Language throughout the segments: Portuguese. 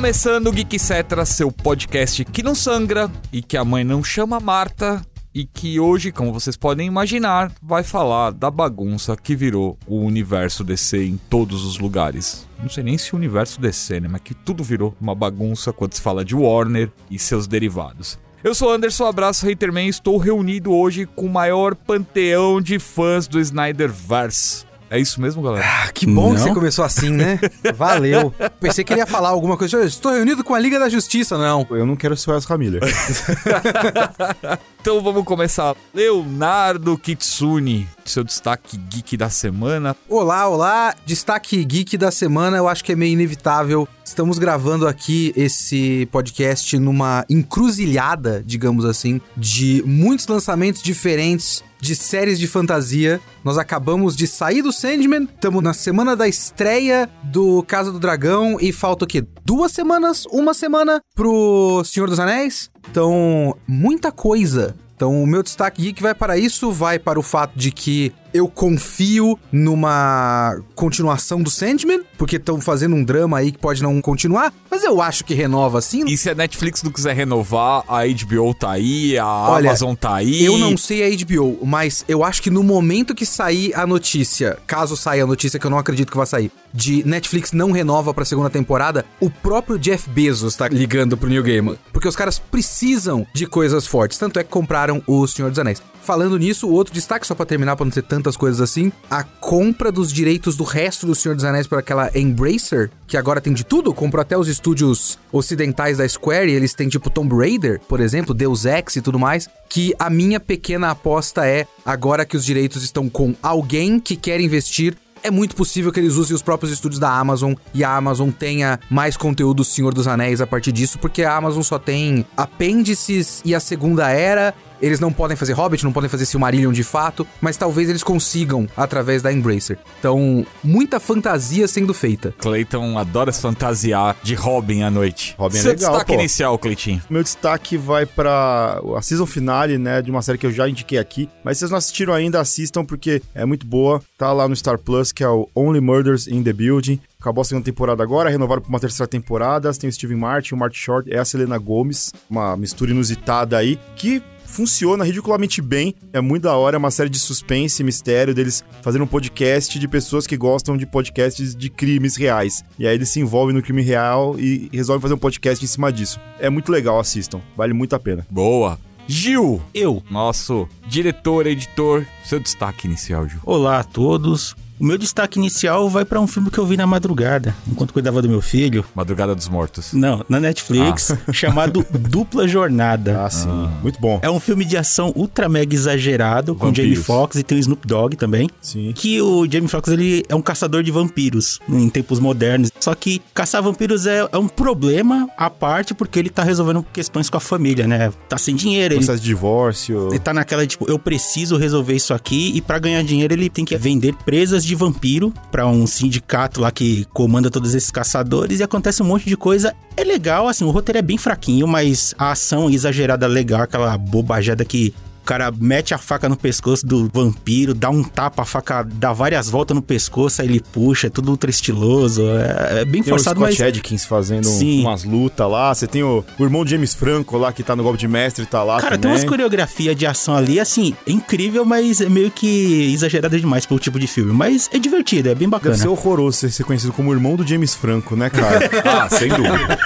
Começando o Geek Cetra, seu podcast que não sangra e que a mãe não chama Marta e que hoje, como vocês podem imaginar, vai falar da bagunça que virou o universo DC em todos os lugares. Não sei nem se o universo DC, né? Mas que tudo virou uma bagunça quando se fala de Warner e seus derivados. Eu sou Anderson Abraço Haterman e estou reunido hoje com o maior panteão de fãs do Snyderverse. É isso mesmo, galera? Ah, que bom Não? que você começou assim, né? Valeu. Pensei que ele ia falar alguma coisa. Eu estou reunido com a Liga da Justiça, não. Eu não quero ser o Ezra Miller. então vamos começar. Leonardo Kitsune, seu destaque geek da semana. Olá, olá. Destaque geek da semana, eu acho que é meio inevitável. Estamos gravando aqui esse podcast numa encruzilhada, digamos assim, de muitos lançamentos diferentes de séries de fantasia. Nós acabamos de sair do Sandman, estamos na semana da estreia do Casa do Dragão e falta o quê? Duas semanas? Uma semana pro Senhor dos Anéis? Então, muita coisa. Então, o meu destaque geek vai para isso, vai para o fato de que eu confio numa continuação do Sandman, porque estão fazendo um drama aí que pode não continuar, mas eu acho que renova sim. E se a Netflix não quiser renovar, a HBO tá aí, a Olha, Amazon tá aí. Eu não sei a HBO, mas eu acho que no momento que sair a notícia, caso saia a notícia que eu não acredito que vai sair, de Netflix não renova pra segunda temporada, o próprio Jeff Bezos tá ligando pro New Gamer. Porque os caras precisam de coisas fortes. Tanto é que compraram o Senhor dos Anéis. Falando nisso, outro destaque, só pra terminar, pra não ter tantas coisas assim: a compra dos direitos do resto do Senhor dos Anéis por aquela Embracer, que agora tem de tudo, comprou até os estúdios ocidentais da Square, e eles têm tipo Tomb Raider, por exemplo, Deus Ex e tudo mais. Que a minha pequena aposta é, agora que os direitos estão com alguém que quer investir, é muito possível que eles usem os próprios estúdios da Amazon e a Amazon tenha mais conteúdo do Senhor dos Anéis a partir disso, porque a Amazon só tem apêndices e a Segunda Era eles não podem fazer Hobbit, não podem fazer Silmarillion de fato, mas talvez eles consigam através da Embracer. Então, muita fantasia sendo feita. Clayton adora se fantasiar de Robin à noite. Robin é Seu legal, destaque pô. inicial, Cleitinho. Meu destaque vai para a season finale, né, de uma série que eu já indiquei aqui, mas se vocês não assistiram ainda, assistam porque é muito boa. Tá lá no Star Plus, que é o Only Murders in the Building. Acabou a segunda temporada agora, renovaram para uma terceira temporada. Tem o Steven Martin, o Martin Short, é a Selena Gomes, uma mistura inusitada aí, que funciona ridiculamente bem. É muito da hora, é uma série de suspense e mistério deles fazendo um podcast de pessoas que gostam de podcasts de crimes reais. E aí eles se envolvem no crime real e resolvem fazer um podcast em cima disso. É muito legal, assistam. Vale muito a pena. Boa. Gil, eu, nosso diretor, editor, seu destaque inicial, Gil. Olá a todos. O meu destaque inicial vai para um filme que eu vi na madrugada, enquanto cuidava do meu filho. Madrugada dos Mortos. Não, na Netflix, ah. chamado Dupla Jornada. Ah, sim. Ah. Muito bom. É um filme de ação ultra mega exagerado, com Jamie Foxx e tem o Snoop Dogg também. Sim. Que o Jamie Foxx, ele é um caçador de vampiros em tempos modernos. Só que caçar vampiros é, é um problema à parte, porque ele tá resolvendo questões com a família, né? Tá sem dinheiro. Processo ele, de divórcio. Ele tá naquela, tipo, eu preciso resolver isso aqui e para ganhar dinheiro ele tem que vender presas de de vampiro para um sindicato lá que comanda todos esses caçadores e acontece um monte de coisa. É legal, assim, o roteiro é bem fraquinho, mas a ação exagerada legal, aquela bobajada que o cara mete a faca no pescoço do vampiro, dá um tapa, a faca dá várias voltas no pescoço, aí ele puxa, é tudo ultra estiloso. É, é bem tem forçado, o Scott mas... Edkins fazendo Sim. umas lutas lá. Você tem o, o, irmão de James Franco lá, que tá no golpe de mestre, tá lá Cara, também. tem umas coreografia de ação ali, assim, é incrível, mas é meio que exagerada demais pelo tipo de filme. Mas é divertido, é bem bacana. Deve ser horroroso ser conhecido como o irmão do James Franco, né, cara? ah, sem dúvida.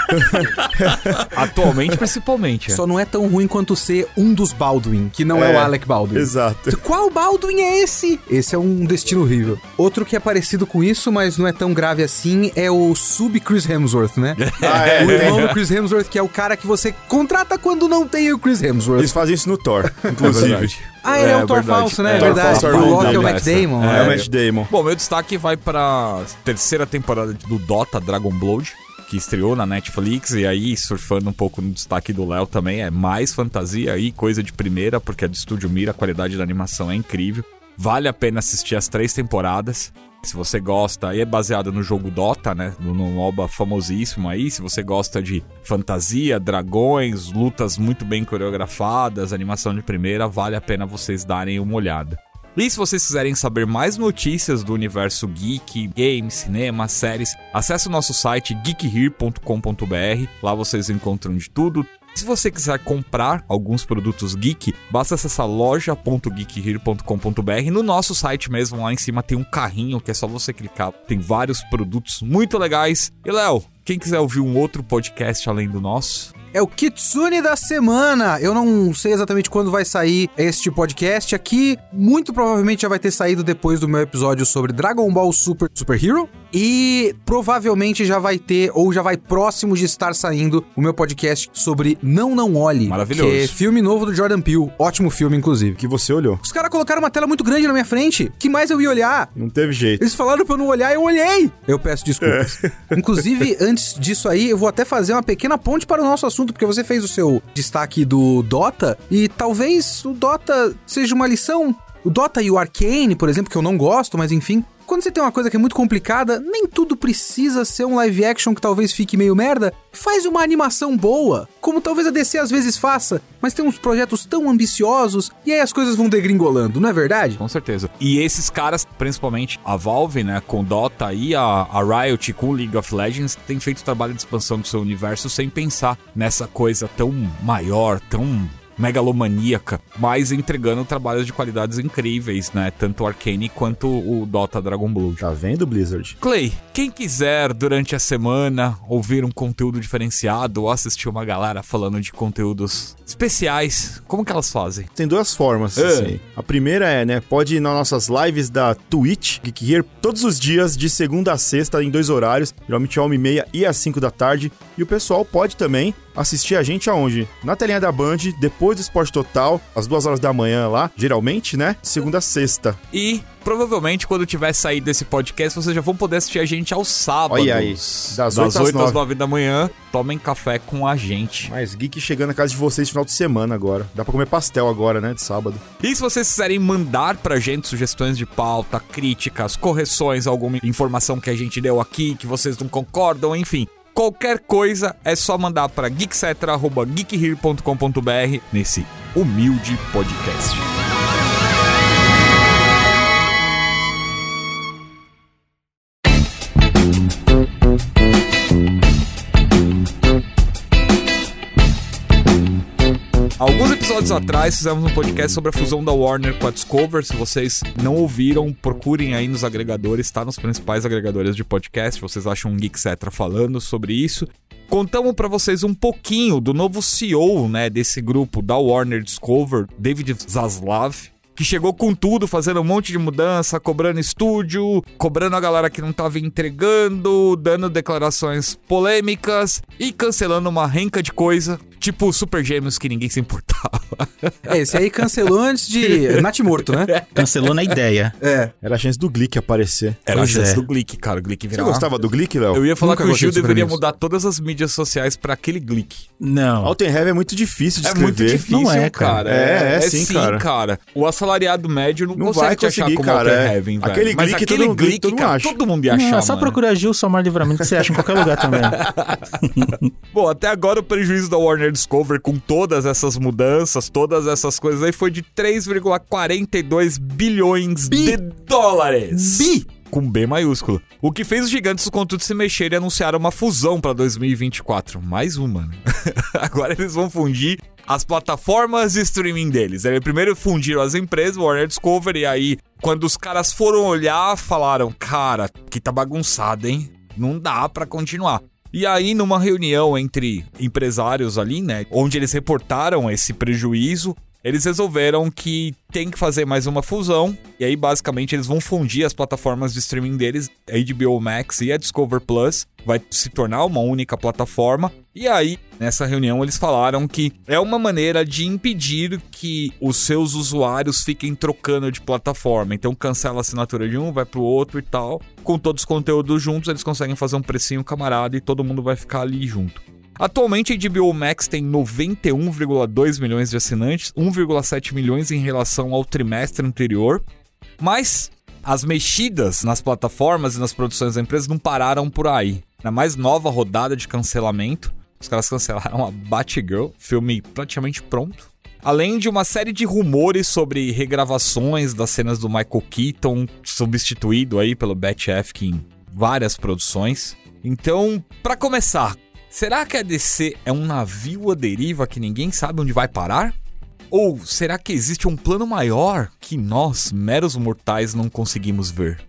Atualmente, principalmente. É. Só não é tão ruim quanto ser um dos Baldwin, que não é, é o Alec Baldwin. Exato. Qual Baldwin é esse? Esse é um destino horrível. Outro que é parecido com isso, mas não é tão grave assim, é o Sub Chris Hemsworth, né? ah, é. O irmão do Chris Hemsworth, que é o cara que você contrata quando não tem o Chris Hemsworth. Eles fazem isso no Thor, inclusive. ah, ele é, é um Thor verdade. falso, né? É, verdade. O Loki é o Matt Damon. É, é o Matt Damon. Bom, meu destaque vai pra terceira temporada do Dota, Dragon Blood que estreou na Netflix, e aí, surfando um pouco no destaque do Léo também, é mais fantasia aí, coisa de primeira, porque é do Estúdio Mira, a qualidade da animação é incrível. Vale a pena assistir as três temporadas. Se você gosta, e é baseado no jogo Dota, né? No MOBA famosíssimo aí. Se você gosta de fantasia, dragões, lutas muito bem coreografadas, animação de primeira, vale a pena vocês darem uma olhada. E se vocês quiserem saber mais notícias do universo geek, games, cinema, séries, acesse o nosso site geekhere.com.br. Lá vocês encontram de tudo. Se você quiser comprar alguns produtos geek, basta acessar loja.geekhere.com.br. No nosso site mesmo, lá em cima tem um carrinho que é só você clicar. Tem vários produtos muito legais. E Léo, quem quiser ouvir um outro podcast além do nosso, é o Kitsune da semana. Eu não sei exatamente quando vai sair este podcast aqui. Muito provavelmente já vai ter saído depois do meu episódio sobre Dragon Ball Super Super Hero. E provavelmente já vai ter, ou já vai próximo de estar saindo, o meu podcast sobre Não Não Olhe. Maravilhoso. Que é filme novo do Jordan Peele. Ótimo filme, inclusive. Que você olhou. Os caras colocaram uma tela muito grande na minha frente. que mais eu ia olhar? Não teve jeito. Eles falaram pra eu não olhar, eu olhei. Eu peço desculpas. É. Inclusive, antes disso aí, eu vou até fazer uma pequena ponte para o nosso assunto, porque você fez o seu destaque do Dota, e talvez o Dota seja uma lição. O Dota e o Arcane, por exemplo, que eu não gosto, mas enfim, quando você tem uma coisa que é muito complicada, nem tudo precisa ser um live action que talvez fique meio merda. Faz uma animação boa, como talvez a DC às vezes faça, mas tem uns projetos tão ambiciosos e aí as coisas vão degringolando, não é verdade? Com certeza. E esses caras, principalmente a Valve, né, com Dota e a, a Riot com League of Legends, tem feito trabalho de expansão do seu universo sem pensar nessa coisa tão maior, tão megalomaníaca, mas entregando trabalhos de qualidades incríveis, né? Tanto o Arcane quanto o Dota Dragon Blood. Tá vendo, Blizzard? Clay, quem quiser durante a semana ouvir um conteúdo diferenciado ou assistir uma galera falando de conteúdos especiais, como que elas fazem? Tem duas formas, é. assim. A primeira é, né, pode ir nas nossas lives da Twitch, Geek Here, todos os dias, de segunda a sexta, em dois horários, geralmente às 1h30 e às 5 da tarde. E o pessoal pode também assistir a gente aonde? Na telinha da Band, depois do Esporte Total, às duas horas da manhã lá, geralmente, né? Segunda a sexta. E provavelmente quando tiver saído esse podcast, vocês já vão poder assistir a gente aos sábados. Olha aí, das, das 8, às 9 da manhã. Tomem café com a gente. Mais geek chegando na casa de vocês no final de semana agora. Dá pra comer pastel agora, né? De sábado. E se vocês quiserem mandar pra gente sugestões de pauta, críticas, correções, alguma informação que a gente deu aqui, que vocês não concordam, enfim, Qualquer coisa é só mandar para geekcetra.geekhere.com.br nesse humilde podcast. Episódios atrás fizemos um podcast sobre a fusão da Warner com a Discover. Se vocês não ouviram, procurem aí nos agregadores, tá nos principais agregadores de podcast. Vocês acham um Geek Cetra falando sobre isso. Contamos para vocês um pouquinho do novo CEO, né, desse grupo da Warner Discover, David Zaslav, que chegou com tudo, fazendo um monte de mudança, cobrando estúdio, cobrando a galera que não tava entregando, dando declarações polêmicas e cancelando uma renca de coisa. Tipo Super Gêmeos que ninguém se importava. É, esse aí cancelou antes de Nath Morto, né? Cancelou na ideia. É. Era a chance do Glick aparecer. Era pois a chance é. do Glick, cara. O Glick virar. Você gostava do Glick, Léo? Eu ia falar Nunca que o Gil deveria mudar todas as mídias sociais para aquele Glick. Não. Alten Heavy é muito difícil de é escrever. É muito difícil, não é, cara. É, é, é sim, sim cara. cara. O assalariado médio não, não consegue vai achar como cara, Alten é. Heavy, velho. Aquele Mas Glick, aquele todo, Glick, todo, cara, todo mundo ia achar, não, É só mano. procurar Gil Somar Livramento que você acha em qualquer lugar também. Bom, até agora o prejuízo da Warner Discover com todo todas essas mudanças, todas essas coisas aí foi de 3,42 bilhões Bi. de dólares. Bi! com B maiúsculo. O que fez os gigantes do conteúdo se mexerem e anunciar uma fusão para 2024. Mais uma, né? Agora eles vão fundir as plataformas de streaming deles. Eles primeiro fundiram as empresas, Warner Discovery, e aí, quando os caras foram olhar, falaram: Cara, que tá bagunçado, hein? Não dá para continuar. E aí, numa reunião entre empresários ali, né, onde eles reportaram esse prejuízo, eles resolveram que tem que fazer mais uma fusão. E aí, basicamente, eles vão fundir as plataformas de streaming deles, a HBO Max e a Discover Plus. Vai se tornar uma única plataforma. E aí, nessa reunião, eles falaram que é uma maneira de impedir que os seus usuários fiquem trocando de plataforma. Então, cancela a assinatura de um, vai pro outro e tal. Com todos os conteúdos juntos, eles conseguem fazer um precinho camarada e todo mundo vai ficar ali junto. Atualmente a HBO Max tem 91,2 milhões de assinantes, 1,7 milhões em relação ao trimestre anterior. Mas as mexidas nas plataformas e nas produções da empresa não pararam por aí. Na mais nova rodada de cancelamento, os caras cancelaram a Batgirl, filme praticamente pronto. Além de uma série de rumores sobre regravações das cenas do Michael Keaton, substituído aí pelo Bat Afkin em várias produções. Então, para começar, será que a DC é um navio à deriva que ninguém sabe onde vai parar? Ou será que existe um plano maior que nós, meros mortais, não conseguimos ver?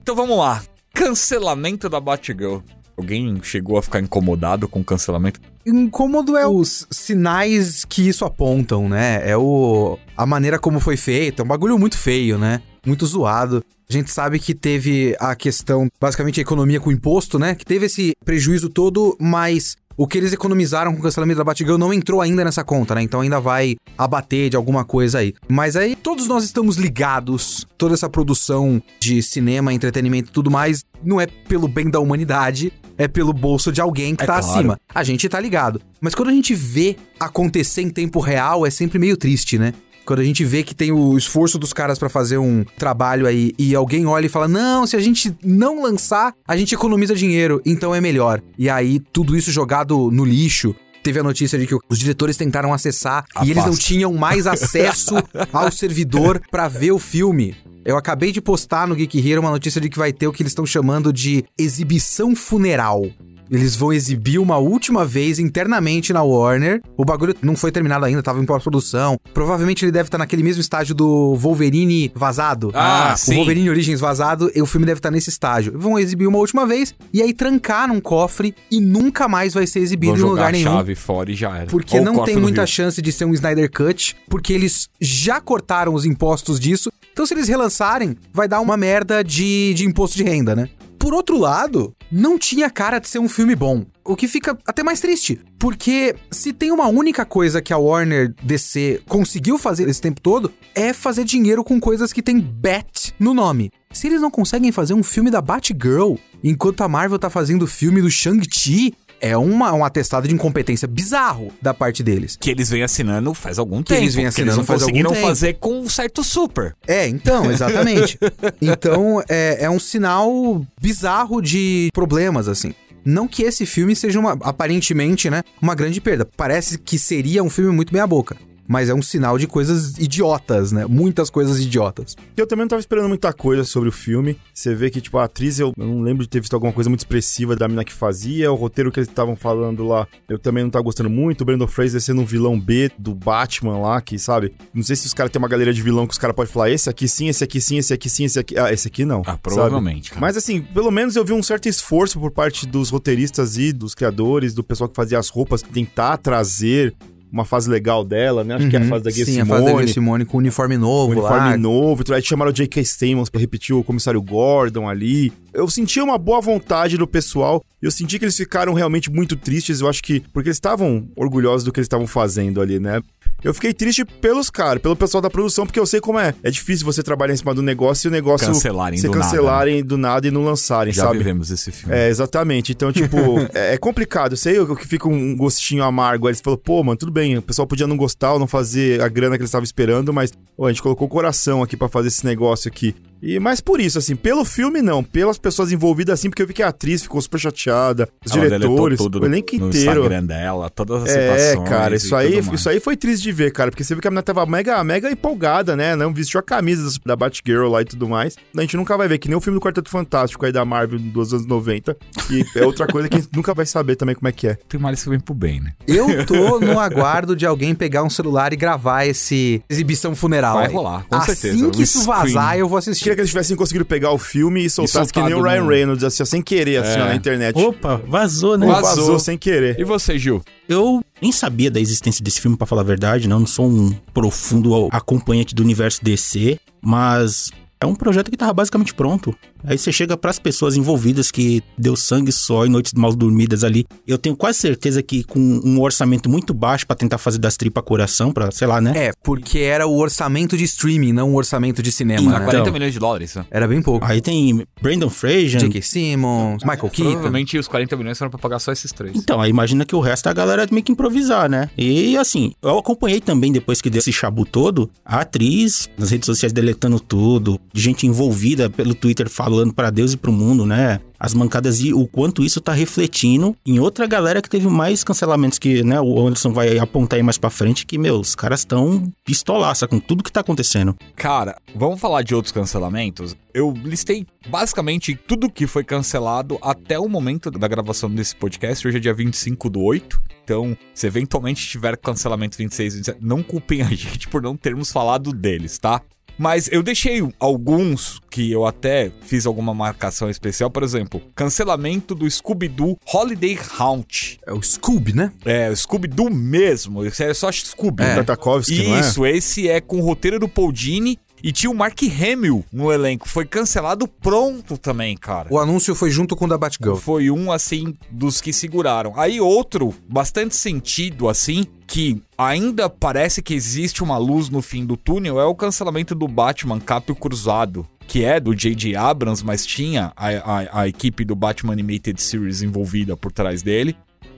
Então vamos lá. Cancelamento da Batgirl. Alguém chegou a ficar incomodado com o cancelamento? Incômodo é os sinais que isso apontam, né? É o a maneira como foi feito, é um bagulho muito feio, né? Muito zoado. A gente sabe que teve a questão, basicamente a economia com imposto, né? Que teve esse prejuízo todo, mas o que eles economizaram com o cancelamento da Batgirl não entrou ainda nessa conta, né? Então ainda vai abater de alguma coisa aí. Mas aí todos nós estamos ligados, toda essa produção de cinema, entretenimento e tudo mais, não é pelo bem da humanidade, é pelo bolso de alguém que É tá claro. acima. A gente tá ligado. Mas quando a gente vê acontecer em tempo real, é sempre meio triste, né? Quando a gente vê que tem o esforço dos caras pra fazer um trabalho aí e alguém olha e fala: Não, se a gente não lançar, a gente economiza dinheiro, então é melhor. E aí tudo isso jogado no lixo. Teve a notícia de que os diretores tentaram acessar A e eles não tinham mais acesso ao servidor pra ver o filme. Eu acabei de postar no Geek Hero uma notícia de que vai ter o que eles estão chamando de exibição funeral. Eles vão exibir uma última vez internamente na Warner. O bagulho não foi terminado ainda, tava em pós-produção. Provavelmente ele deve estar naquele mesmo estágio do Wolverine vazado. Ah, o sim. Wolverine Origins vazado, e o filme deve estar nesse estágio. Vão exibir uma última vez e aí trancar num cofre e nunca mais vai ser exibido em jogar lugar a nenhum. chave fora e já era. Porque Ou o não tem muita rio. chance de ser um Snyder Cut, porque eles já cortaram os impostos disso. Então, se eles relançarem, vai dar uma merda de, de imposto de renda, né? Por outro lado, não tinha cara de ser um filme bom. O que fica até mais triste. Porque se tem uma única coisa que a Warner DC conseguiu fazer esse tempo todo, é fazer dinheiro com coisas que tem Bat no nome. Se eles não conseguem fazer um filme da Batgirl, enquanto a Marvel tá fazendo o filme do Shang-Chi, é uma, um atestado de incompetência bizarro da parte deles. Que eles vêm assinando faz algum Que tempo. eles vêm assinando eles não faz algum conseguiram tempo. fazer com um certo super. É, então, exatamente. então, é, é um sinal bizarro de problemas, assim. Não que esse filme seja uma, aparentemente, né, uma grande perda. Parece que seria um filme muito meia-boca. Mas é um sinal de coisas idiotas, né? Muitas coisas idiotas. Eu também não tava esperando muita coisa sobre o filme. Você vê que, tipo, a atriz, eu não lembro de ter visto alguma coisa muito expressiva da mina que fazia. O roteiro que eles estavam falando lá, eu também não tava gostando muito. O Brandon Fraser sendo um vilão B do Batman lá, que, sabe? Não sei se os caras têm uma galeria de vilão que os caras podem falar, esse aqui sim, esse aqui sim, esse aqui sim, esse aqui... Ah, esse aqui não. Ah, provavelmente, cara. Mas assim, pelo menos eu vi um certo esforço por parte dos roteiristas e dos criadores, do pessoal que fazia as roupas, tentar trazer uma fase legal dela, né? Acho que é a fase da Gay Sim, Simone. a fase da Gay Simone com o uniforme novo O uniforme lá. novo, aí chamaram o J.K. Simmons pra repetir o comissário Gordon ali. Eu senti uma boa vontade do pessoal. Eu senti que eles ficaram realmente muito tristes. Eu acho que porque eles estavam orgulhosos do que eles estavam fazendo ali, né? Eu fiquei triste pelos caras, pelo pessoal da produção, porque eu sei como é. É difícil você trabalhar em cima do negócio e o negócio Cancelarem se do nada, cancelarem do nada e não lançarem, Já sabe? vivemos esse filme. É, exatamente. Então, tipo, é, é complicado. Eu sei que fica um gostinho amargo. Aí eles falam, pô, mano, tudo bem. O pessoal podia não gostar ou não fazer a grana que eles estavam esperando, mas pô, a gente colocou o coração aqui pra fazer esse negócio aqui. E mas por isso, assim, pelo filme não, pelas pessoas envolvidas, assim, porque eu vi que a atriz ficou super chateada, os Ela deletou diretores, tudo o elenco no inteiro. Instagram dela, todas as É, citações cara, e isso aí, tudo mais. isso aí foi triste de ver, cara, porque você viu que a menina tava mega, mega empolgada, né? Não vestiu a camisa da Batgirl lá e tudo mais. A gente nunca vai ver, que nem o filme do Quarteto Fantástico aí da Marvel dos anos 90. E é outra coisa que a gente nunca vai saber também como é que é. Tem males que vem pro bem, né? Eu tô no aguardo de alguém pegar um celular e gravar esse exibição funeral. Vai rolar, com assim certeza. que Um isso vazar, eu vou assistir. Queria que eles tivessem conseguido pegar o filme e soltasse que nem o Ryan no- Reynolds, assim, ó, sem querer, assim, É. ó, na internet. Opa, vazou, né? Ou Vazou. vazou sem querer. E você, Gil? Eu nem sabia da existência desse filme, pra falar a verdade, não. Não sou um profundo acompanhante do universo DC, mas é um projeto que tava basicamente pronto. Aí você chega pras pessoas envolvidas que deu sangue só e noites mal dormidas ali. Eu tenho quase certeza que com um orçamento muito baixo pra tentar fazer das tripas coração, pra, sei lá, né? É, porque era o orçamento de streaming, não o orçamento de cinema. Dá né? 40 Então. milhões de dólares? Era bem pouco. Aí tem Brandon Fraser. J.K. Simmons, Michael Keaton. Provavelmente os 40 milhões foram pra pagar só esses três. Então, aí imagina que o resto a galera meio que improvisar, né? E assim, eu acompanhei também depois que deu esse chabu todo, a atriz nas redes sociais deletando tudo, gente envolvida pelo Twitter falou falando para Deus e pro mundo, né? As mancadas e o quanto isso tá refletindo em outra galera que teve mais cancelamentos que, né, o Anderson vai apontar aí mais pra frente, que, meu, os caras estão pistolaça com tudo que tá acontecendo. Cara, vamos falar de outros cancelamentos? Eu listei basicamente tudo que foi cancelado até o momento da gravação desse podcast. Hoje é dia 25 do 8. Então, se eventualmente tiver cancelamento 26, 27, não culpem a gente por não termos falado deles, tá? Mas eu deixei alguns que eu até fiz alguma marcação especial, por exemplo, cancelamento do Scooby-Doo Holiday Haunt. É o Scooby, né? É, o Scooby-Doo mesmo, esse é só Scooby. É. né? Tartakovsky, não é? Isso, esse é com o roteiro do Paul Dini e tinha o Mark Hamill no elenco. Foi cancelado pronto também, cara. O anúncio foi junto com o da Batgirl. Foi um, assim, dos que seguraram. Aí outro, bastante sentido, assim, que ainda parece que existe uma luz no fim do túnel, é o cancelamento do Batman Capio Cruzado. Que é do J.J. Abrams, mas tinha a, a, a equipe do Batman Animated Series envolvida por trás dele.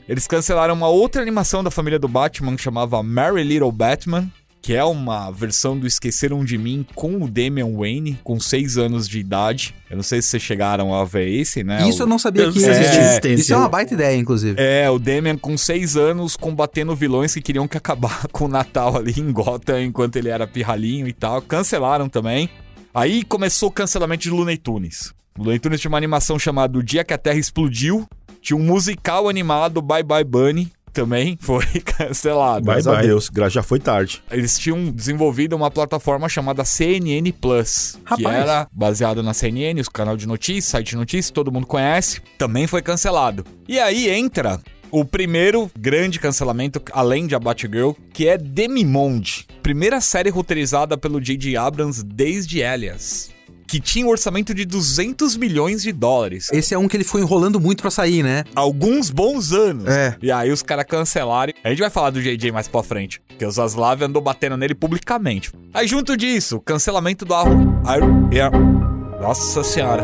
Eles cancelaram uma outra animação da família do Batman que chamava Merry Little Batman, que é uma versão do Esqueceram de Mim com o Damian Wayne, com 6 anos de idade. Eu não sei se vocês chegaram a ver esse, né? Isso O- eu não sabia Eu que existia. existia. Isso é uma baita ideia, inclusive. É, o Damian com 6 anos combatendo vilões que queriam que acabar com o Natal ali em Gotham enquanto ele era pirralhinho e tal. Cancelaram também. Aí começou o cancelamento de Looney Tunes. O Looney Tunes tinha uma animação chamada O Dia que a Terra Explodiu. Tinha um musical animado Bye Bye Bunny. Também foi cancelado. Bye, Graças a. Deus, já foi tarde. Eles tinham desenvolvido uma plataforma chamada CNN Plus, que Rapaz. era baseada na CNN, o canal de notícias, site de notícias, todo mundo conhece. Também foi cancelado. E aí entra o primeiro grande cancelamento, além de a Batgirl, que é Demimonde. Primeira série roteirizada pelo J.J. Abrams desde Alias. Que tinha um orçamento de 200 milhões de dólares. Esse é um que ele foi enrolando muito pra sair, né? Alguns bons anos. É. E aí os caras cancelaram. A gente vai falar do JJ mais pra frente. Porque o Zaslav andou batendo nele publicamente. Aí junto disso, cancelamento do Arrow. Arrow- Arrow- Nossa senhora.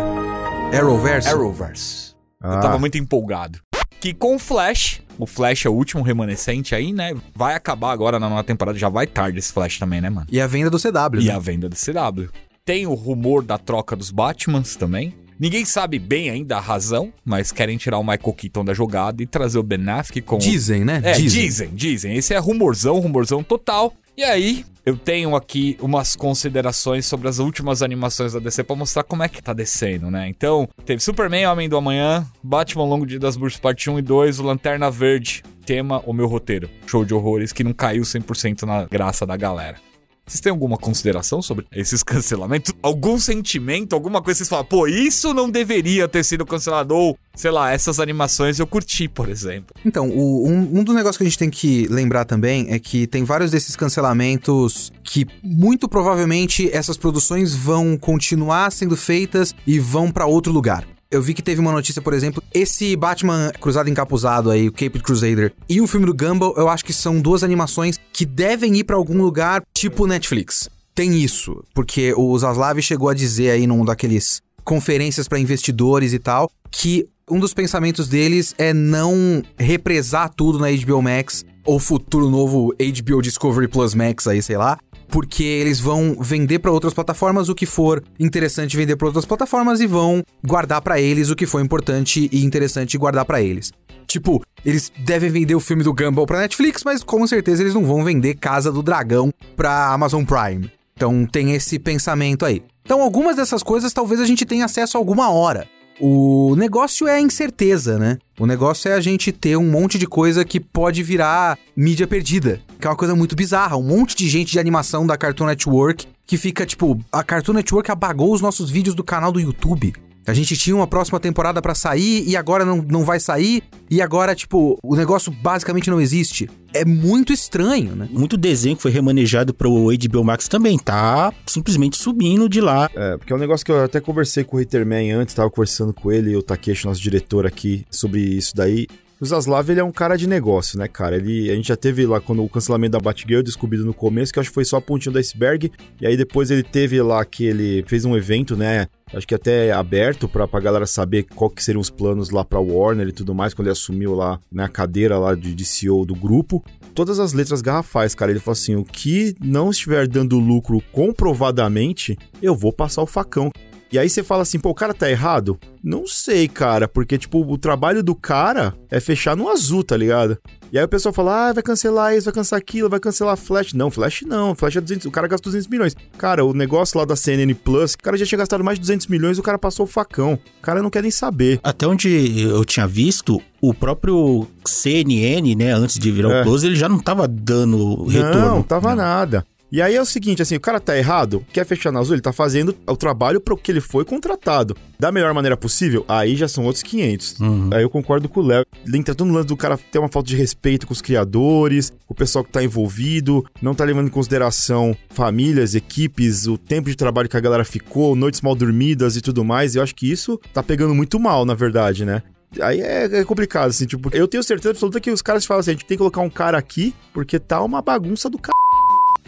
Arrowverse. Arrowverse. Eu Ah. tava muito empolgado. Que com o Flash, o Flash é o último remanescente aí, né? Vai acabar agora na nova temporada. Já vai tarde esse Flash também, né, mano? E a venda do CW. E né? a venda do CW. Tem o rumor da troca dos Batmans também. Ninguém sabe bem ainda a razão, mas querem tirar o Michael Keaton da jogada e trazer o Ben Affleck com... Dizem, né? É, dizem. dizem, Esse é rumorzão, rumorzão total. E aí, eu tenho aqui umas considerações sobre as últimas animações da DC pra mostrar como é que tá descendo, né? Então, teve Superman, Homem do Amanhã, Batman Longo Dia das Bruxas Parte 1 e 2, o Lanterna Verde, tema O Meu Roteiro. Show de horrores que não caiu 100% na graça da galera. Vocês têm alguma consideração sobre esses cancelamentos? Algum sentimento, alguma coisa que vocês falam, pô, isso não deveria ter sido cancelado? Ou, sei lá, essas animações eu curti, por exemplo. Então, o- um, um dos negócios que a gente tem que lembrar também é que tem vários desses cancelamentos que muito provavelmente essas produções vão continuar sendo feitas e vão pra outro lugar. Eu vi que teve uma notícia, por exemplo, esse Batman Cruzado Encapuzado aí, o Caped Crusader, e o filme do Gumball, eu acho que são duas animações que devem ir pra algum lugar tipo Netflix. Tem isso, porque o Zaslav chegou a dizer aí num daqueles conferências pra investidores e tal, que um dos pensamentos deles é não represar tudo na HBO Max ou futuro novo HBO Discovery Plus Max aí, sei lá, porque eles vão vender pra outras plataformas o que for interessante vender pra outras plataformas e vão guardar pra eles o que for importante e interessante guardar pra eles. Tipo, eles devem vender o filme do Gumball pra Netflix, mas com certeza eles não vão vender Casa do Dragão pra Amazon Prime. Então tem esse pensamento aí. Então algumas dessas coisas talvez a gente tenha acesso alguma hora. O negócio é a incerteza, né? O negócio é a gente ter um monte de coisa que pode virar mídia perdida. Que é uma coisa muito bizarra. Um monte de gente de animação da Cartoon Network que fica tipo, a Cartoon Network apagou os nossos vídeos do canal do YouTube. A gente tinha uma próxima temporada pra sair e agora não, não vai sair. E agora, tipo, o negócio basicamente não existe. É muito estranho, né? Muito desenho que foi remanejado pro HBO Max também tá simplesmente subindo de lá. É, porque é um negócio que eu até conversei com o Hitterman antes, tava conversando com ele e o Takeshi, nosso diretor aqui, sobre isso daí. O Zaslav, ele é um cara de negócio, né, cara? Ele, a gente já teve lá quando o cancelamento da Batgirl descobrido no começo, que acho que foi só a pontinha do iceberg. E aí depois ele teve lá que ele fez um evento, né? Acho que até aberto pra, pra galera saber qual que seriam os planos lá pra Warner e tudo mais, quando ele assumiu lá na cadeira lá de, de CEO do grupo. Todas as letras garrafais, cara. Ele falou assim: o que não estiver dando lucro comprovadamente, eu vou passar o facão. E aí você fala assim, pô, o cara tá errado? Não sei, cara, porque, tipo, o trabalho do cara é fechar no azul, tá ligado? E aí o pessoal fala, ah, vai cancelar isso, vai cancelar aquilo, vai cancelar Flash. Não, Flash não, Flash é 200, o cara gastou 200 milhões. Cara, o negócio lá da CNN Plus, o cara já tinha gastado mais de 200 milhões, o cara passou o facão. O cara não quer nem saber. Até onde eu tinha visto, o próprio CNN, né, antes de virar É. o Close, ele já não tava dando retorno. Não, tava nada. E aí é o seguinte, assim, o cara tá errado, quer fechar na azul, ele tá fazendo o trabalho pro que ele foi contratado. Da melhor maneira possível, aí já são outros 500. Uhum. Aí eu concordo com o Léo. Entra todo no lance do cara ter uma falta de respeito com os criadores, com o pessoal que tá envolvido, não tá levando em consideração famílias, equipes, o tempo de trabalho que a galera ficou, noites mal dormidas e tudo mais. E eu acho que isso tá pegando muito mal, na verdade, né? Aí é, é complicado, assim, tipo, eu tenho certeza absoluta que os caras falam assim, a gente tem que colocar um cara aqui, porque tá uma bagunça do c...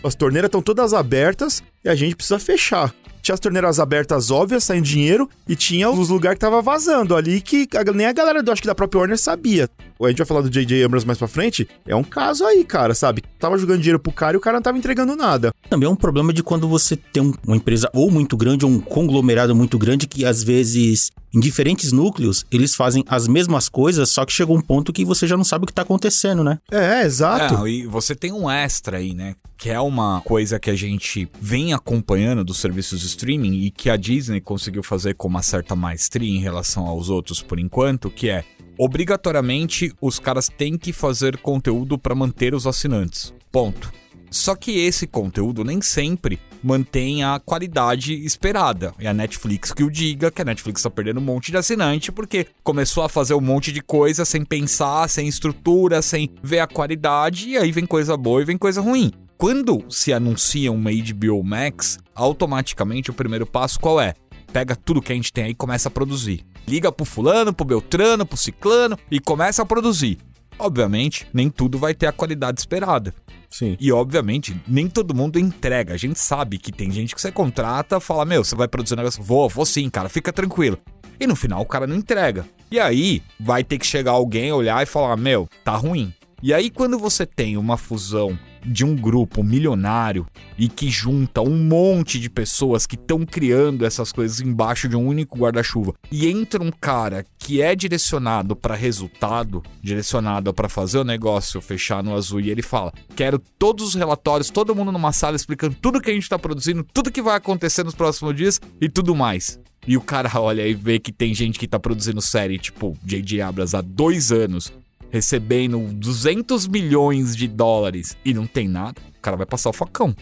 As torneiras estão todas abertas e a gente precisa fechar. Tinha as torneiras abertas óbvias, saindo dinheiro, e tinha os lugares que tava vazando ali que a- nem a galera do acho que da própria Warner sabia. A gente vai falar do J.J. Abrams mais pra frente. É um caso aí, cara, sabe? Tava jogando dinheiro pro cara e o cara não tava entregando nada. Também é um problema de quando você tem um- uma empresa ou muito grande ou um conglomerado muito grande que às vezes em diferentes núcleos eles fazem as mesmas coisas, só que chega um ponto que você já não sabe o que tá acontecendo, né? É, exato. É, e você tem um extra aí, né? Que é uma coisa que a gente vem acompanhando dos serviços de streaming e que a Disney conseguiu fazer com uma certa maestria em relação aos outros por enquanto, que é obrigatoriamente os caras têm que fazer conteúdo para manter os assinantes. Ponto. Só que esse conteúdo nem sempre mantém a qualidade esperada. É a Netflix que o diga, que a Netflix tá perdendo um monte de assinante porque começou a fazer um monte de coisa sem pensar, sem estrutura, sem ver a qualidade, e aí vem coisa boa e vem coisa ruim. Quando se anuncia uma HBO Max, automaticamente o primeiro passo qual é? Pega tudo que a gente tem aí e começa a produzir. Liga pro fulano, pro Beltrano, pro Ciclano e começa a produzir. Obviamente, nem tudo vai ter a qualidade esperada. Sim. E obviamente, nem todo mundo entrega. A gente sabe que tem gente que você contrata, fala: Meu, você vai produzir um negócio? Vou, vou sim, cara, fica tranquilo. E no final o cara não entrega. E aí vai ter que chegar alguém, olhar e falar: Meu, tá ruim. E aí, quando você tem uma fusão de um grupo milionário e que junta um monte de pessoas que estão criando essas coisas embaixo de um único guarda-chuva e entra um cara que é direcionado para resultado, direcionado para fazer o negócio fechar no azul e ele fala: "Quero todos os relatórios, todo mundo numa sala explicando tudo que a gente tá produzindo, tudo que vai acontecer nos próximos dias e tudo mais". E o cara olha e vê que tem gente que tá produzindo série, tipo J.J. Abrams há dois anos, recebendo 200 milhões de dólares e não tem nada, o cara vai passar o facão.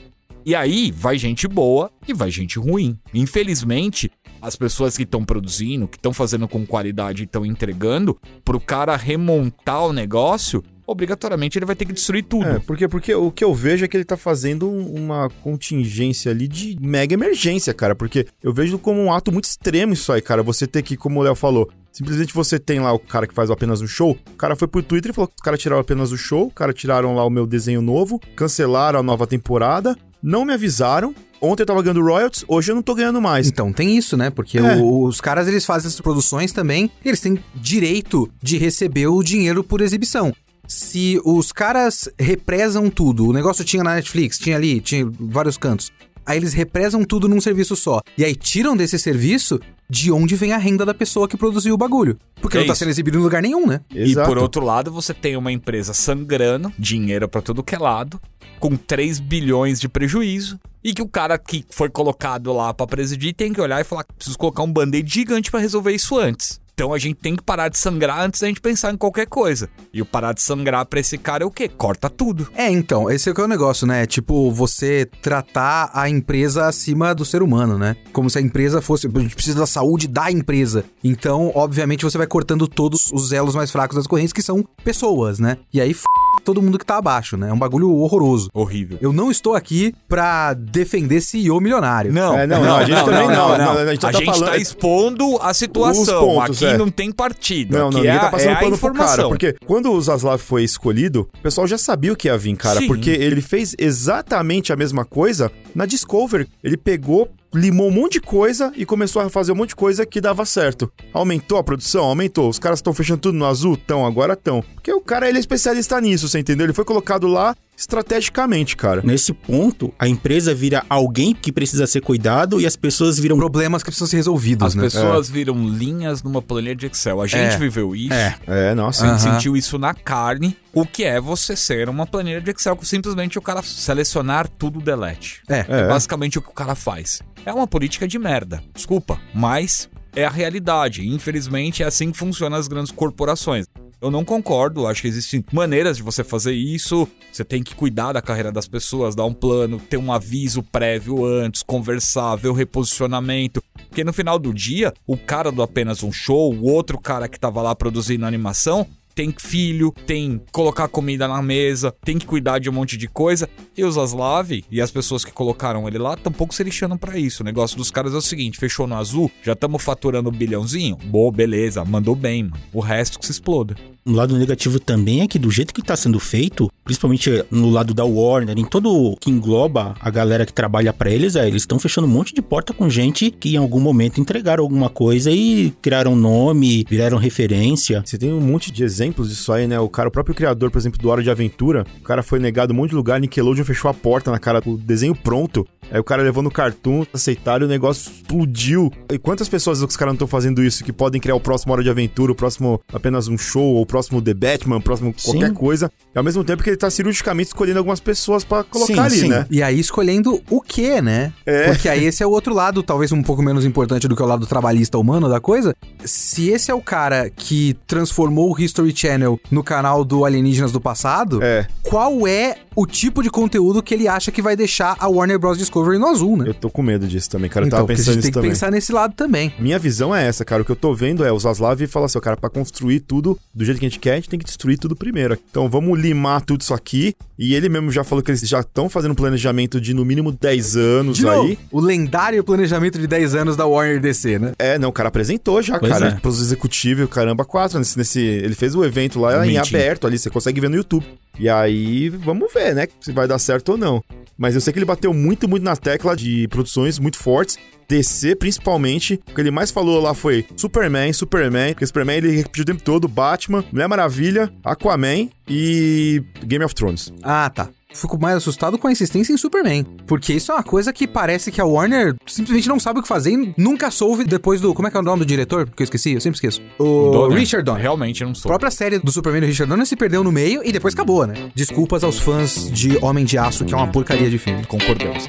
E aí vai gente boa e vai gente ruim. Infelizmente, as pessoas que estão produzindo, que estão fazendo com qualidade e estão entregando, pro cara remontar o negócio, obrigatoriamente ele vai ter que destruir tudo. É, porque, porque o que eu vejo é que ele tá fazendo um- uma contingência ali de mega emergência, cara. Porque eu vejo como um ato muito extremo isso aí, cara. Você ter que, como o Léo falou, simplesmente você tem lá o cara que faz apenas um show. O cara foi pro Twitter e falou que os caras tiraram apenas o show, o cara tiraram lá o meu desenho novo, cancelaram a nova temporada, não me avisaram. Ontem eu tava ganhando royalties, hoje eu não tô ganhando mais. Então tem isso, né? Porque É. o- os caras eles fazem essas produções também, eles têm direito de receber o dinheiro por exibição. Se os caras represam tudo, o negócio tinha na Netflix, tinha ali, tinha vários cantos. Aí eles represam tudo num serviço só. E aí tiram desse serviço de onde vem a renda da pessoa que produziu o bagulho. Porque É não tá isso. sendo exibido em lugar nenhum, né? E por outro lado, você tem uma empresa sangrando, dinheiro pra tudo que é lado, com 3 bilhões de prejuízo, e que o cara que foi colocado lá pra presidir tem que olhar e falar: preciso colocar um band-aid gigante pra resolver isso antes. Então a gente tem que parar de sangrar antes da gente pensar em qualquer coisa. E o parar de sangrar pra esse cara é o quê? Corta tudo. É, então, esse é o que é o negócio, né? Tipo, você tratar a empresa acima do ser humano, né? Como se a empresa fosse. A gente precisa da saúde da empresa. Então, obviamente, você vai cortando todos os elos mais fracos das correntes, que são pessoas, né? E aí, f... todo mundo que tá abaixo, né? É um bagulho horroroso. Horrível. Eu não estou aqui pra defender CEO milionário. Não, É, não, não, a gente também não, não, a gente só a tá gente falando- tá expondo a situação. Os pontos, Aqui é. não tem partido. Não, não, é, ninguém tá a- passando é pano pro cara. Porque quando o Zaslav foi escolhido, o pessoal já sabia o que ia vir, cara. Sim. Porque ele fez exatamente a mesma coisa na Discovery. Ele pegou, limou um monte de coisa e começou a fazer um monte de coisa que dava certo. Aumentou a produção? Aumentou. Os caras estão fechando tudo no azul? Tão, agora estão. Porque o cara, ele é especialista nisso, você entendeu? Ele foi colocado lá estrategicamente, cara. Nesse ponto, a empresa vira alguém que precisa ser cuidado e as pessoas viram Problemas que precisam ser resolvidos, As né? pessoas viram linhas numa planilha de Excel. A gente É. viveu isso. É. É, nossa. A gente sentiu isso na carne. O que é você ser uma planilha de Excel com simplesmente o cara selecionar tudo delete. É. É É. basicamente o que o cara faz. É uma política de merda. Desculpa, mas é a realidade. Infelizmente é assim que funcionam as grandes corporações. Eu não concordo, acho que existem maneiras de você fazer isso. Você tem que cuidar da carreira das pessoas, dar um plano, ter um aviso prévio antes, conversar, ver o reposicionamento. Porque no final do dia, o cara do apenas um show, o outro cara que tava lá produzindo animação, tem filho, tem colocar comida na mesa, tem que cuidar de um monte de coisa. E o Zaslav e as pessoas que colocaram ele lá tampouco se lixando pra isso. O negócio dos caras é o seguinte: fechou no azul, já estamos faturando um bilhãozinho? Boa, beleza, mandou bem, mano. O resto que se exploda. Um lado negativo também é que do jeito que tá sendo feito, principalmente no lado da Warner, em todo o que engloba a galera que trabalha pra eles, é, eles estão fechando um monte de porta com gente que em algum momento entregaram alguma coisa e criaram nome, viraram referência. Você tem um monte de exemplos disso aí, né? O cara, o próprio criador, por exemplo, do Hora de Aventura, o cara foi negado um monte de lugar, Nickelodeon fechou a porta na cara do desenho pronto. Aí o cara levou no cartoon, aceitaram e o negócio explodiu. E quantas pessoas os caras não estão fazendo isso que podem criar o próximo Hora de Aventura, o próximo apenas um show, ou o próximo The Batman, o próximo qualquer Sim. coisa. E ao mesmo tempo que ele tá cirurgicamente escolhendo algumas pessoas pra colocar Sim, ali, sim. né? E aí escolhendo o que, né? É. Porque aí esse é o outro lado, talvez um pouco menos importante do que o lado trabalhista humano da coisa. Se esse é o cara que transformou o History Channel no canal do Alienígenas do passado, É, qual é o tipo de conteúdo que ele acha que vai deixar a Warner Bros. Discovery no azul, né? eu tô com medo disso também, cara. Eu então, tava porque a pensando gente tem nisso que também. pensar nesse lado também. Minha visão é essa, cara. O que eu tô vendo é o Zaslav falar assim, ó, cara, pra construir tudo do jeito que a gente quer, a gente tem que destruir tudo primeiro. Então vamos limar tudo isso aqui. E ele mesmo já falou que eles já estão fazendo um planejamento de no mínimo 10 anos De novo, aí. o lendário planejamento de 10 anos da Warner DC, né? É, não, o cara apresentou já, Pois cara, é. pros executivos, caramba, quatro. Nesse, nesse- ele fez o evento lá em Mentira. aberto ali, você consegue ver no YouTube. E aí, vamos ver, né, se vai dar certo ou não. Mas eu sei que ele bateu muito, muito na tecla de produções muito fortes. DC, principalmente. O que ele mais falou lá foi Superman, Superman. Porque Superman ele repetiu o tempo todo: Batman, Mulher Maravilha, Aquaman e Game of Thrones. Ah, tá. Fico mais assustado com a insistência em Superman. Porque isso é uma coisa que parece que a Warner simplesmente não sabe o que fazer e nunca soube depois do. Como é que é o nome do diretor? Que eu esqueci, eu sempre esqueço. O Donner. Richard Donner. Realmente não A sou. própria série do Superman do Richard Donner se perdeu no meio e depois acabou, né? Desculpas aos fãs de Homem de Aço, que é uma porcaria de filme. Concordamos.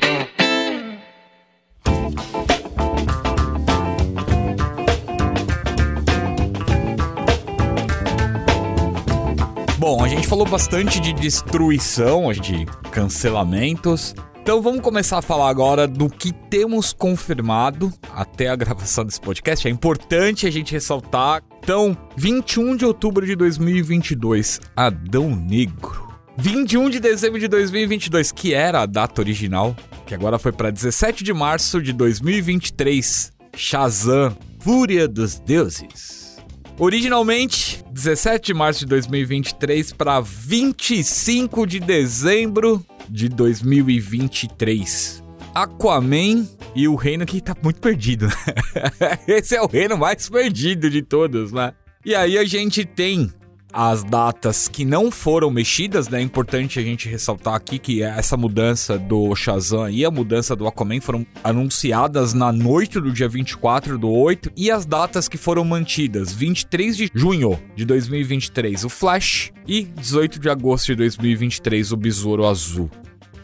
Bom, a gente falou bastante de destruição, de cancelamentos. Então vamos começar a falar agora do que temos confirmado até a gravação desse podcast. É importante a gente ressaltar. Então, 21 de outubro de 2022, Adão Negro. 21 de dezembro de 2022, que era a data original, que agora foi para 17 de março de 2023, Shazam, Fúria dos Deuses. Originalmente, 17 de março de 2023 para 25 de dezembro de 2023. Aquaman e o reino que tá muito perdido. né? Esse é o reino mais perdido de todos, né? E aí a gente tem as datas que não foram mexidas, né? É importante a gente ressaltar aqui que essa mudança do Shazam e a mudança do Aquaman foram anunciadas na noite do dia 24 do 8 e as datas que foram mantidas, 23 de junho de 2023, o Flash e 18 de agosto de 2023, o Besouro Azul.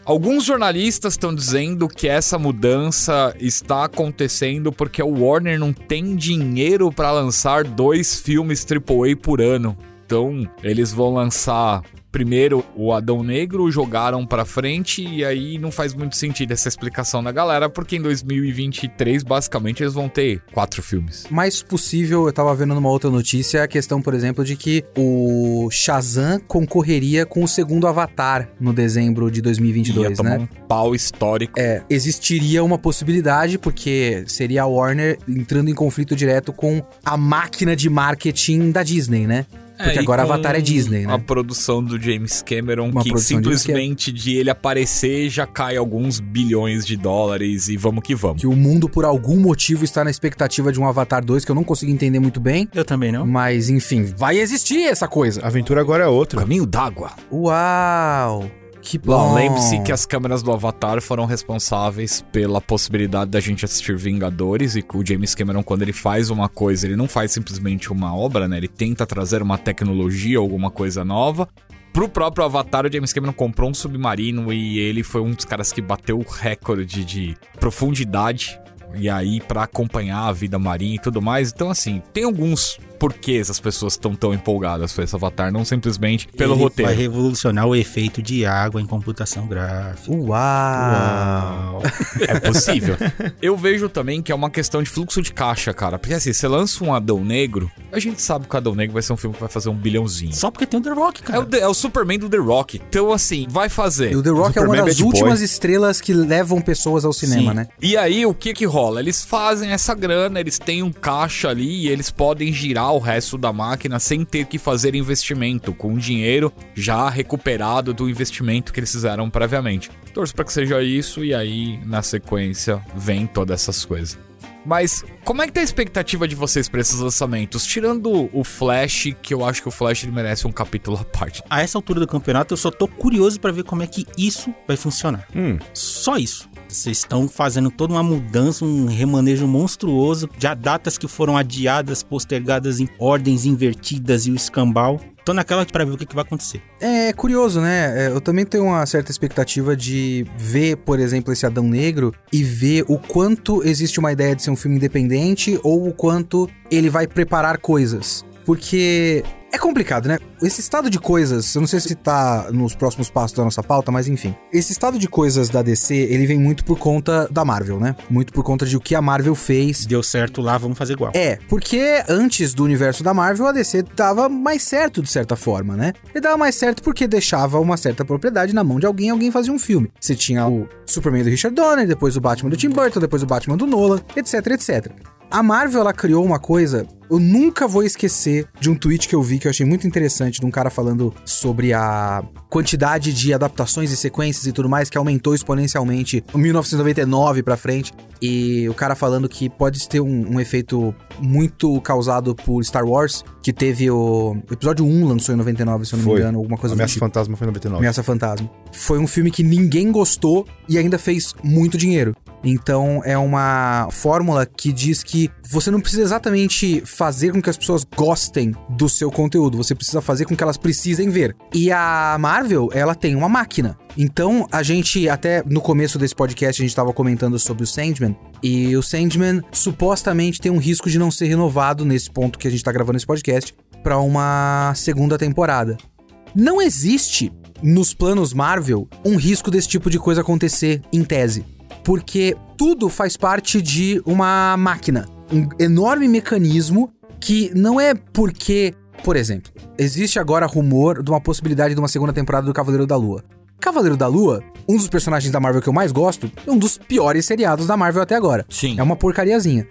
Alguns jornalistas estão dizendo que essa mudança está acontecendo porque o Warner não tem dinheiro para lançar dois filmes AAA por ano. Então, eles vão lançar primeiro o Adão Negro, jogaram pra frente e aí não faz muito sentido essa explicação da galera, porque em 2023 basicamente eles vão ter quatro filmes. Mais possível, eu tava vendo numa outra notícia, a questão, por exemplo, de que o Shazam concorreria com o segundo Avatar no dezembro de Ia 2022, tomar né? um pau histórico. É, existiria uma possibilidade, porque seria a Warner entrando em conflito direto com a máquina de marketing da Disney, né? Porque É, agora Avatar é Disney, né? A produção do James Cameron, Uma que produção de simplesmente de ele aparecer já cai alguns bilhões de dólares e vamos que vamos. Que o mundo, por algum motivo, está na expectativa de um Avatar 2, que eu não consigo entender muito bem. Eu também não. Mas, enfim, vai existir essa coisa. A aventura agora é outra. caminho d'água. Uau! Que Bom, lembre-se que as câmeras do Avatar foram responsáveis pela possibilidade da gente assistir Vingadores e que o James Cameron, quando ele faz uma coisa, ele não faz simplesmente uma obra, né? Ele tenta trazer uma tecnologia, alguma coisa nova. Pro próprio Avatar, o James Cameron comprou um submarino e ele foi um dos caras que bateu o recorde de profundidade. E aí, pra acompanhar a vida marinha e tudo mais. Então, assim, tem alguns porquês as pessoas estão tão empolgadas com esse Avatar, não simplesmente pelo Ele roteiro. Vai revolucionar o efeito de água em computação gráfica. Uau! É possível. Eu vejo também que é uma questão de fluxo de caixa, cara. Porque assim, você lança um Adão Negro, a gente sabe que o Adão Negro vai ser um filme que vai fazer um bilhãozinho. Só porque tem o The Rock, É cara. o, The- é o Superman do The Rock. Então, assim, vai fazer. E o The Rock é uma Superman das Bad Boy. últimas estrelas que levam pessoas ao cinema, Sim. né? E aí, o que que rola? Eles fazem essa grana, eles têm um caixa ali e eles podem girar o resto da máquina sem ter que fazer investimento, com o dinheiro já recuperado do investimento que eles fizeram previamente. Torço pra que seja isso e aí, na sequência, vem todas essas coisas. Mas como é que tá a expectativa de vocês pra esses lançamentos? Tirando o Flash, que eu acho que o Flash ele merece um capítulo à parte. A essa altura do campeonato, eu só tô curioso pra ver como é que isso vai funcionar. Hum. Só isso. Vocês estão fazendo toda uma mudança, um remanejo monstruoso. Já datas que foram adiadas, postergadas em ordens invertidas e o escambau. Tô naquela pra ver o que, que vai acontecer. É curioso, né? É, Eu também tenho uma certa expectativa de ver, por exemplo, esse Adão Negro e ver o quanto existe uma ideia de ser um filme independente ou o quanto ele vai preparar coisas. Porque é complicado, né? Esse estado de coisas, eu não sei se tá nos próximos passos da nossa pauta, mas enfim. Esse estado de coisas da DC, ele vem muito por conta da Marvel, né? Muito por conta de o que a Marvel fez Deu certo lá, vamos fazer igual. é, porque antes do universo da Marvel, a DC dava mais certo de certa forma, né? E dava mais certo porque deixava uma certa propriedade na mão de alguém, alguém fazia um filme. Você tinha o Superman do Richard Donner, depois o Batman do Tim Burton, depois o Batman do Nolan, etc, etc. A Marvel, ela criou uma coisa, eu nunca vou esquecer de um tweet que eu vi que eu achei muito interessante, de um cara falando sobre a quantidade de adaptações e sequências e tudo mais que aumentou exponencialmente em 1999 pra frente. E o cara falando que pode ter um, um efeito muito causado por Star Wars, que teve o, o episódio 1 lançou em 99, se eu não me Foi. engano, alguma coisa Ameaça tipo. Fantasma foi em 99. Ameaça Fantasma. Foi um filme que ninguém gostou e ainda fez muito dinheiro. Então é uma fórmula que diz que você não precisa exatamente fazer com que as pessoas gostem do seu conteúdo, você precisa fazer com que elas precisem ver. E a Marvel, ela tem uma máquina. Então a gente, até no começo desse podcast, a gente tava comentando sobre o Sandman. E o Sandman supostamente tem um risco de não ser renovado nesse ponto que a gente tá gravando esse podcast pra uma segunda temporada. Não existe nos planos Marvel um risco desse tipo de coisa acontecer em tese. Porque tudo faz parte de uma máquina. Um enorme mecanismo que não é porque. Por exemplo, existe agora rumor de uma possibilidade de uma segunda temporada do Cavaleiro da Lua. Cavaleiro da Lua, um dos personagens da Marvel que eu mais gosto, é um dos piores seriados da Marvel até agora. Sim. É uma porcariazinha.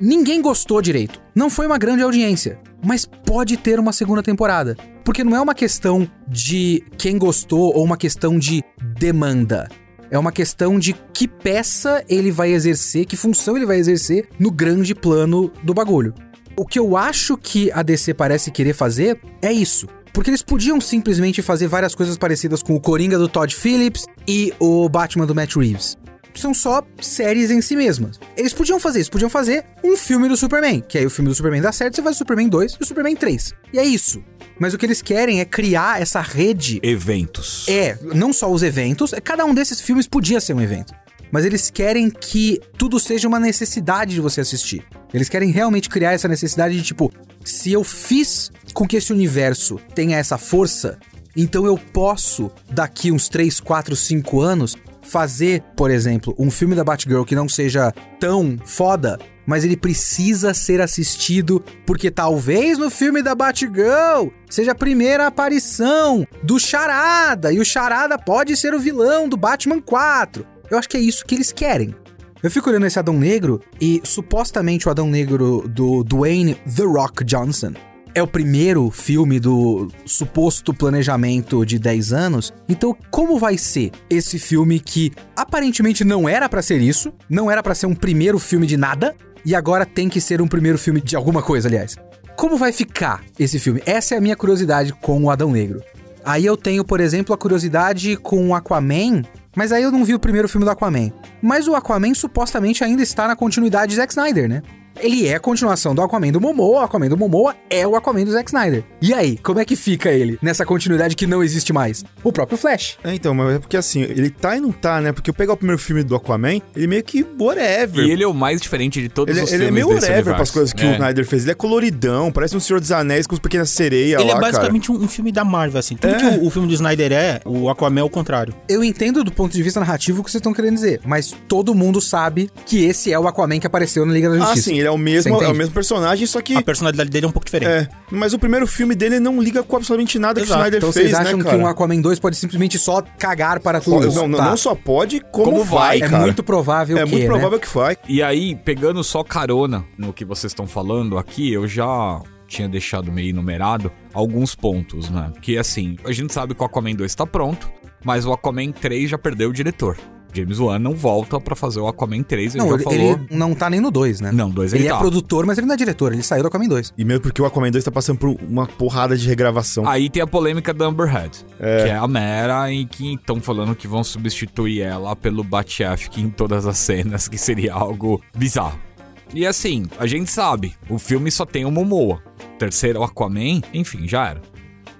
Ninguém gostou direito. Não foi uma grande audiência. Mas pode ter uma segunda temporada. Porque não é uma questão de quem gostou ou uma questão de demanda. É uma questão de que peça ele vai exercer, que função ele vai exercer no grande plano do bagulho. O que eu acho que a DC parece querer fazer é isso. Porque eles podiam simplesmente fazer várias coisas parecidas com o Coringa do Todd Phillips e o Batman do Matt Reeves são só séries em si mesmas. Eles podiam fazer isso, podiam fazer um filme do Superman, que aí o filme do Superman dá certo, você faz o Superman 2 e o Superman 3. E é isso. Mas o que eles querem é criar essa rede. Eventos. É, não só os eventos, cada um desses filmes podia ser um evento. Mas eles querem que tudo seja uma necessidade de você assistir. Eles querem realmente criar essa necessidade de tipo, se eu fiz com que esse universo tenha essa força, então eu posso, daqui uns 3, 4, 5 anos, fazer, por exemplo, um filme da Batgirl que não seja tão foda, mas ele precisa ser assistido porque talvez no filme da Batgirl seja a primeira aparição do Charada e o Charada pode ser o vilão do Batman 4. Eu acho que é isso que eles querem. Eu fico olhando esse Adão Negro e supostamente o Adão Negro do Dwayne The Rock Johnson é o primeiro filme do suposto planejamento de 10 anos. Então, como vai ser esse filme que aparentemente não era pra ser isso, não era pra ser um primeiro filme de nada e agora tem que ser um primeiro filme de alguma coisa, aliás. Como vai ficar esse filme? Essa é a minha curiosidade com o Adão Negro. Aí eu tenho, por exemplo, a curiosidade com o Aquaman, mas aí eu não vi o primeiro filme do Aquaman. Mas o Aquaman supostamente ainda está na continuidade de Zack Snyder, né? Ele é a continuação do Aquaman do Momoa, o Aquaman do Momoa é o Aquaman do Zack Snyder. E aí, como é que fica ele nessa continuidade que não existe mais? O próprio Flash. É, então, mas é porque assim, ele tá e não tá, né? Porque eu pegar o primeiro filme do Aquaman, ele meio que whatever. E ele é o mais diferente de todos Ele, os ele é filmes meio desse whatever universo. pras coisas que É. o Snyder fez. Ele é coloridão, parece um Senhor dos Anéis com os pequenas sereias Ele lá, é basicamente um, um filme da Marvel, assim. Tudo É. que o, o filme do Snyder é, o Aquaman é o contrário. Eu entendo do ponto de vista narrativo o que vocês estão querendo dizer, mas todo mundo sabe que esse é o Aquaman que apareceu na Liga da. Ah, Justiça. sim, ele é o mesmo, é o mesmo personagem, só que... A personalidade dele é um pouco diferente. É, mas o primeiro filme dele não liga com absolutamente nada que o Exato. Snyder Então fez, vocês acham né, que cara? um Aquaman 2 pode simplesmente só cagar para tudo? Não, não, Tá. não só pode, como, Como vai, vai, É cara. muito provável É que, muito né? provável que vai. E aí, pegando só carona no que vocês estão falando aqui, eu já tinha deixado meio enumerado alguns pontos, né? Que assim, a gente sabe que o Aquaman 2 tá pronto, mas o Aquaman 3 já perdeu o diretor. James Wan não volta pra fazer o Aquaman 3, ele Não, já ele, falou. ele não tá nem no 2, né? Não, dois ele, ele é tá. produtor, mas ele não é diretor, ele saiu do Aquaman 2. E mesmo porque o Aquaman 2 tá passando por uma porrada de regravação. Aí tem a polêmica da Amber Heard, que é a Mera, em que estão falando que vão substituir ela pelo Batchafik em todas as cenas, que seria algo bizarro. E assim, a gente sabe, o filme só tem o Momoa. Terceiro é o Aquaman, enfim, já era.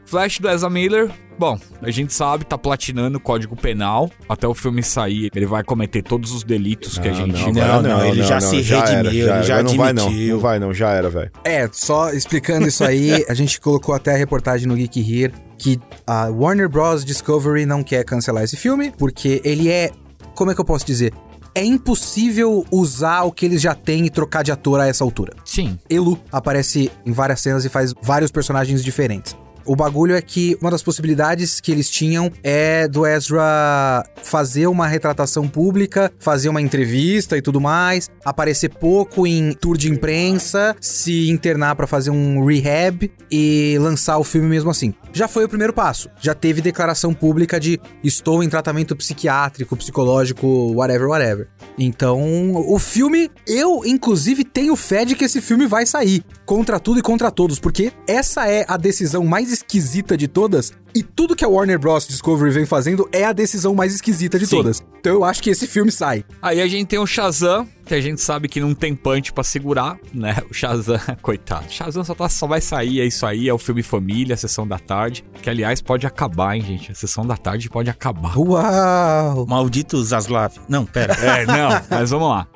Flash do Ezra Miller, bom, a gente sabe, tá platinando o Código Penal. Até o filme sair, ele vai cometer todos os delitos que a gente... não, não, ele já se redimiu, ele já Não vai não, admitiu. não vai não, já era, velho. É, só explicando isso aí, a gente colocou até a reportagem no Geek Here que a Warner Bros. Discovery não quer cancelar esse filme, porque ele é. Como é que eu posso dizer? É impossível usar o que eles já têm e trocar de ator a essa altura. Sim, Elu aparece em várias cenas e faz vários personagens diferentes. O bagulho é que uma das possibilidades que eles tinham é do Ezra fazer uma retratação pública, fazer uma entrevista e tudo mais, aparecer pouco em tour de imprensa, se internar pra fazer um rehab e lançar o filme mesmo assim. Já foi o primeiro passo. Já teve declaração pública de estou em tratamento psiquiátrico, psicológico, whatever, whatever. Então, o filme, eu inclusive tenho fé de que esse filme vai sair contra tudo e contra todos, porque essa é a decisão mais esquisita de todas. E tudo que a Warner Bros. Discovery vem fazendo é a decisão mais esquisita de Sim. todas. Então eu acho que esse filme sai. Aí a gente tem o Shazam, que a gente sabe que não tem punch pra segurar, né? O Shazam, coitado. Shazam só, tá- só vai sair, é isso aí, é o filme Família, a Sessão da Tarde. Que, aliás, pode acabar, hein, gente? A Sessão da Tarde pode acabar. Uau! Maldito Zaslav. Não, pera. É, não, mas vamos lá.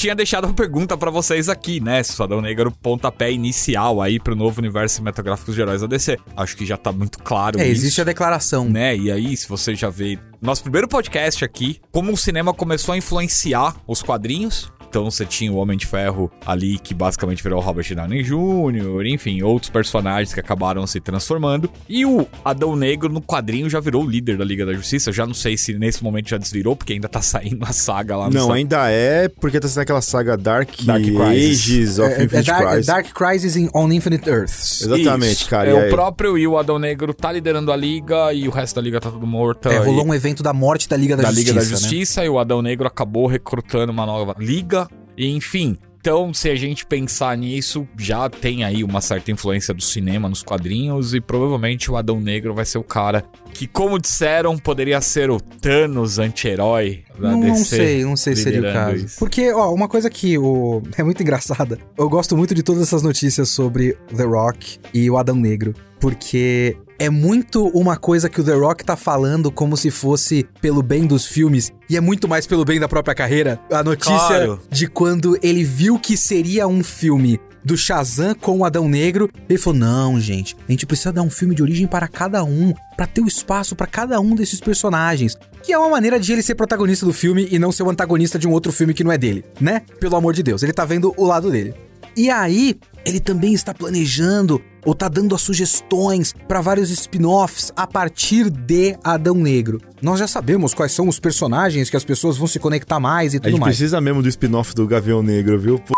Tinha deixado uma pergunta pra vocês aqui, né? Se o Negro pontapé inicial aí pro novo universo cinematográfico dos heróis da DC. Acho que já tá muito claro É, isso. existe a declaração. né? E aí, se você já vê nosso primeiro podcast aqui, como o cinema começou a influenciar os quadrinhos. Então você tinha o Homem de Ferro ali, que basicamente virou o Robert Downey Jr., enfim, outros personagens que acabaram se transformando. E o Adão Negro no quadrinho já virou o líder da Liga da Justiça. Eu já não sei se nesse momento já desvirou, porque ainda tá saindo a saga lá no Não, ainda é, porque tá sendo aquela saga Dark, Dark Crisis. Ages of É, é Infinite Dark, Crisis. Dark Crisis in, on Infinite Earths. Exatamente, Isso. cara. É e o aí? próprio e o Adão Negro tá liderando a liga e o resto da liga tá tudo morto. É, rolou e... um evento da morte da Liga da, da Justiça. Liga da né? Justiça e o Adão Negro acabou recrutando uma nova liga. Enfim, então se a gente pensar nisso, já tem aí uma certa influência do cinema nos quadrinhos e provavelmente o Adão Negro vai ser o cara que, como disseram, poderia ser o Thanos anti-herói da Não, DC. não sei, não sei se seria o caso. isso. Porque, ó, uma coisa que o... é muito engraçada. Eu gosto muito de todas essas notícias sobre The Rock e o Adão Negro. Porque é muito uma coisa que o The Rock tá falando como se fosse pelo bem dos filmes. E é muito mais pelo bem da própria carreira. A notícia Claro. de quando ele viu que seria um filme do Shazam com o Adão Negro, ele falou: "Não, gente, a gente precisa dar um filme de origem para cada um, pra ter o espaço pra cada um desses personagens". Que é uma maneira de ele ser protagonista do filme e não ser o antagonista de um outro filme que não é dele, né? Pelo amor de Deus, ele tá vendo o lado dele. E aí, ele também está planejando ou tá dando as sugestões para vários spin-offs a partir de Adão Negro. Nós já sabemos quais são os personagens que as pessoas vão se conectar mais e A tudo gente mais. precisa mesmo do spin-off do Gavião Negro, viu? Pô,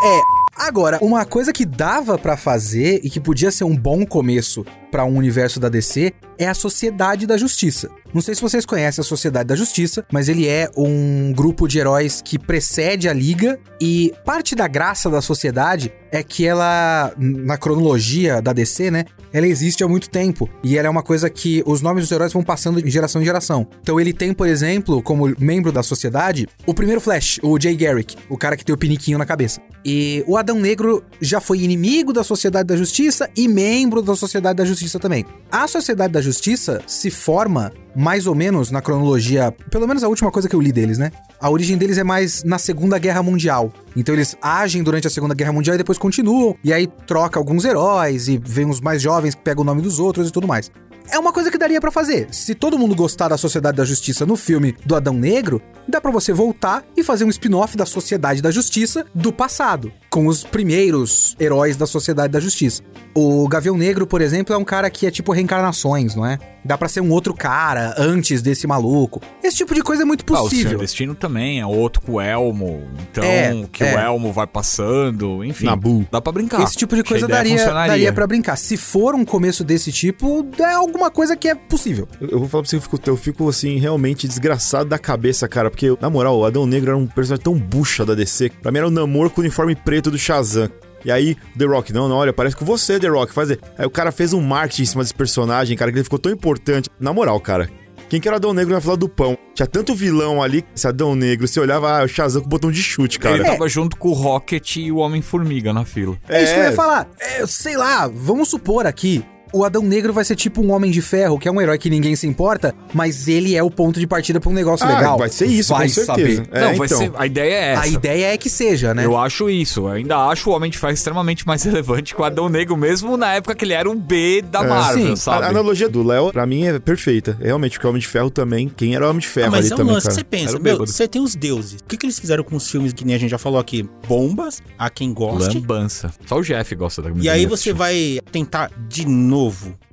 Agora, uma coisa que dava pra fazer e que podia ser um bom começo pra um universo da DC é a Sociedade da Justiça. Não sei se vocês conhecem a Sociedade da Justiça, mas ele é um grupo de heróis que precede a Liga e parte da graça da sociedade é que ela, na cronologia da DC, né, ela existe há muito tempo e ela é uma coisa que os nomes dos heróis vão passando de geração em geração. Então ele tem, por exemplo, como membro da sociedade, o primeiro Flash, o Jay Garrick, o cara que tem o piniquinho na cabeça. E o Adão Negro já foi inimigo da Sociedade da Justiça e membro da Sociedade da Justiça também. A Sociedade da Justiça se forma mais ou menos na cronologia, pelo menos a última coisa que eu li deles, né? A origem deles é mais na Segunda Guerra Mundial. Então eles agem durante a Segunda Guerra Mundial e depois continuam. E aí troca alguns heróis e vem os mais jovens que pegam o nome dos outros e tudo mais. É uma coisa que daria pra fazer. Se todo mundo gostar da Sociedade da Justiça no filme do Adão Negro, dá pra você voltar e fazer um spin-off da Sociedade da Justiça do passado, com os primeiros heróis da Sociedade da Justiça. O Gavião Negro, por exemplo, é um cara que é tipo reencarnações, não é? Dá pra ser um outro cara antes desse maluco. Esse tipo de coisa é muito Ah, o Senhor possível. Destino também é outro com o Elmo. Então, É, que é. o Elmo vai passando, enfim. Nabu. Dá pra brincar. Esse tipo de coisa daria, daria para brincar. Se for um começo desse tipo, é alguma coisa que é possível. Eu, eu vou falar pra você que eu fico, eu fico, assim, realmente desgraçado da cabeça, cara. Porque, na moral, o Adão Negro era um personagem tão bucha da DC. Pra mim era o namoro com o uniforme preto do Shazam. E aí, The Rock, não, não, olha, parece que você, The Rock, faz. Aí o cara fez um marketing em cima desse personagem, cara, que ele ficou tão importante. Na moral, cara. Quem que era Adão Negro na fila do pão? Tinha tanto vilão ali, esse Adão Negro, você olhava, ah, o Shazam com o botão de chute, cara. Ele tava junto com o Rocket e o Homem-Formiga na fila. É, isso que eu ia falar. É, sei lá, vamos supor aqui. O Adão Negro vai ser tipo um Homem de Ferro, que é um herói que ninguém se importa, mas ele é o ponto de partida pra um negócio Ah, legal. vai ser isso, vai com certeza. Saber. É, Não, vai então. ser. A ideia é essa. A ideia é que seja, né? Eu acho isso. Eu ainda acho o Homem de Ferro extremamente mais relevante que o Adão Negro, mesmo na época que ele era um B da Marvel, sim. A, sabe? a analogia do Léo, pra mim, é perfeita. Realmente, porque o Homem de Ferro também. Quem era o Homem de Ferro Ah, mas ali é um também, lance que cara? você pensa, meu, você tem os deuses. O que, que eles fizeram com os filmes que nem a gente já falou aqui? Bombas, a quem goste. Lambança. Só o Jeff gosta da E aí você vai tentar de novo.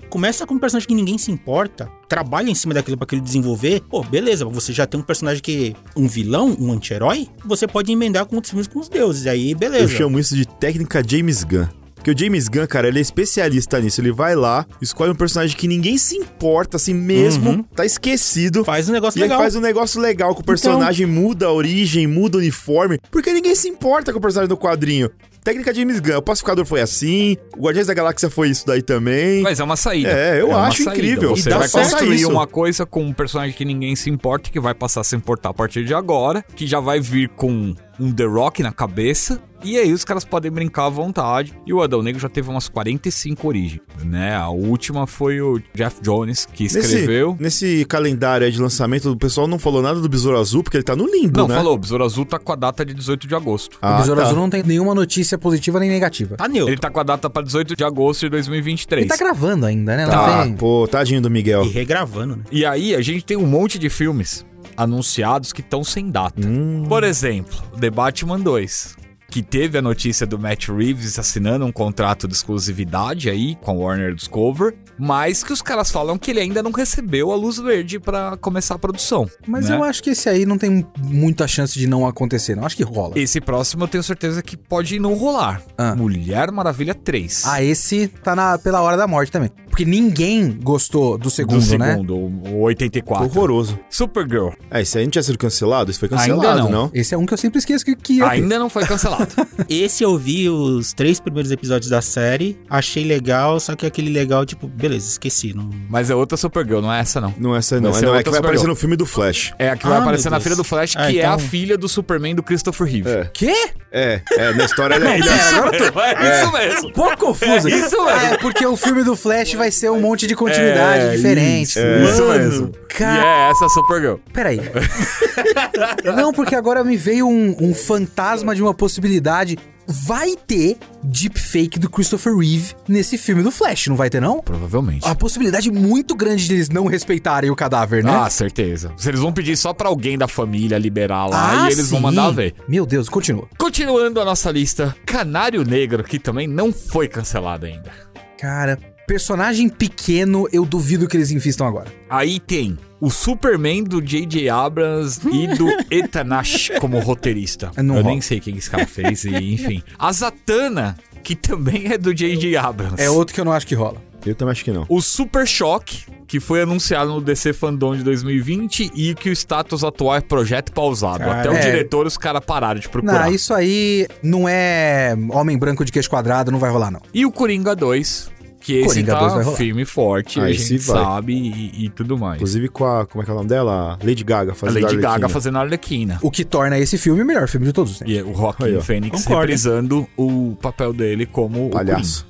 Começa com um personagem que ninguém se importa, trabalha em cima daquilo pra aquilo desenvolver. Pô, beleza, você já tem um personagem que um vilão, um anti-herói, você pode emendar com outros filmes com os deuses. Aí, beleza. Eu chamo isso de técnica James Gunn. Porque o James Gunn, cara, ele é especialista nisso. Ele vai lá, escolhe um personagem que ninguém se importa, assim mesmo, Uhum. tá esquecido. Faz um negócio E legal. faz um negócio legal com o personagem, muda a origem, muda o uniforme, porque ninguém se importa com o personagem do quadrinho. Técnica James Gunn, o Pacificador foi assim, o Guardiões da Galáxia foi isso daí também. Mas é uma saída. É, eu uma acho incrível. Você E vai construir isso. uma coisa com um personagem que ninguém se importa, que vai passar a se importar a partir de agora, que já vai vir com um The Rock na cabeça. E aí os caras podem brincar à vontade. E o Adão Negro já teve umas 45 origens, né? A última foi o Jeff Jones, que escreveu. Nesse, nesse calendário aí de lançamento, o pessoal não falou nada do Besouro Azul, porque ele tá no limbo, Não, né? falou, o Besouro Azul tá com a data de 18 de agosto. o Ah, Besouro tá. Azul não tem nenhuma notícia positiva nem negativa. Tá neutro. Ele tá com a data pra 18 de agosto de 2023. Ele tá gravando ainda, né? Não Tá, tem... pô, tadinho do Miguel. E regravando, né? E aí a gente tem um monte de filmes anunciados que estão sem data. Hum. Por exemplo, The Batman 2, que teve a notícia do Matt Reeves assinando um contrato de exclusividade aí com a Warner Discover, mas que os caras falam que ele ainda não recebeu a luz verde pra começar a produção. Mas né? eu acho que esse aí não tem muita chance de não acontecer, não. Acho que rola. Esse próximo eu tenho certeza que pode não rolar. Ah. Mulher Maravilha 3. Ah, esse tá na, pela hora da morte também. Porque ninguém gostou do do segundo, né? segundo, o 84. Horroroso. Supergirl. É, esse aí não tinha sido cancelado? Isso foi cancelado, Ainda não. não? Esse é um que eu sempre esqueço que, que ia ter. Ainda não foi cancelado. Esse eu vi os três primeiros episódios da série, achei legal, só que aquele legal, tipo, beleza, esqueci. Não... Mas é outra Supergirl, não é essa não. Não, essa não. Vai É, ser não, é outra que vai Supergirl. aparecer no filme do Flash. É a que vai Ah, aparecer meu na filha do Flash, que Ah, é a então- filha do Superman do Christopher Reeve. É. Quê? É, é, na história é. isso mesmo, é isso mesmo. Um pouco confuso. É isso mesmo. É, porque o filme do Flash vai ser um monte de continuidade É, diferente. isso, é isso Mano, mesmo. Cara, E é essa Supergirl. Peraí. Não, porque agora me veio um, um fantasma de uma possibilidade. Vai ter deepfake do Christopher Reeve nesse filme do Flash, não vai ter, não? Provavelmente. A possibilidade muito grande de eles não respeitarem o cadáver, né? Ah, certeza. Se eles vão pedir só pra alguém da família liberar lá Ah, e eles vão sim. mandar ver. Meu Deus, continua. Continuando a nossa lista, Canário Negro, que também não foi cancelado ainda. Cara, personagem pequeno, eu duvido que eles invistam agora. Aí tem o Superman do J.J. Abrams e do Etanash como roteirista. Não Eu rola. nem sei quem esse cara fez, e enfim. A Zatanna, que também é do J.J. Abrams. É outro que eu não acho que rola. Eu também acho que não. O Super Choque, que foi anunciado no DC Fandom de 2020 e que o status atual é projeto pausado. Cara, Até o é. diretor os caras pararam de procurar. Não, isso aí não é homem branco de queixo quadrado, não vai rolar, não. E o Coringa 2, que esse Coringa 2 vai tá rolar. firme e forte, Ah, a gente vai. sabe e, e tudo mais. Inclusive com a. Como é que é o nome dela? A Lady Gaga A fazendo Lady Arlequina. Gaga fazendo a Arlequina. O que torna esse filme o melhor filme de todos os tempos. E o Joaquim Aí, ó. Fênix Concordo. reprisando o papel dele como o Palhaço.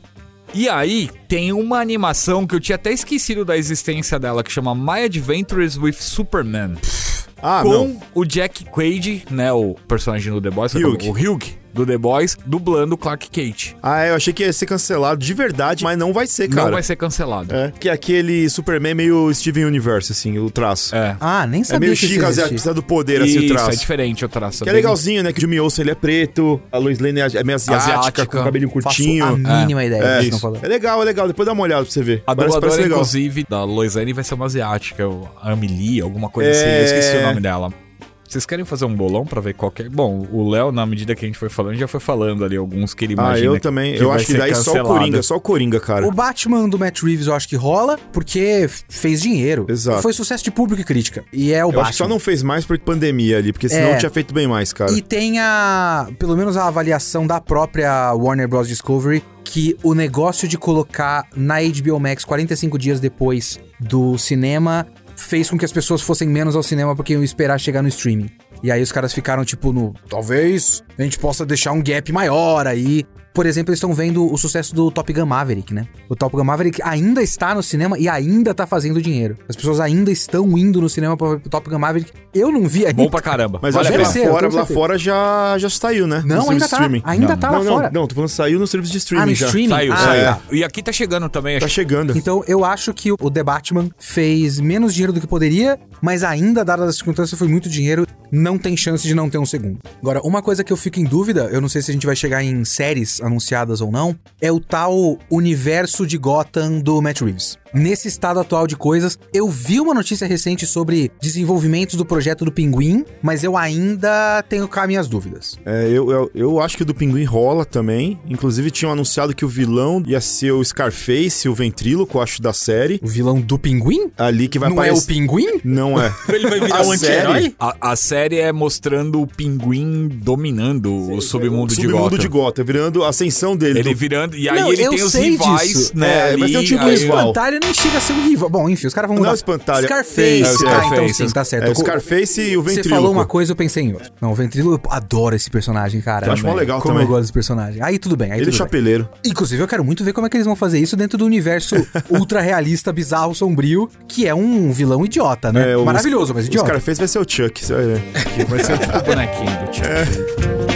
E aí, tem uma animação que eu tinha até esquecido da existência dela, que chama My Adventures with Superman. Ah, com não. o Jack Quaid, né, o personagem do The Boys, Hugh. o Hugh do The Boys, dublando o Clark Kent. Ah, é, eu achei que ia ser cancelado de verdade, mas não vai ser, cara. Não vai ser cancelado. É, que é aquele Superman meio Steven Universe, assim, o traço. É. Ah, nem É, sabia meio que isso chique, existia. precisa do poder, assim, o Isso, traço. é diferente o traço. Que é bem- legalzinho, né? Que o Jimmy Olsen, ele é preto, a Lois Lane é é meio asiática, Asiática. com o cabelinho Faço curtinho. a mínima ideia É, do que isso. falando. É legal, é legal. Depois dá uma olhada pra você ver. A parece, dubladora, parece legal. inclusive, da Loisane vai ser uma asiática, o Amelie, alguma coisa assim. É. Eu esqueci o nome dela. Vocês querem fazer um bolão pra ver qual que é? Bom, o Léo, na medida que a gente foi falando, já foi falando ali alguns que ele Ah, imagina eu também. que eu vai acho que ser daí só o cancelado. Coringa, só o Coringa, cara. O Batman do Matt Reeves eu acho que rola, porque fez dinheiro. Exato. Foi sucesso de público e crítica. E é o Eu Batman. acho que só não fez mais por pandemia ali, porque senão É. tinha feito bem mais, cara. E tem a. Pelo menos a avaliação da própria Warner Bros. Discovery que o negócio de colocar na HBO Max 45 dias depois do cinema fez com que as pessoas fossem menos ao cinema porque iam esperar chegar no streaming. E aí os caras ficaram tipo no. Talvez a gente possa deixar um gap maior aí. Por exemplo, eles estão vendo o sucesso do Top Gun Maverick, né? O Top Gun Maverick ainda está no cinema e ainda tá fazendo dinheiro. As pessoas ainda estão indo no cinema pra ver o Top Gun Maverick. Eu não vi ainda. Bom pra caramba. Mas Vale acho lá ser, fora, lá fora já, já saiu, né? Não, ainda tá. streaming. Ainda Não, tá não, lá não, fora. não, tô falando saiu no serviço de streaming Ah, no já. streaming? Saiu, Ah, saiu. tá. E aqui tá chegando também, Tá acho chegando. Então eu acho que o The Batman fez menos dinheiro do que poderia, mas ainda, dadas as circunstâncias, foi muito dinheiro. Não tem chance de não ter um segundo. Agora, uma coisa que eu fico em dúvida, eu não sei se a gente vai chegar em séries anunciadas ou não, é o tal universo de Gotham do Matt Reeves. Nesse estado atual de coisas, eu vi uma notícia recente sobre desenvolvimentos do projeto do Pinguim, mas eu ainda tenho cá minhas dúvidas. É, eu, eu, eu acho que o do Pinguim rola também. Inclusive, tinham anunciado que o vilão ia ser o Scarface, o ventríloco, acho, da série. O vilão do Pinguim? Ali que vai não é o aparecer. Pinguim? Não é. Ele vai virar A um série? anti-herói? A, a série é mostrando o pinguim dominando o submundo, de Submundo de Gotham, virando a ascensão dele. Ele do- virando. E aí Não, ele tem os rivais, disso. né? É, vai ali, ser um tipo aí- rival. Espantalho nem chega a ser um rival. Bom, enfim, os caras vão Não mudar. é o Espantalho, Scarface. é o ah, Scarface. então sim, tá certo. É o Scarface e o Você ventríloco. falou uma coisa, eu pensei em outra. Não, o Ventríloco, eu adoro esse personagem, cara. Eu acho mó legal Como também. eu gosto desse personagem. Aí tudo bem, aí Ele é tudo bem. chapeleiro. Inclusive, eu quero muito ver como é que eles vão fazer isso dentro do universo ultra realista, bizarro, sombrio, que é um vilão idiota, né? É, o- Maravilhoso, mas O idiota. Scarface vai ser o Chuck, você vai ver. Vai ser tipo o bonequinho do tio. O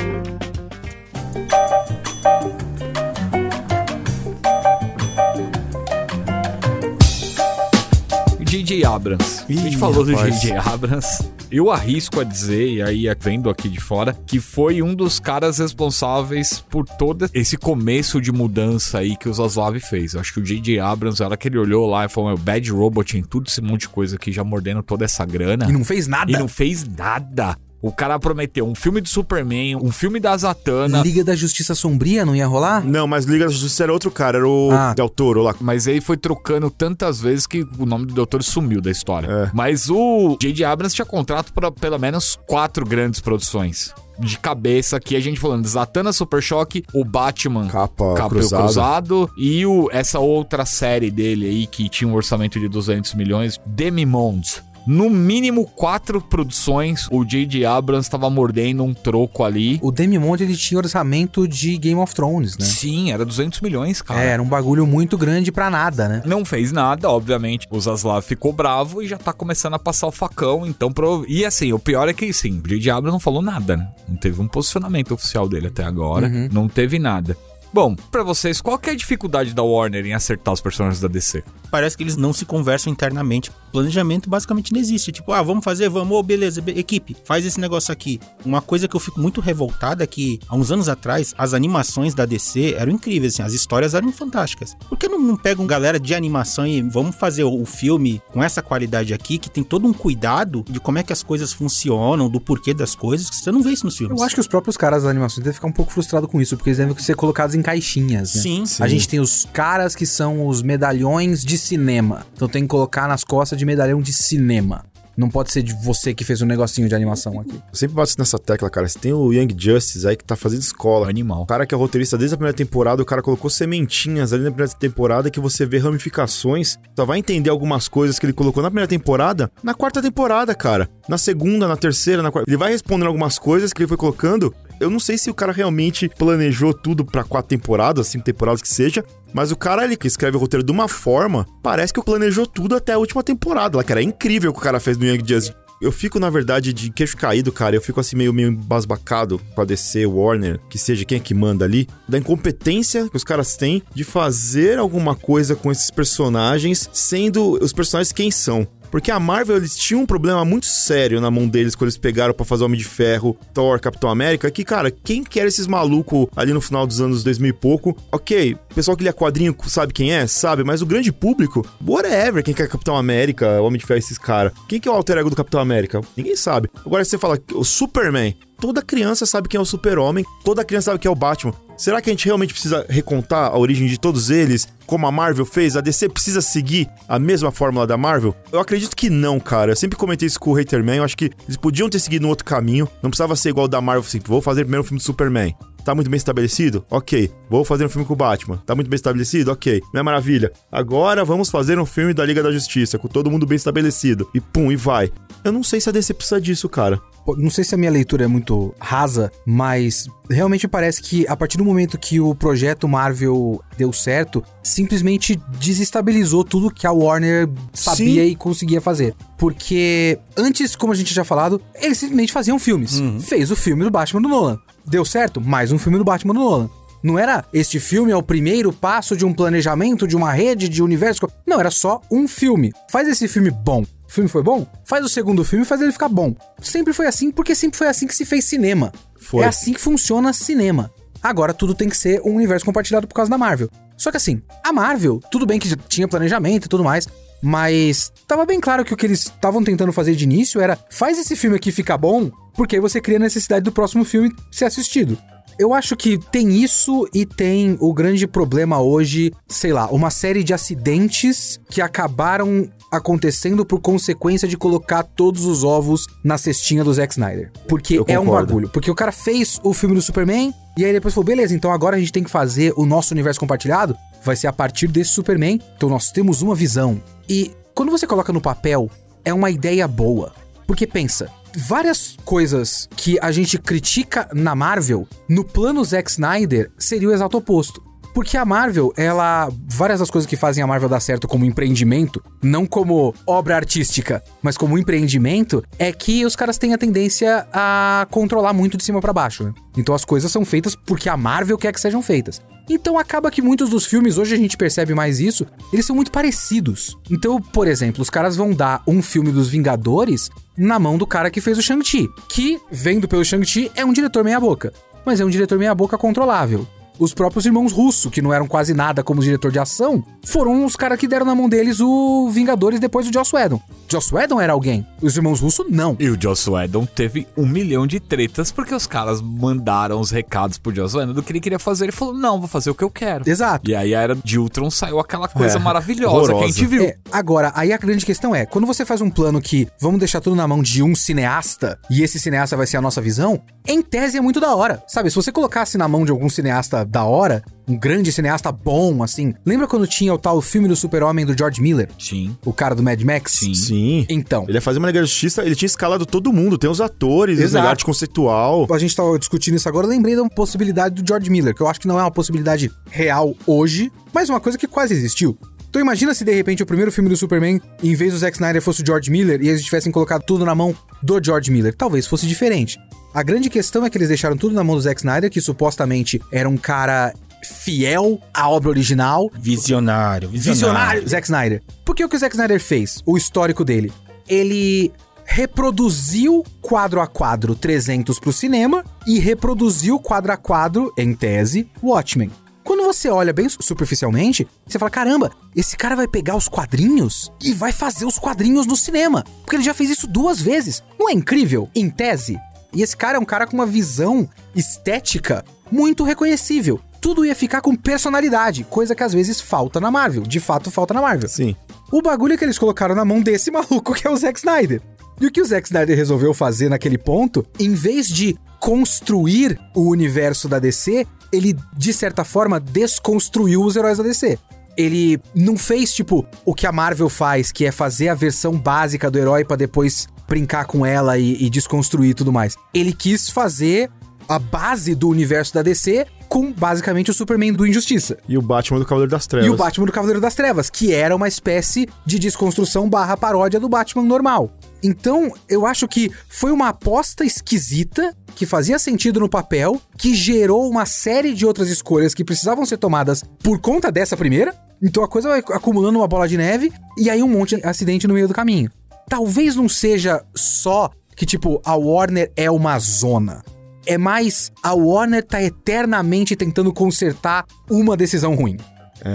J.J. Abrams. a gente Ih, falou do rapaz. J.J. Abrams. Eu arrisco a dizer, e aí vendo aqui de fora, que foi um dos caras responsáveis por todo esse começo de mudança aí que o Zaslav fez. Eu acho que o J.J. Abrams, era que ele olhou lá e falou: meu, Bad Robot em tudo esse monte de coisa aqui, já mordendo toda essa grana. E não fez nada. E não fez nada. O cara prometeu um filme de Superman, um filme da Zatanna. Liga da Justiça Sombria não ia rolar? Não, mas Liga da Justiça era outro cara, era o Ah. Del Toro lá. Mas aí foi trocando tantas vezes que o nome do doutor sumiu da história. É. Mas o J.J. Abrams tinha contrato para pelo menos quatro grandes produções. De cabeça aqui, a gente falando Zatanna Super Choque, o Batman Capa, Capel cruzada. Cruzado e o, essa outra série dele aí que tinha um orçamento de 200 milhões, Demimondes. No mínimo quatro produções, o J.J. Abrams estava mordendo um troco ali. O Demimonde, ele tinha orçamento de Game of Thrones, né? Sim, era 200 milhões, cara. É, era um bagulho muito grande pra nada, né? Não fez nada, obviamente. O Zaslav ficou bravo e já tá começando a passar o facão, então... Pro... E assim, o pior é que, sim, o J.J. Abrams não falou nada, né? Não teve um posicionamento oficial dele até agora. Uhum. Não teve nada. Bom, pra vocês, qual que é a dificuldade da Warner em acertar os personagens da DC? Parece que eles não se conversam internamente. Planejamento basicamente não existe. Tipo, ah, vamos fazer, vamos, ô, beleza, be- equipe, faz esse negócio aqui. Uma coisa que eu fico muito revoltada é que, há uns anos atrás, as animações da DC eram incríveis, assim, as histórias eram fantásticas. Por que não, não pegam galera de animação e vamos fazer o, o filme com essa qualidade aqui, que tem todo um cuidado de como é que as coisas funcionam, do porquê das coisas, que você não vê isso nos filmes. Eu acho que os próprios caras da animação devem ficar um pouco frustrados com isso, porque eles devem ser colocados em caixinhas, né? Sim. A gente tem os caras que são os medalhões de cinema. Então tem que colocar nas costas de medalhão de cinema. Não pode ser de você que fez um negocinho de animação aqui. Eu sempre bato nessa tecla, cara. Você tem o Young Justice aí que tá fazendo escola. Animal. O cara que é roteirista desde a primeira temporada, o cara colocou sementinhas ali na primeira temporada que você vê ramificações. Só vai entender algumas coisas que ele colocou na primeira temporada, na quarta temporada, cara. Na segunda, na terceira, na quarta. Ele vai respondendo algumas coisas que ele foi colocando. Eu não sei se o cara realmente planejou tudo pra quatro temporadas, cinco temporadas que seja, mas o cara ali que escreve o roteiro de uma forma, parece que planejou tudo até a última temporada. Lá, cara, é incrível o que o cara fez no Young Justice. Eu fico, na verdade, de queixo caído, cara. Eu fico assim, meio, meio embasbacado com a DC, Warner, que seja quem é que manda ali, da incompetência que os caras têm de fazer alguma coisa com esses personagens, sendo os personagens quem são. Porque a Marvel, eles tinham um problema muito sério na mão deles quando eles pegaram pra fazer Homem de Ferro, Thor, Capitão América, que, cara, quem quer esses malucos ali no final dos anos 2000 e pouco? Ok, o pessoal que lê quadrinho sabe quem é? Sabe, mas o grande público, whatever, quem quer Capitão América, Homem de Ferro, esses caras. Quem que é o alter ego do Capitão América? Ninguém sabe. Agora, você fala o Superman, toda criança sabe quem é o Super-Homem, toda criança sabe quem é o Batman. Será que a gente realmente precisa recontar a origem de todos eles, como a Marvel fez? A DC precisa seguir a mesma fórmula da Marvel? Eu acredito que não, cara. Eu sempre comentei isso com o Haterman. Eu acho que eles podiam ter seguido um outro caminho. Não precisava ser igual da Marvel, assim, vou fazer primeiro o filme do Superman. Tá muito bem estabelecido? Ok. Vou fazer um filme com o Batman. Tá muito bem estabelecido? Ok. Não é maravilha? Agora vamos fazer um filme da Liga da Justiça, com todo mundo bem estabelecido. E pum, e vai. Eu não sei se a DC precisa disso, cara. Não sei se a minha leitura é muito rasa, mas realmente parece que a partir do momento que o projeto Marvel deu certo, simplesmente desestabilizou tudo que a Warner sabia Sim. e conseguia fazer. Porque antes, como a gente já falado, eles simplesmente faziam filmes. Fez o filme do Batman do Nolan. Deu certo? Mais um filme do Batman do Nolan. Não era este filme é o primeiro passo de um planejamento de uma rede de universo. Não, era só um filme. Faz esse filme bom. O filme foi bom? Faz o segundo filme e faz ele ficar bom. Sempre foi assim, porque sempre foi assim que se fez cinema. Foi. É assim que funciona cinema. Agora tudo tem que ser um universo compartilhado por causa da Marvel. Só que assim, a Marvel, tudo bem que já tinha planejamento e tudo mais, mas tava bem claro que o que eles estavam tentando fazer de início era faz esse filme aqui ficar bom, porque aí você cria a necessidade do próximo filme ser assistido. Eu acho que tem isso e tem o grande problema hoje, sei lá, uma série de acidentes que acabaram acontecendo por consequência de colocar todos os ovos na cestinha do Zack Snyder. Porque Eu é um bagulho. Porque o cara fez o filme do Superman e aí depois falou: beleza, então agora a gente tem que fazer o nosso universo compartilhado. Vai ser a partir desse Superman. Então nós temos uma visão. E quando você coloca no papel, é uma ideia boa. Porque pensa, várias coisas que a gente critica na Marvel, no plano Zack Snyder, seria o exato oposto. Porque a Marvel, ela. Várias das coisas que fazem a Marvel dar certo como empreendimento, não como obra artística, mas como empreendimento, é que os caras têm a tendência a controlar muito de cima pra baixo. né? Então as coisas são feitas porque a Marvel quer que sejam feitas. Então acaba que muitos dos filmes, hoje a gente percebe mais isso, eles são muito parecidos. Então, por exemplo, os caras vão dar um filme dos Vingadores na mão do cara que fez o Shang-Chi, que, vendo pelo Shang-Chi, é um diretor meia-boca. Mas é um diretor meia-boca controlável. Os próprios irmãos Russo, que não eram quase nada como diretor de ação, foram os caras que deram na mão deles o Vingadores depois do Joss Whedon. Joss Whedon era alguém. Os irmãos Russo, não. E o Joss Whedon teve um milhão de tretas porque os caras mandaram os recados pro Joss Whedon do que ele queria fazer. Ele falou, não, vou fazer o que eu quero. Exato. E aí a era de Ultron saiu aquela coisa É, maravilhosa que a horrorosa. gente viu. É, agora, aí a grande questão é, quando você faz um plano que vamos deixar tudo na mão de um cineasta e esse cineasta vai ser a nossa visão, em tese é muito da hora. Sabe, se você colocasse na mão de algum cineasta da hora, um grande cineasta bom, assim. Lembra quando tinha o tal filme do Super-Homem do George Miller? Sim. O cara do Mad Max? Sim. Sim. Então, Ele ia fazer uma Liga da Justiça, ele tinha escalado todo mundo, tem os atores, os Exato. arte conceitual. a gente tava discutindo isso agora, eu lembrei da possibilidade do George Miller, que eu acho que não é uma possibilidade real hoje, mas uma coisa que quase existiu. Então imagina se de repente o primeiro filme do Superman, em vez do Zack Snyder, fosse o George Miller e eles tivessem colocado tudo na mão do George Miller. Talvez fosse diferente. A grande questão é que eles deixaram tudo na mão do Zack Snyder, que supostamente era um cara fiel à obra original, Visionário, visionário. Visionário, Zack Snyder. Porque o que o Zack Snyder fez? O histórico dele. Ele reproduziu quadro a quadro 300 pro cinema e reproduziu quadro a quadro, em tese, Watchmen. Quando você olha bem superficialmente, você fala: caramba, esse cara vai pegar os quadrinhos e vai fazer os quadrinhos no cinema. Porque ele já fez isso duas vezes. Não é incrível? Em tese. E esse cara é um cara com uma visão estética muito reconhecível. tudo ia ficar com personalidade, coisa que às vezes falta na Marvel. De fato, falta na Marvel. Sim. O bagulho é que eles colocaram na mão desse maluco que é o Zack Snyder. E o que o Zack Snyder resolveu fazer naquele ponto, em vez de construir o universo da DC, ele, de certa forma, desconstruiu os heróis da DC. Ele não fez, tipo, o que a Marvel faz, que é fazer a versão básica do herói pra depois brincar com ela e, e desconstruir e tudo mais. Ele quis fazer a base do universo da DC com basicamente o Superman do Injustiça. E o Batman do Cavaleiro das Trevas. E o Batman do Cavaleiro das Trevas, que era uma espécie de desconstrução barra paródia do Batman normal. Então, eu acho que foi uma aposta esquisita, que fazia sentido no papel, que gerou uma série de outras escolhas que precisavam ser tomadas por conta dessa primeira. Então a coisa vai acumulando uma bola de neve e aí um monte de acidente no meio do caminho. Talvez não seja só que, tipo, a Warner é uma zona. É mais a Warner tá eternamente tentando consertar uma decisão ruim.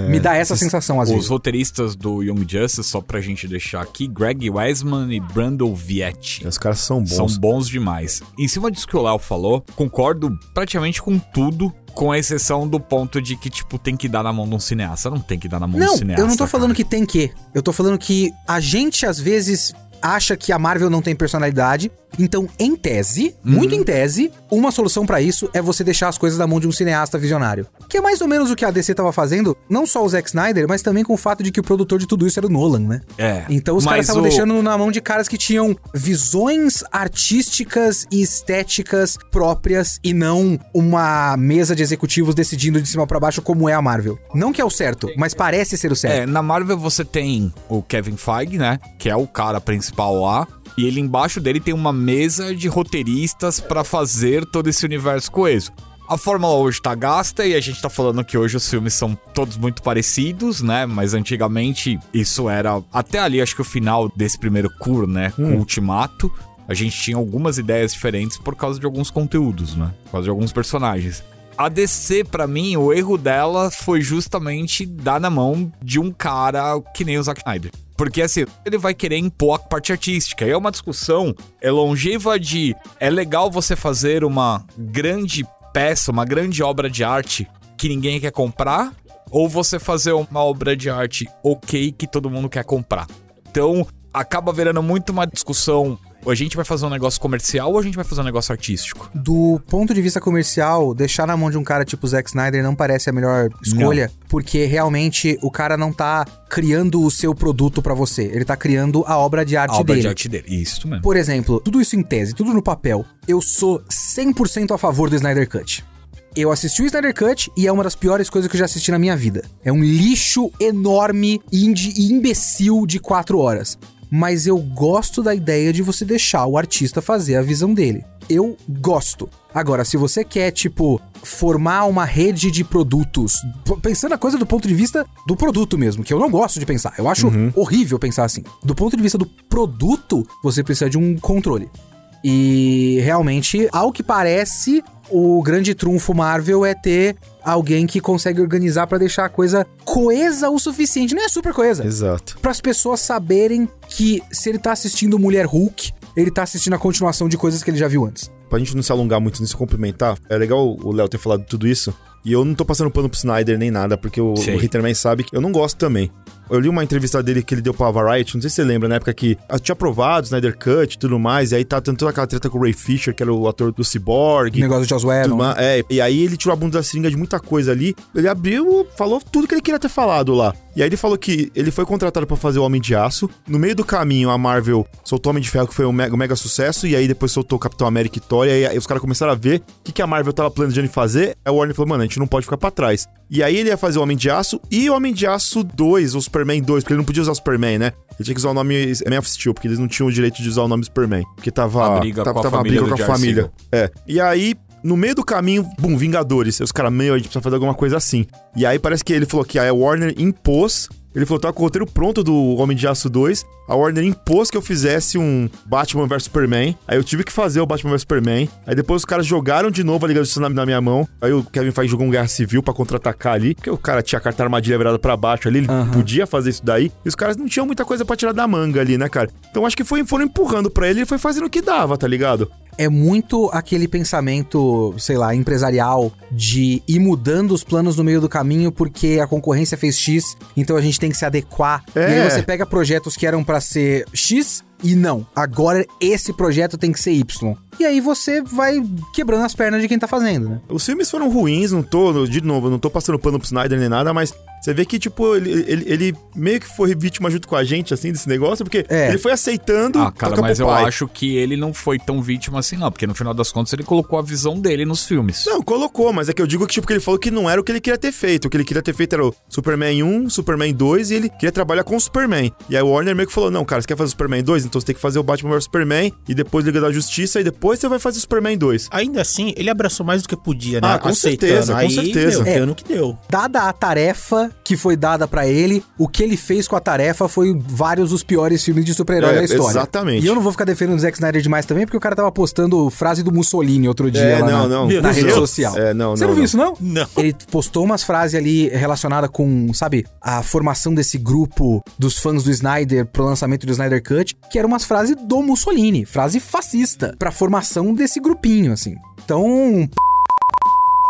Me dá essa sensação às Os vezes. roteiristas do Young Justice, só pra gente deixar aqui, Greg Weisman e Brandon Vietti. Os caras são bons. São bons demais. Em cima disso que o Léo falou, concordo praticamente com tudo, com exceção do ponto de que, tipo, tem que dar na mão de um cineasta. Não tem que dar na mão de um Não, cineasta. eu não tô falando cara. que tem que. Eu tô falando que a gente às vezes acha que a Marvel não tem personalidade. Então, em tese, muito em tese, uma solução pra isso é você deixar as coisas na mão de um cineasta visionário. Que é mais ou menos o que a DC tava fazendo, não só o Zack Snyder, mas também com o fato de que o produtor de tudo isso era o Nolan, né? É. Então os caras estavam o- deixando na mão de caras que tinham visões artísticas e estéticas próprias e não uma mesa de executivos decidindo de cima pra baixo como é a Marvel. Não que é o certo, mas parece ser o certo. É, na Marvel você tem o Kevin Feige, né? Que é o cara principal lá. E ele embaixo dele tem uma mesa de roteiristas pra fazer todo esse universo coeso. A fórmula hoje tá gasta e a gente tá falando que hoje os filmes são todos muito parecidos, né? Mas antigamente isso era até ali, acho que o final desse primeiro cur, né? Com o Ultimato, a gente tinha algumas ideias diferentes por causa de alguns conteúdos, né? Por causa de alguns personagens. A DC, pra mim, o erro dela foi justamente dar na mão de um cara que nem o Zack Snyder. Porque assim, ele vai querer impor a parte artística. E é uma discussão é longeva de é legal você fazer uma grande peça, uma grande obra de arte que ninguém quer comprar, ou você fazer uma obra de arte ok que todo mundo quer comprar. Então, acaba virando muito uma discussão. Ou a gente vai fazer um negócio comercial ou a gente vai fazer um negócio artístico? Do ponto de vista comercial, deixar na mão de um cara tipo Zack Snyder não parece a melhor escolha, porque realmente o cara não tá criando o seu produto pra você, ele tá criando a obra de arte a obra dele. de arte dele. Isso mesmo. Por exemplo, tudo isso em tese, tudo no papel, eu sou 100% a favor do Snyder Cut. Eu assisti o Snyder Cut e é uma das piores coisas que eu já assisti na minha vida. É um lixo enorme e indi- e imbecil de quatro horas. Mas eu gosto da ideia de você deixar o artista fazer a visão dele. Eu gosto. Agora, se você quer, tipo, formar uma rede de produtos, pensando a coisa do ponto de vista do produto mesmo, que eu não gosto de pensar. Eu acho horrível pensar assim. Do ponto de vista do produto, você precisa de um controle. E realmente, ao que parece, o grande trunfo Marvel é ter alguém que consegue organizar pra deixar a coisa coesa o suficiente. Não é super coesa. Exato. Para as pessoas saberem que se ele tá assistindo Mulher Hulk, ele tá assistindo a continuação de coisas que ele já viu antes. Pra gente não se alongar muito nisso, complementar, é legal o Léo ter falado tudo isso. E eu não tô passando pano pro Snyder nem nada, porque o, o Hitlerman sabe que eu não gosto também. Eu li uma entrevista dele que ele deu pra Variety, não sei se você lembra, na época que ah, tinha aprovado Snyder Cut e tudo mais, e aí tá tendo toda aquela treta com o Ray Fisher, que era o ator do Cyborg. O negócio de Whedon. mais. É, e aí ele tirou a bunda da seringa de muita coisa ali. Ele abriu, falou tudo que ele queria ter falado lá. E aí ele falou que ele foi contratado pra fazer o Homem de Aço. No meio do caminho, a Marvel soltou o Homem de Ferro, que foi um mega, um mega sucesso. E aí depois soltou o Capitão América e Thor. E aí, aí os caras começaram a ver o que, que a Marvel tava planejando fazer. Aí o Warner falou, mano, a gente não pode ficar pra trás. E aí ele ia fazer o Homem de Aço e o Homem de Aço 2, ou Superman 2, porque ele não podia usar o Superman, né? Ele tinha que usar o nome Man of Steel, porque eles não tinham o direito de usar o nome Superman. Porque tava. A briga tava, com a tava família briga com a família. É. E aí, no meio do caminho, bum, Vingadores. Os caras, meu, a gente precisa fazer alguma coisa assim. E aí parece que ele falou que a Warner impôs. Ele falou, tá com o roteiro pronto do Homem de Aço 2. A Warner impôs que eu fizesse um Batman vs Superman. Aí eu tive que fazer o Batman vs Superman. Aí depois os caras jogaram de novo a Liga da Justiça na, minha mão. Aí o Kevin Feige jogou um Guerra Civil pra contra-atacar ali. Porque o cara tinha a carta armadilha virada pra baixo ali. Ele Aham. podia fazer isso daí. E os caras não tinham muita coisa pra tirar da manga ali, né, cara? Então acho que foi, foram empurrando pra ele e foi fazendo o que dava, tá ligado? É muito aquele pensamento, sei lá, empresarial de ir mudando os planos no meio do caminho porque a concorrência fez X, então a gente tem que se adequar. É. E aí você pega projetos que eram pra ser X e não, agora esse projeto tem que ser Y. E aí você vai quebrando as pernas de quem tá fazendo, né? Os filmes foram ruins, não tô, de novo, não tô passando pano pro Snyder nem nada, mas você vê que, tipo, ele, ele, ele meio que foi vítima junto com a gente, assim, desse negócio, porque É. ele foi aceitando. Ah, cara, mas eu acho que ele não foi tão vítima assim, não. Porque no final das contas ele colocou a visão dele nos filmes. Não, colocou, mas é que eu digo que, tipo, que ele falou que não era o que ele queria ter feito. O que ele queria ter feito era o Superman 1, Superman 2 e ele queria trabalhar com o Superman. E aí o Warner meio que falou: não, cara, você quer fazer o Superman 2? Então você tem que fazer o Batman vs Superman e depois Liga da Justiça e depois você vai fazer o Superman 2. Ainda assim, ele abraçou mais do que podia, né? Ah, com certeza, com Aí, certeza. Meu, É. deu no que deu. Dada a tarefa que foi dada pra ele, o que ele fez com a tarefa foi vários dos piores filmes de super-herói É, da história. exatamente. E eu não vou ficar defendendo o Zack Snyder demais também, porque o cara tava postando frase do Mussolini outro dia É, lá não, na, não. na rede social. É, não, Você não, não, viu não. isso, não? Não. Ele postou umas frases ali relacionadas com, sabe, a formação desse grupo dos fãs do Snyder pro lançamento do Snyder Cut, que eram umas frases do Mussolini, frase fascista, pra formação desse grupinho, assim. Então,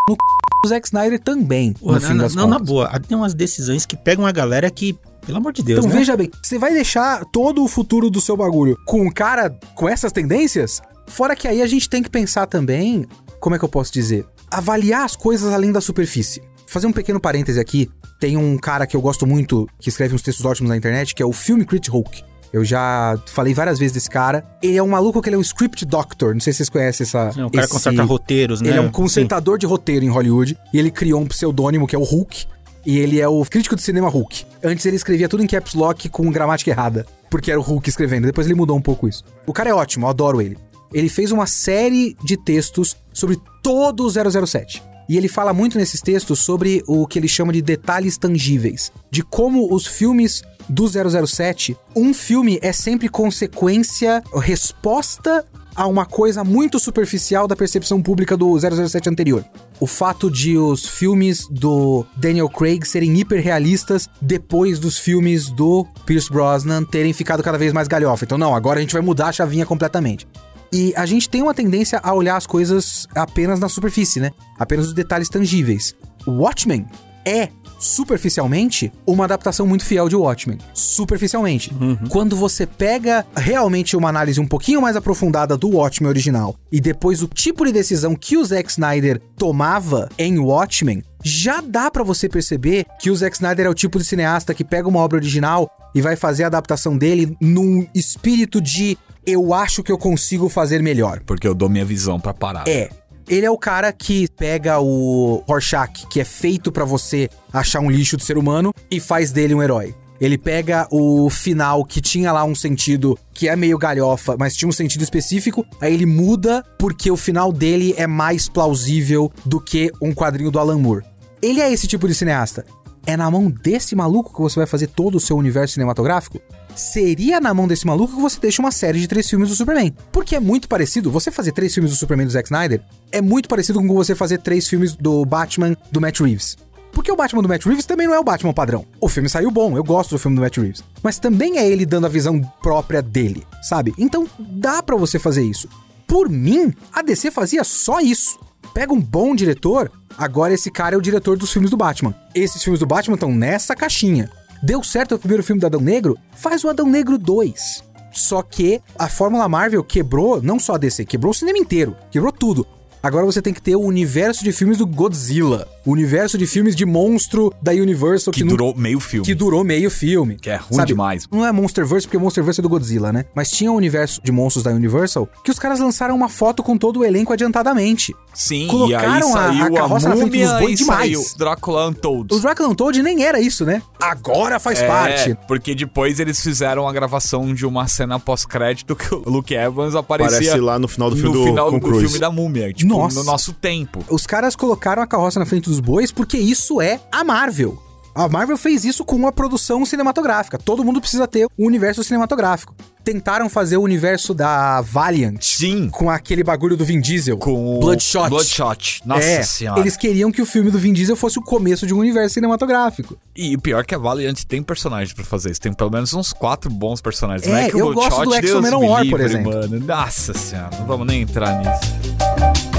no c... do Zack Snyder também, Pô, no na, fim na- das não, na contas. boa, tem umas decisões que pegam a galera que, pelo amor de Deus, Então né? veja bem, você vai deixar todo o futuro do seu bagulho com um cara com essas tendências? Fora que aí a gente tem que pensar também, como é que eu posso dizer? Avaliar as coisas além da superfície. Fazer um pequeno parêntese aqui, tem um cara que eu gosto muito, que escreve uns textos ótimos na internet, que é o Film Crit Hulk. Eu já falei várias vezes desse cara. Ele é um maluco que ele é um script doctor. Não sei se vocês conhecem essa. É, o cara esse- conserta roteiros, né? Ele é um Sim. consertador de roteiro em Hollywood. E ele criou um pseudônimo que é o Hulk. E ele é o crítico de cinema Hulk. Antes ele escrevia tudo em caps lock com gramática errada. Porque era o Hulk escrevendo. Depois ele mudou um pouco isso. O cara é ótimo, eu adoro ele. Ele fez uma série de textos sobre todo o 007. E ele fala muito nesses textos sobre o que ele chama de detalhes tangíveis. De como os filmes do 007, um filme é sempre consequência, resposta a uma coisa muito superficial da percepção pública do 007 anterior. O fato de os filmes do Daniel Craig serem hiperrealistas depois dos filmes do Pierce Brosnan terem ficado cada vez mais galhofa. Então, não, agora a gente vai mudar a chavinha completamente. E a gente tem uma tendência a olhar as coisas apenas na superfície, né? Apenas os detalhes tangíveis. Watchmen é, superficialmente, uma adaptação muito fiel de Watchmen. Superficialmente. Quando você pega realmente uma análise um pouquinho mais aprofundada do Watchmen original e depois o tipo de decisão que o Zack Snyder tomava em Watchmen, já dá pra você perceber que o Zack Snyder é o tipo de cineasta que pega uma obra original e vai fazer a adaptação dele num espírito de eu acho que eu consigo fazer melhor. Porque eu dou minha visão pra parada. É. Ele é o cara que pega o Rorschach, que é feito pra você achar um lixo do ser humano, e faz dele um herói. Ele pega o final que tinha lá um sentido que é meio galhofa, mas tinha um sentido específico, aí ele muda porque o final dele é mais plausível do que um quadrinho do Alan Moore. Ele é esse tipo de cineasta. É na mão desse maluco que você vai fazer todo o seu universo cinematográfico? Seria na mão desse maluco que você deixa uma série de três filmes do Superman. Porque é muito parecido. Você fazer três filmes do Superman do Zack Snyder é muito parecido com você fazer três filmes do Batman do Matt Reeves. Porque o Batman do Matt Reeves também não é o Batman padrão. O filme saiu bom, eu gosto do filme do Matt Reeves. Mas também é ele dando a visão própria dele, sabe? Então dá pra você fazer isso. Por mim, a DC fazia só isso. Pega um bom diretor, agora esse cara é o diretor dos filmes do Batman. Esses filmes do Batman estão nessa caixinha. Deu certo o primeiro filme do Adão Negro? Faz o Adão Negro 2. Só que a Fórmula Marvel quebrou, não só a DC, quebrou o cinema inteiro, quebrou tudo. Agora você tem que ter o universo de filmes do Godzilla, o universo de filmes de monstro da Universal Que não- durou meio filme. que durou meio filme. Que é ruim demais. Não é Monsterverse, porque Monsterverse é do Godzilla, né? Mas tinha o universo de monstros da Universal que os caras lançaram uma foto com todo o elenco adiantadamente. Sim, e aí Colocaram a- a saiu a, carroça na frente múmia dos boi e demais. saiu Drácula Untold. O Dracula Untold nem era isso, né? Agora faz É, parte. porque depois eles fizeram a gravação de uma cena pós-crédito que o Luke Evans aparecia Parece lá no final do filme no do final do Cruise. filme da múmia, tipo, Nossa. no nosso tempo. Os caras colocaram a carroça na frente dos bois porque isso é a Marvel. A Marvel fez isso com uma produção cinematográfica. Todo mundo precisa ter um universo cinematográfico. Tentaram fazer o universo da Valiant. Sim. Com aquele bagulho do Vin Diesel. Com o Bloodshot. Bloodshot. Nossa é, senhora. eles queriam que o filme do Vin Diesel fosse o começo de um universo cinematográfico. E o pior é que a Valiant tem personagens pra fazer isso. Tem pelo menos uns quatro bons personagens. É, não é que o eu gosto Bloodshot, do Deus X-Men me War, por exemplo. Mano. Nossa senhora, não vamos nem entrar nisso.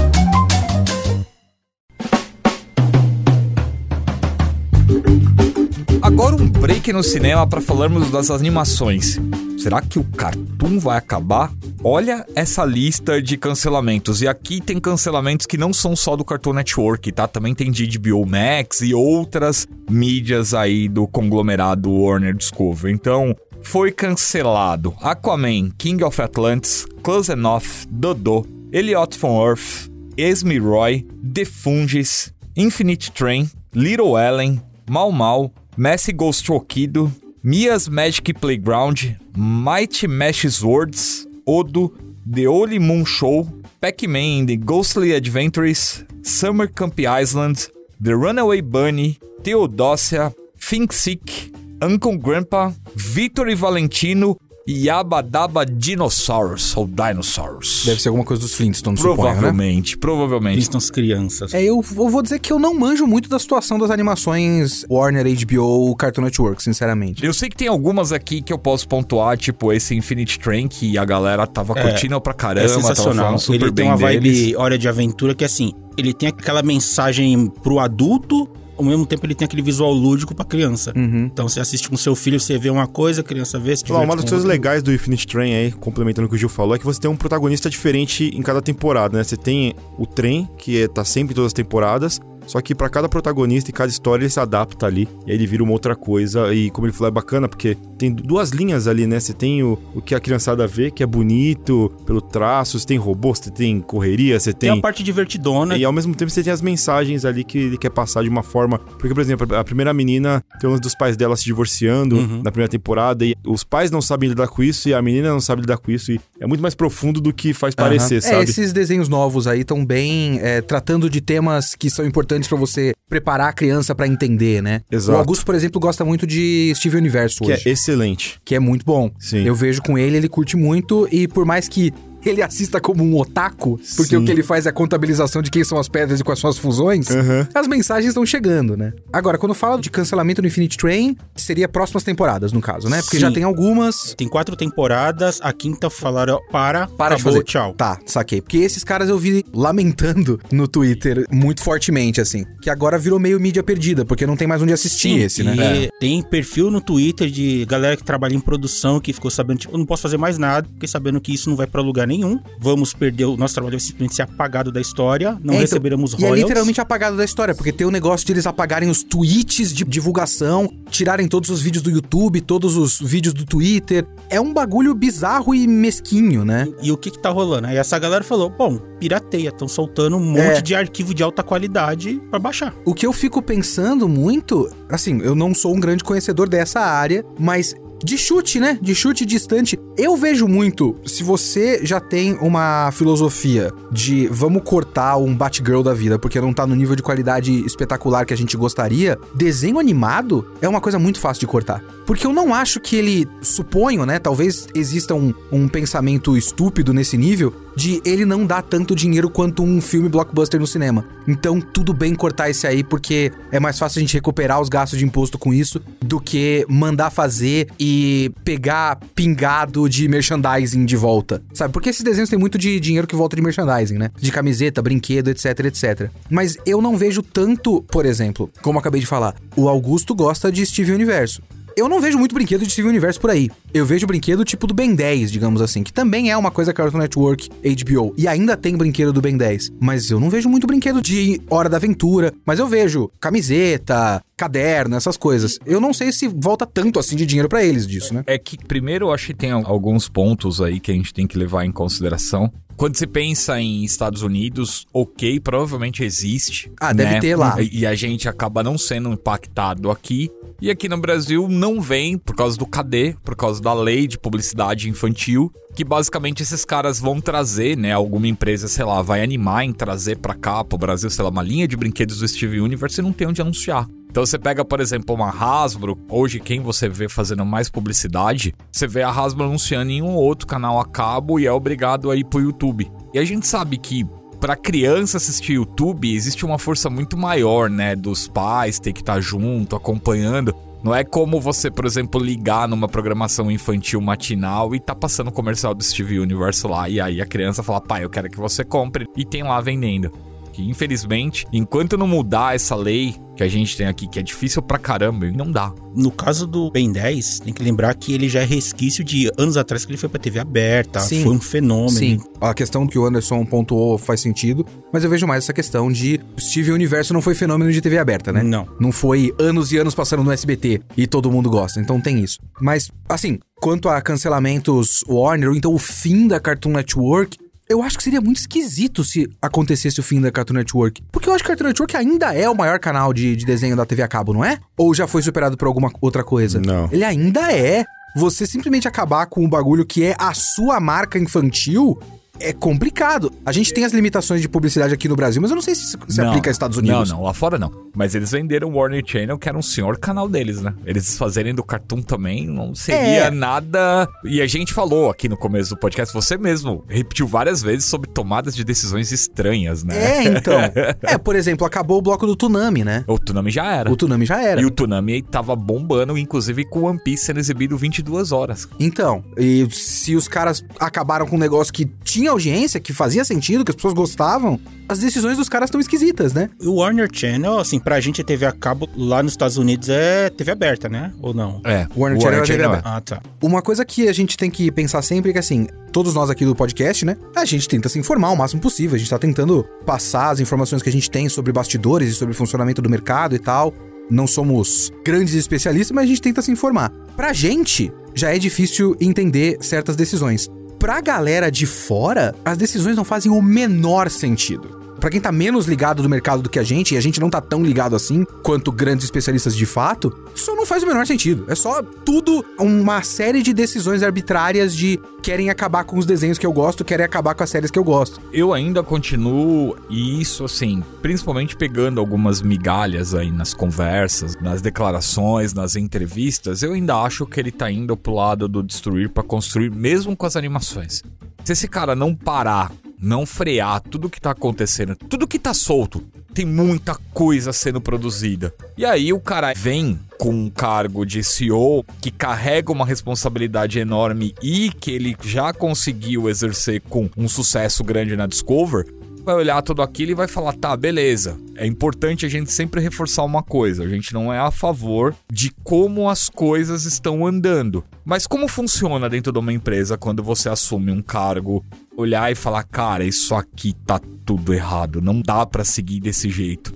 Agora um break no cinema para falarmos das animações. Será que o Cartoon vai acabar? Olha essa lista de cancelamentos. E aqui tem cancelamentos que não são só do Cartoon Network, tá? Também tem de HBO Max e outras mídias aí do conglomerado Warner Discovery. Então, foi cancelado Aquaman, King of Atlantis, Close Enough, Dodô, Elliot from Earth, Esme Roy, The Fungis, Infinite Train, Little Ellen, Mal Mal, Messi Goes to Okido, Mia's Magic Playground, Mighty Mesh Swords, Odo, The Holy Moon Show, Pac-Man the Ghostly Adventures, Summer Camp Island, The Runaway Bunny, Theodosia, Think Sick, Uncle Grandpa, Vitor e Valentino Yabadaba Dinosaurus, ou Dinosaurus. Deve ser alguma coisa dos Flintstones, suponho, né? Provavelmente, provavelmente. Flintstones crianças. É, eu, eu vou dizer que eu não manjo muito da situação das animações Warner, HBO, Cartoon Network, sinceramente. Eu sei que tem algumas aqui que eu posso pontuar, tipo esse Infinite Train, que a galera tava É, curtindo pra caramba, É tava sensacional. falando super Ele bem tem uma vibe deles. hora de aventura que assim, ele tem aquela mensagem pro adulto, ao mesmo tempo ele tem aquele visual lúdico pra criança. Uhum. Então você assiste com seu filho, você vê uma coisa, a criança vê, se lá, uma das coisas legais do Infinite Train aí, complementando o que o Gil falou, é que você tem um protagonista diferente em cada temporada, né? Você tem o trem, que é, tá sempre em todas as temporadas, só que pra cada protagonista e cada história ele se adapta ali, e aí ele vira uma outra coisa, e como ele falou, é bacana, porque tem duas linhas ali, né? Você tem o, o que a criançada vê, que é bonito, pelo traço, você tem robô, você tem correria, você Tem tem... a parte divertidona. E ao mesmo tempo você tem as mensagens ali que ele quer passar de uma forma. Porque, por exemplo, a primeira menina tem um dos pais dela se divorciando Uhum. na primeira temporada, e os pais não sabem lidar com isso, e a menina não sabe lidar com isso, e é muito mais profundo do que faz parecer, É, sabe? esses desenhos novos aí estão bem é, tratando de temas que são importantes pra você preparar a criança pra entender, né? Exato. O Augusto, por exemplo, gosta muito de Steve Universo Que hoje, é excelente. que é muito bom. Sim. Eu vejo com ele, ele curte muito e por mais que ele assista como um otaku, porque Sim. o que ele faz é a contabilização de quem são as pedras e quais são as fusões, Aham. as mensagens estão chegando, né? Agora, quando fala de cancelamento no Infinite Train, seria próximas temporadas, no caso, né? Porque Sim. já tem algumas. Tem quatro temporadas, a quinta falaram para, Para acabou, fazer. tchau. Tá, saquei. Porque esses caras eu vi lamentando no Twitter muito fortemente, assim. Que agora virou meio mídia perdida, porque não tem mais onde assistir esse, né? E tem perfil no Twitter de galera que trabalha em produção que ficou sabendo, tipo, eu não posso fazer mais nada, fiquei sabendo que isso não vai pra lugar nenhum. Vamos perder, o nosso trabalho vai simplesmente ser apagado da história, não É, então, receberemos E é royalties. literalmente apagado da história, porque tem o negócio de eles apagarem os tweets de divulgação, tirarem todos os vídeos do YouTube, todos os vídeos do Twitter. É um bagulho bizarro e mesquinho, né? E o que que tá rolando? Aí essa galera falou, bom, pirateia, estão soltando um monte É. de arquivo de alta qualidade pra baixar. O que eu fico pensando muito, assim, eu não sou um grande conhecedor dessa área, mas de chute, né? De chute distante. Eu vejo muito, se você já tem uma filosofia de vamos cortar um Batgirl da vida porque não tá no nível de qualidade espetacular que a gente gostaria, desenho animado é uma coisa muito fácil de cortar. Porque eu não acho que ele, suponho, né? Talvez exista um, um pensamento estúpido nesse nível de ele não dar tanto dinheiro quanto um filme blockbuster no cinema. Então, tudo bem cortar esse aí, porque é mais fácil a gente recuperar os gastos de imposto com isso do que mandar fazer e pegar pingado de merchandising de volta. Sabe? Porque esses desenhos têm muito de dinheiro que volta de merchandising, né? De camiseta, brinquedo, etc, etc. Mas eu não vejo tanto, por exemplo, como acabei de falar, o Augusto gosta de Steve Universo. Eu não vejo muito brinquedo de Steven Universo por aí. Eu vejo brinquedo tipo do Ben 10, digamos assim, que também é uma coisa Cartoon Network, HBO, e ainda tem brinquedo do Ben 10. Mas eu não vejo muito brinquedo de Hora da Aventura, mas eu vejo camiseta, caderno, essas coisas. Eu não sei se volta tanto assim de dinheiro pra eles disso, né? É que, primeiro, eu acho que tem al- alguns pontos aí que a gente tem que levar em consideração. Quando você pensa em Estados Unidos, ok, provavelmente existe. Ah, deve ter lá. E a gente acaba não sendo impactado aqui. E aqui no Brasil não vem por causa do KD, por causa da lei de publicidade infantil, que basicamente esses caras vão trazer, né? Alguma empresa, sei lá, vai animar em trazer pra cá, pro Brasil, sei lá, uma linha de brinquedos do Steve Universe e não tem onde anunciar. Então você pega, por exemplo, uma Hasbro, hoje quem você vê fazendo mais publicidade, você vê a Hasbro anunciando em um ou outro canal a cabo e é obrigado a ir pro YouTube. E a gente sabe que para criança assistir YouTube existe uma força muito maior, né, dos pais ter que estar tá junto, acompanhando. Não é como você, por exemplo, ligar numa programação infantil matinal e tá passando comercial do Steve Universe lá e aí a criança fala: "Pai, eu quero que você compre" e tem lá vendendo que infelizmente, enquanto não mudar essa lei que a gente tem aqui, que é difícil pra caramba, não dá. No caso do Ben 10, tem que lembrar que ele já é resquício de anos atrás que ele foi pra TV aberta, Sim. foi um fenômeno. Sim, a questão que o Anderson pontuou faz sentido, mas eu vejo mais essa questão de Steve Universo não foi fenômeno de TV aberta, né? Não. Não foi anos e anos passando no SBT e todo mundo gosta, então tem isso. Mas, assim, quanto a cancelamentos Warner, ou então o fim da Cartoon Network, eu acho que seria muito esquisito se acontecesse o fim da Cartoon Network. Porque eu acho que a Cartoon Network ainda é o maior canal de, de desenho da TV a cabo, não é? Ou já foi superado por alguma outra coisa? Não. Ele ainda é. Você simplesmente acabar com um bagulho que é a sua marca infantil é complicado. A gente tem as limitações de publicidade aqui no Brasil, mas eu não sei se se aplica aos Estados Unidos. Não, não, lá fora não. Mas eles venderam o Warner Channel, que era um senhor canal deles, né? Eles fazerem do Cartoon também não seria é. nada. E a gente falou aqui no começo do podcast, você mesmo repetiu várias vezes sobre tomadas de decisões estranhas, né? É, então. é, por exemplo, acabou o bloco do Tsunami, né? O Tsunami já era. O Tsunami já era. E o Tsunami tava bombando, inclusive com One Piece sendo exibido 22 horas. Então, e se os caras acabaram com um negócio que tinha audiência, que fazia sentido, que as pessoas gostavam, as decisões dos caras estão esquisitas, né? O Warner Channel, assim, pra gente TV a cabo lá nos Estados Unidos é TV aberta, né? Ou não? É. O Warner, Warner Channel, é TV aberta. Ah, tá. Uma coisa que a gente tem que pensar sempre é que, assim, todos nós aqui do podcast, né? A gente tenta se informar o máximo possível. A gente tá tentando passar as informações que a gente tem sobre bastidores e sobre o funcionamento do mercado e tal. Não somos grandes especialistas, mas a gente tenta se informar. Pra gente, já é difícil entender certas decisões pra galera de fora, as decisões não fazem o menor sentido. Para quem tá menos ligado do mercado do que a gente, e a gente não tá tão ligado assim quanto grandes especialistas de fato, isso não faz o menor sentido. É só tudo uma série de decisões arbitrárias de querem acabar com os desenhos que eu gosto, querem acabar com as séries que eu gosto. Eu ainda continuo, isso assim, principalmente pegando algumas migalhas aí nas conversas, nas declarações, nas entrevistas, eu ainda acho que ele tá indo pro lado do destruir para construir, mesmo com as animações. Se esse cara não parar não frear tudo que tá acontecendo, tudo que tá solto. Tem muita coisa sendo produzida. E aí o cara vem com um cargo de CEO que carrega uma responsabilidade enorme e que ele já conseguiu exercer com um sucesso grande na Discover vai olhar tudo aquilo e vai falar: tá, beleza. É importante a gente sempre reforçar uma coisa: a gente não é a favor de como as coisas estão andando. Mas como funciona dentro de uma empresa quando você assume um cargo, olhar e falar: cara, isso aqui tá tudo errado, não dá para seguir desse jeito.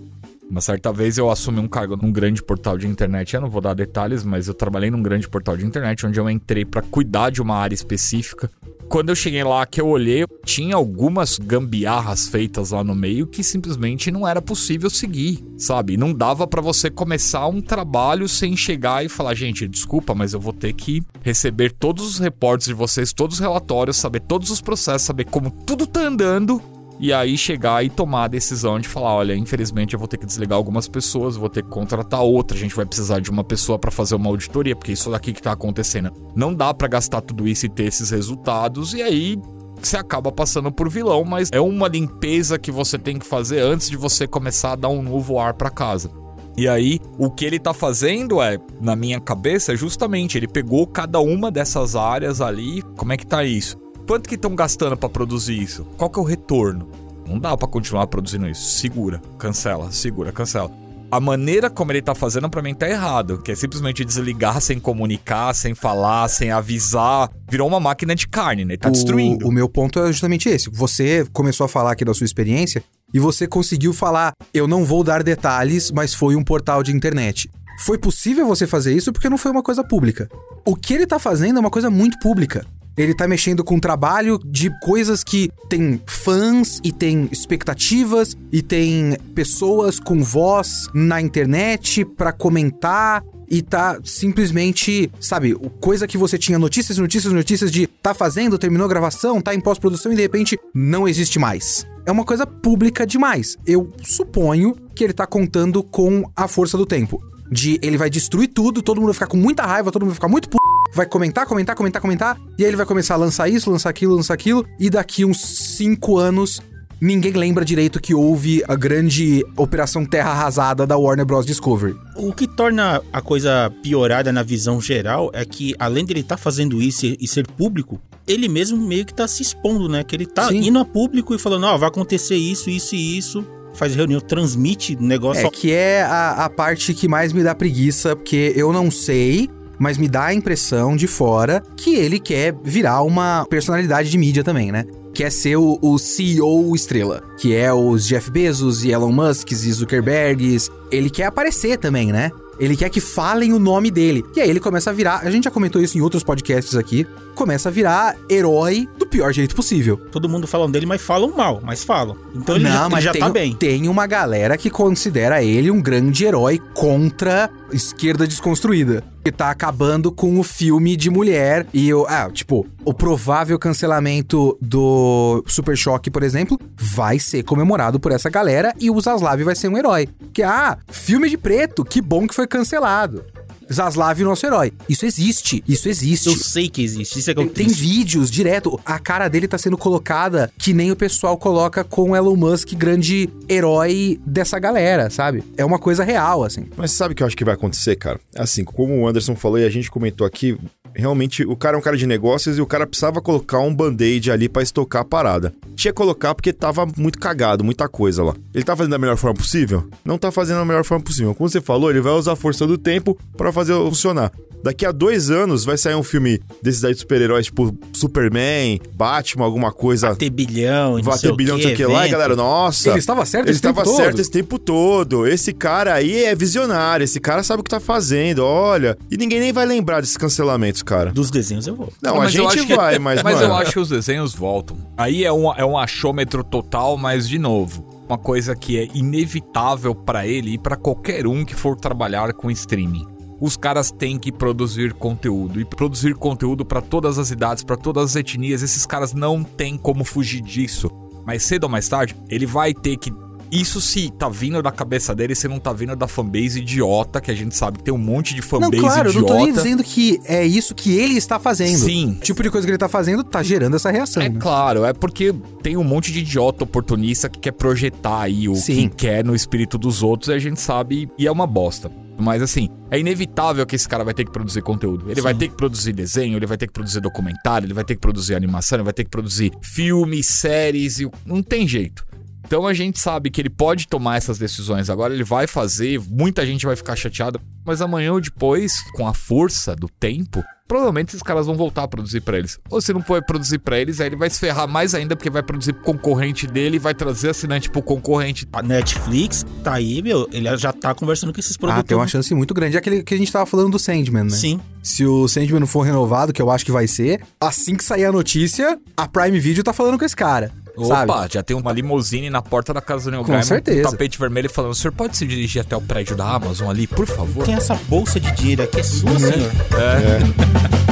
Uma certa vez eu assumi um cargo num grande portal de internet. Eu não vou dar detalhes, mas eu trabalhei num grande portal de internet onde eu entrei para cuidar de uma área específica quando eu cheguei lá, que eu olhei, tinha algumas gambiarras feitas lá no meio que simplesmente não era possível seguir, sabe? Não dava para você começar um trabalho sem chegar e falar, gente, desculpa, mas eu vou ter que receber todos os reportes de vocês, todos os relatórios, saber todos os processos, saber como tudo tá andando e aí chegar e tomar a decisão de falar, olha, infelizmente eu vou ter que desligar algumas pessoas, vou ter que contratar outra, a gente vai precisar de uma pessoa para fazer uma auditoria, porque isso daqui que tá acontecendo. Não dá para gastar tudo isso e ter esses resultados e aí você acaba passando por vilão, mas é uma limpeza que você tem que fazer antes de você começar a dar um novo ar para casa. E aí, o que ele tá fazendo é, na minha cabeça, é justamente ele pegou cada uma dessas áreas ali. Como é que tá isso? Quanto que estão gastando para produzir isso? Qual que é o retorno? Não dá para continuar produzindo isso. Segura, cancela, segura, cancela. A maneira como ele tá fazendo para mim tá errado, que é simplesmente desligar sem comunicar, sem falar, sem avisar. Virou uma máquina de carne, né? Ele tá o, destruindo. O meu ponto é justamente esse. Você começou a falar aqui da sua experiência e você conseguiu falar: "Eu não vou dar detalhes, mas foi um portal de internet". Foi possível você fazer isso porque não foi uma coisa pública. O que ele tá fazendo é uma coisa muito pública. Ele tá mexendo com um trabalho de coisas que tem fãs e tem expectativas e tem pessoas com voz na internet para comentar e tá simplesmente, sabe, coisa que você tinha notícias, notícias, notícias de tá fazendo, terminou a gravação, tá em pós-produção e de repente não existe mais. É uma coisa pública demais. Eu suponho que ele tá contando com a força do tempo. De ele vai destruir tudo, todo mundo vai ficar com muita raiva, todo mundo vai ficar muito p... vai comentar, comentar, comentar, comentar, e aí ele vai começar a lançar isso, lançar aquilo, lançar aquilo, e daqui uns 5 anos ninguém lembra direito que houve a grande Operação Terra Arrasada da Warner Bros. Discovery. O que torna a coisa piorada na visão geral é que, além dele estar tá fazendo isso e ser público, ele mesmo meio que tá se expondo, né? Que ele tá Sim. indo a público e falando, ó, oh, vai acontecer isso, isso e isso faz reunião, transmite negócio. É, que é a, a parte que mais me dá preguiça, porque eu não sei mas me dá a impressão de fora que ele quer virar uma personalidade de mídia também, né? Quer ser o, o CEO estrela, que é os Jeff Bezos e Elon Musk e Zuckerbergs. Ele quer aparecer também, né? Ele quer que falem o nome dele. E aí ele começa a virar. A gente já comentou isso em outros podcasts aqui. Começa a virar herói do pior jeito possível. Todo mundo falando dele, mas falam mal, mas falam. Então ele, Não, já, mas ele já tem, tá bem. Tem uma galera que considera ele um grande herói contra esquerda desconstruída. Que tá acabando com o filme de mulher e o. Ah, tipo, o provável cancelamento do Super Choque, por exemplo, vai ser comemorado por essa galera e o Zaslav vai ser um herói. Que, ah, filme de preto, que bom que foi cancelado. Zaslav, nosso herói. Isso existe. Isso existe. Eu sei que existe. Isso é que eu Tem vídeos direto. A cara dele tá sendo colocada que nem o pessoal coloca com o Elon Musk, grande herói dessa galera, sabe? É uma coisa real, assim. Mas sabe o que eu acho que vai acontecer, cara? Assim, como o Anderson falou e a gente comentou aqui, realmente o cara é um cara de negócios e o cara precisava colocar um band-aid ali para estocar a parada. Tinha que colocar porque tava muito cagado, muita coisa lá. Ele tá fazendo da melhor forma possível? Não tá fazendo da melhor forma possível. Como você falou, ele vai usar a força do tempo para fazer funcionar. Daqui a dois anos vai sair um filme desses aí de super-heróis, tipo Superman, Batman, alguma coisa. Bater bilhão, não Bater bilhão, não sei o que lá, e galera, nossa. Ele estava certo ele esse tempo todo. Ele estava certo esse tempo todo. Esse cara aí é visionário, esse cara sabe o que tá fazendo, olha. E ninguém nem vai lembrar desses cancelamentos, cara. Dos desenhos eu vou. Não, a gente vai, mas. Mas mano... eu acho que os desenhos voltam. Aí é um, é um achômetro total, mas de novo uma coisa que é inevitável para ele e para qualquer um que for trabalhar com streaming os caras têm que produzir conteúdo e produzir conteúdo para todas as idades, para todas as etnias. Esses caras não têm como fugir disso. Mas cedo ou mais tarde, ele vai ter que isso se tá vindo da cabeça dele, se não tá vindo da fanbase idiota, que a gente sabe que tem um monte de fanbase não, claro, idiota. eu não tô nem dizendo que é isso que ele está fazendo. Sim. O tipo de coisa que ele tá fazendo tá gerando essa reação. É né? claro, é porque tem um monte de idiota oportunista que quer projetar aí o Sim. que quer no espírito dos outros e a gente sabe e é uma bosta. Mas assim, é inevitável que esse cara vai ter que produzir conteúdo. Ele Sim. vai ter que produzir desenho, ele vai ter que produzir documentário, ele vai ter que produzir animação, ele vai ter que produzir filmes, séries, e não tem jeito. Então a gente sabe que ele pode tomar essas decisões. Agora ele vai fazer, muita gente vai ficar chateada, mas amanhã ou depois, com a força do tempo, provavelmente esses caras vão voltar a produzir para eles. Ou se não for produzir para eles, aí ele vai se ferrar mais ainda porque vai produzir pro concorrente dele e vai trazer assinante pro concorrente. A Netflix tá aí, meu, ele já tá conversando com esses produtores. Ah, tem uma chance muito grande. É aquele que a gente tava falando do Sandman, né? Sim. Se o Sandman não for renovado, que eu acho que vai ser, assim que sair a notícia, a Prime Video tá falando com esse cara. Opa, sabe? já tem uma limusine na porta da casa do Neil Com certeza. um tapete vermelho falando: o senhor pode se dirigir até o prédio da Amazon ali, por favor? Tem essa bolsa de dinheiro aqui, é sua, senhor? É. é.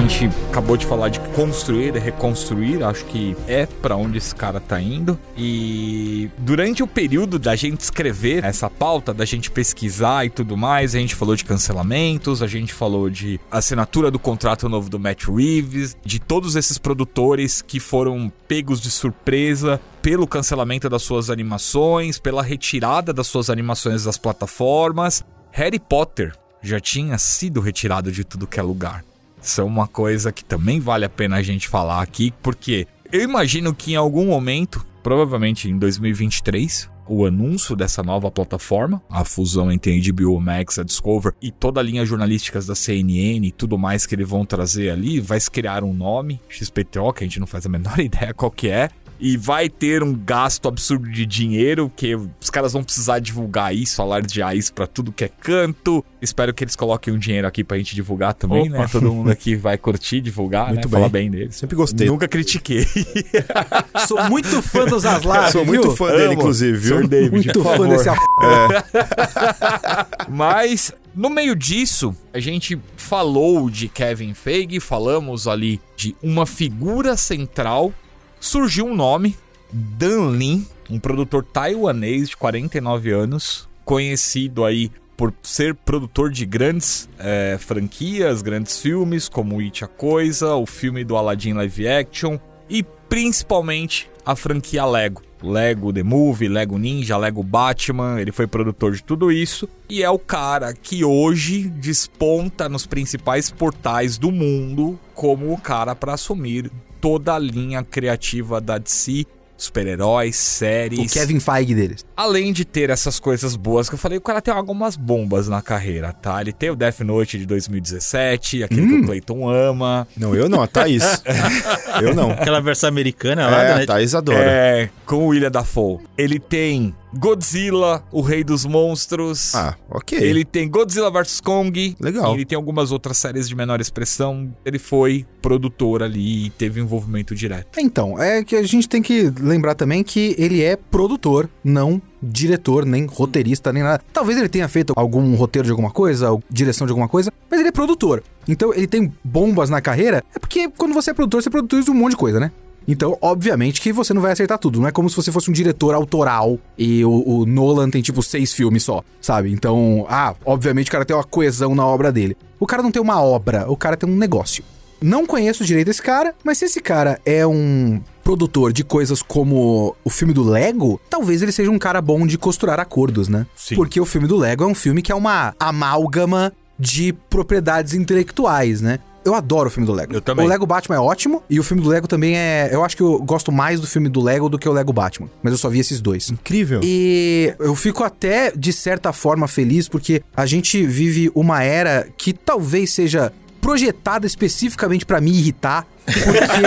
Gente acabou de falar de construir e reconstruir, acho que é para onde esse cara tá indo. E durante o período da gente escrever essa pauta, da gente pesquisar e tudo mais, a gente falou de cancelamentos, a gente falou de assinatura do contrato novo do Matt Reeves, de todos esses produtores que foram pegos de surpresa pelo cancelamento das suas animações, pela retirada das suas animações das plataformas. Harry Potter já tinha sido retirado de tudo que é lugar. É uma coisa que também vale a pena a gente falar aqui, porque eu imagino que em algum momento, provavelmente em 2023, o anúncio dessa nova plataforma, a fusão entre a HBO Max, a Discover e toda a linha jornalística da CNN e tudo mais que eles vão trazer ali, vai se criar um nome, XPTO, que a gente não faz a menor ideia qual que é, e vai ter um gasto absurdo de dinheiro, que os caras vão precisar divulgar isso, alardear isso pra tudo que é canto. Espero que eles coloquem um dinheiro aqui pra gente divulgar também, né? Opa. né? Todo mundo aqui vai curtir, divulgar, muito né? Bem. Falar bem deles. Sempre gostei. Nunca critiquei. Sou muito fã dos Zaslav, Sou muito fã dele, inclusive, viu? Sr. David, muito fã favor. desse é. Mas No meio disso, a gente falou de Kevin Feige, falamos ali de uma figura central. Surgiu um nome, Dan Lin, um produtor taiwanês de 49 anos, conhecido aí por ser produtor de grandes é, franquias, grandes filmes, como It a Coisa, o filme do Aladdin live action e principalmente a franquia Lego. Lego The Movie, Lego Ninja, Lego Batman, ele foi produtor de tudo isso e é o cara que hoje desponta nos principais portais do mundo como o cara para assumir toda a linha criativa da DC super-heróis, séries. O Kevin Feige deles. Além de ter essas coisas boas que eu falei, o cara tem algumas bombas na carreira, tá? Ele tem o Death Note de 2017, aquele que o Clayton ama. Não, eu não, a Thaís. eu não. Aquela versão americana lá, É, né? a Thaís adora. É, com o William Dafoe. Ele tem Godzilla, o Rei dos Monstros. Ah, ok. Ele tem Godzilla vs Kong. Legal. E ele tem algumas outras séries de menor expressão. Ele foi produtor ali e teve envolvimento direto. Então, é que a gente tem que lembrar também que ele é produtor, não diretor, nem roteirista, nem nada. Talvez ele tenha feito algum roteiro de alguma coisa, ou direção de alguma coisa, mas ele é produtor. Então, ele tem bombas na carreira, é porque quando você é produtor, você produz um monte de coisa, né? Então, obviamente que você não vai acertar tudo. Não é como se você fosse um diretor autoral e o, o Nolan tem, tipo, seis filmes só, sabe? Então, ah, obviamente o cara tem uma coesão na obra dele. O cara não tem uma obra, o cara tem um negócio. Não conheço direito esse cara, mas se esse cara é um produtor de coisas como o filme do Lego, talvez ele seja um cara bom de costurar acordos, né? Sim. Porque o filme do Lego é um filme que é uma amálgama de propriedades intelectuais, né? Eu adoro o filme do Lego. Eu também. O Lego Batman é ótimo e o filme do Lego também é. Eu acho que eu gosto mais do filme do Lego do que o Lego Batman. Mas eu só vi esses dois. Incrível. E eu fico até, de certa forma, feliz porque a gente vive uma era que talvez seja projetada especificamente pra me irritar. Porque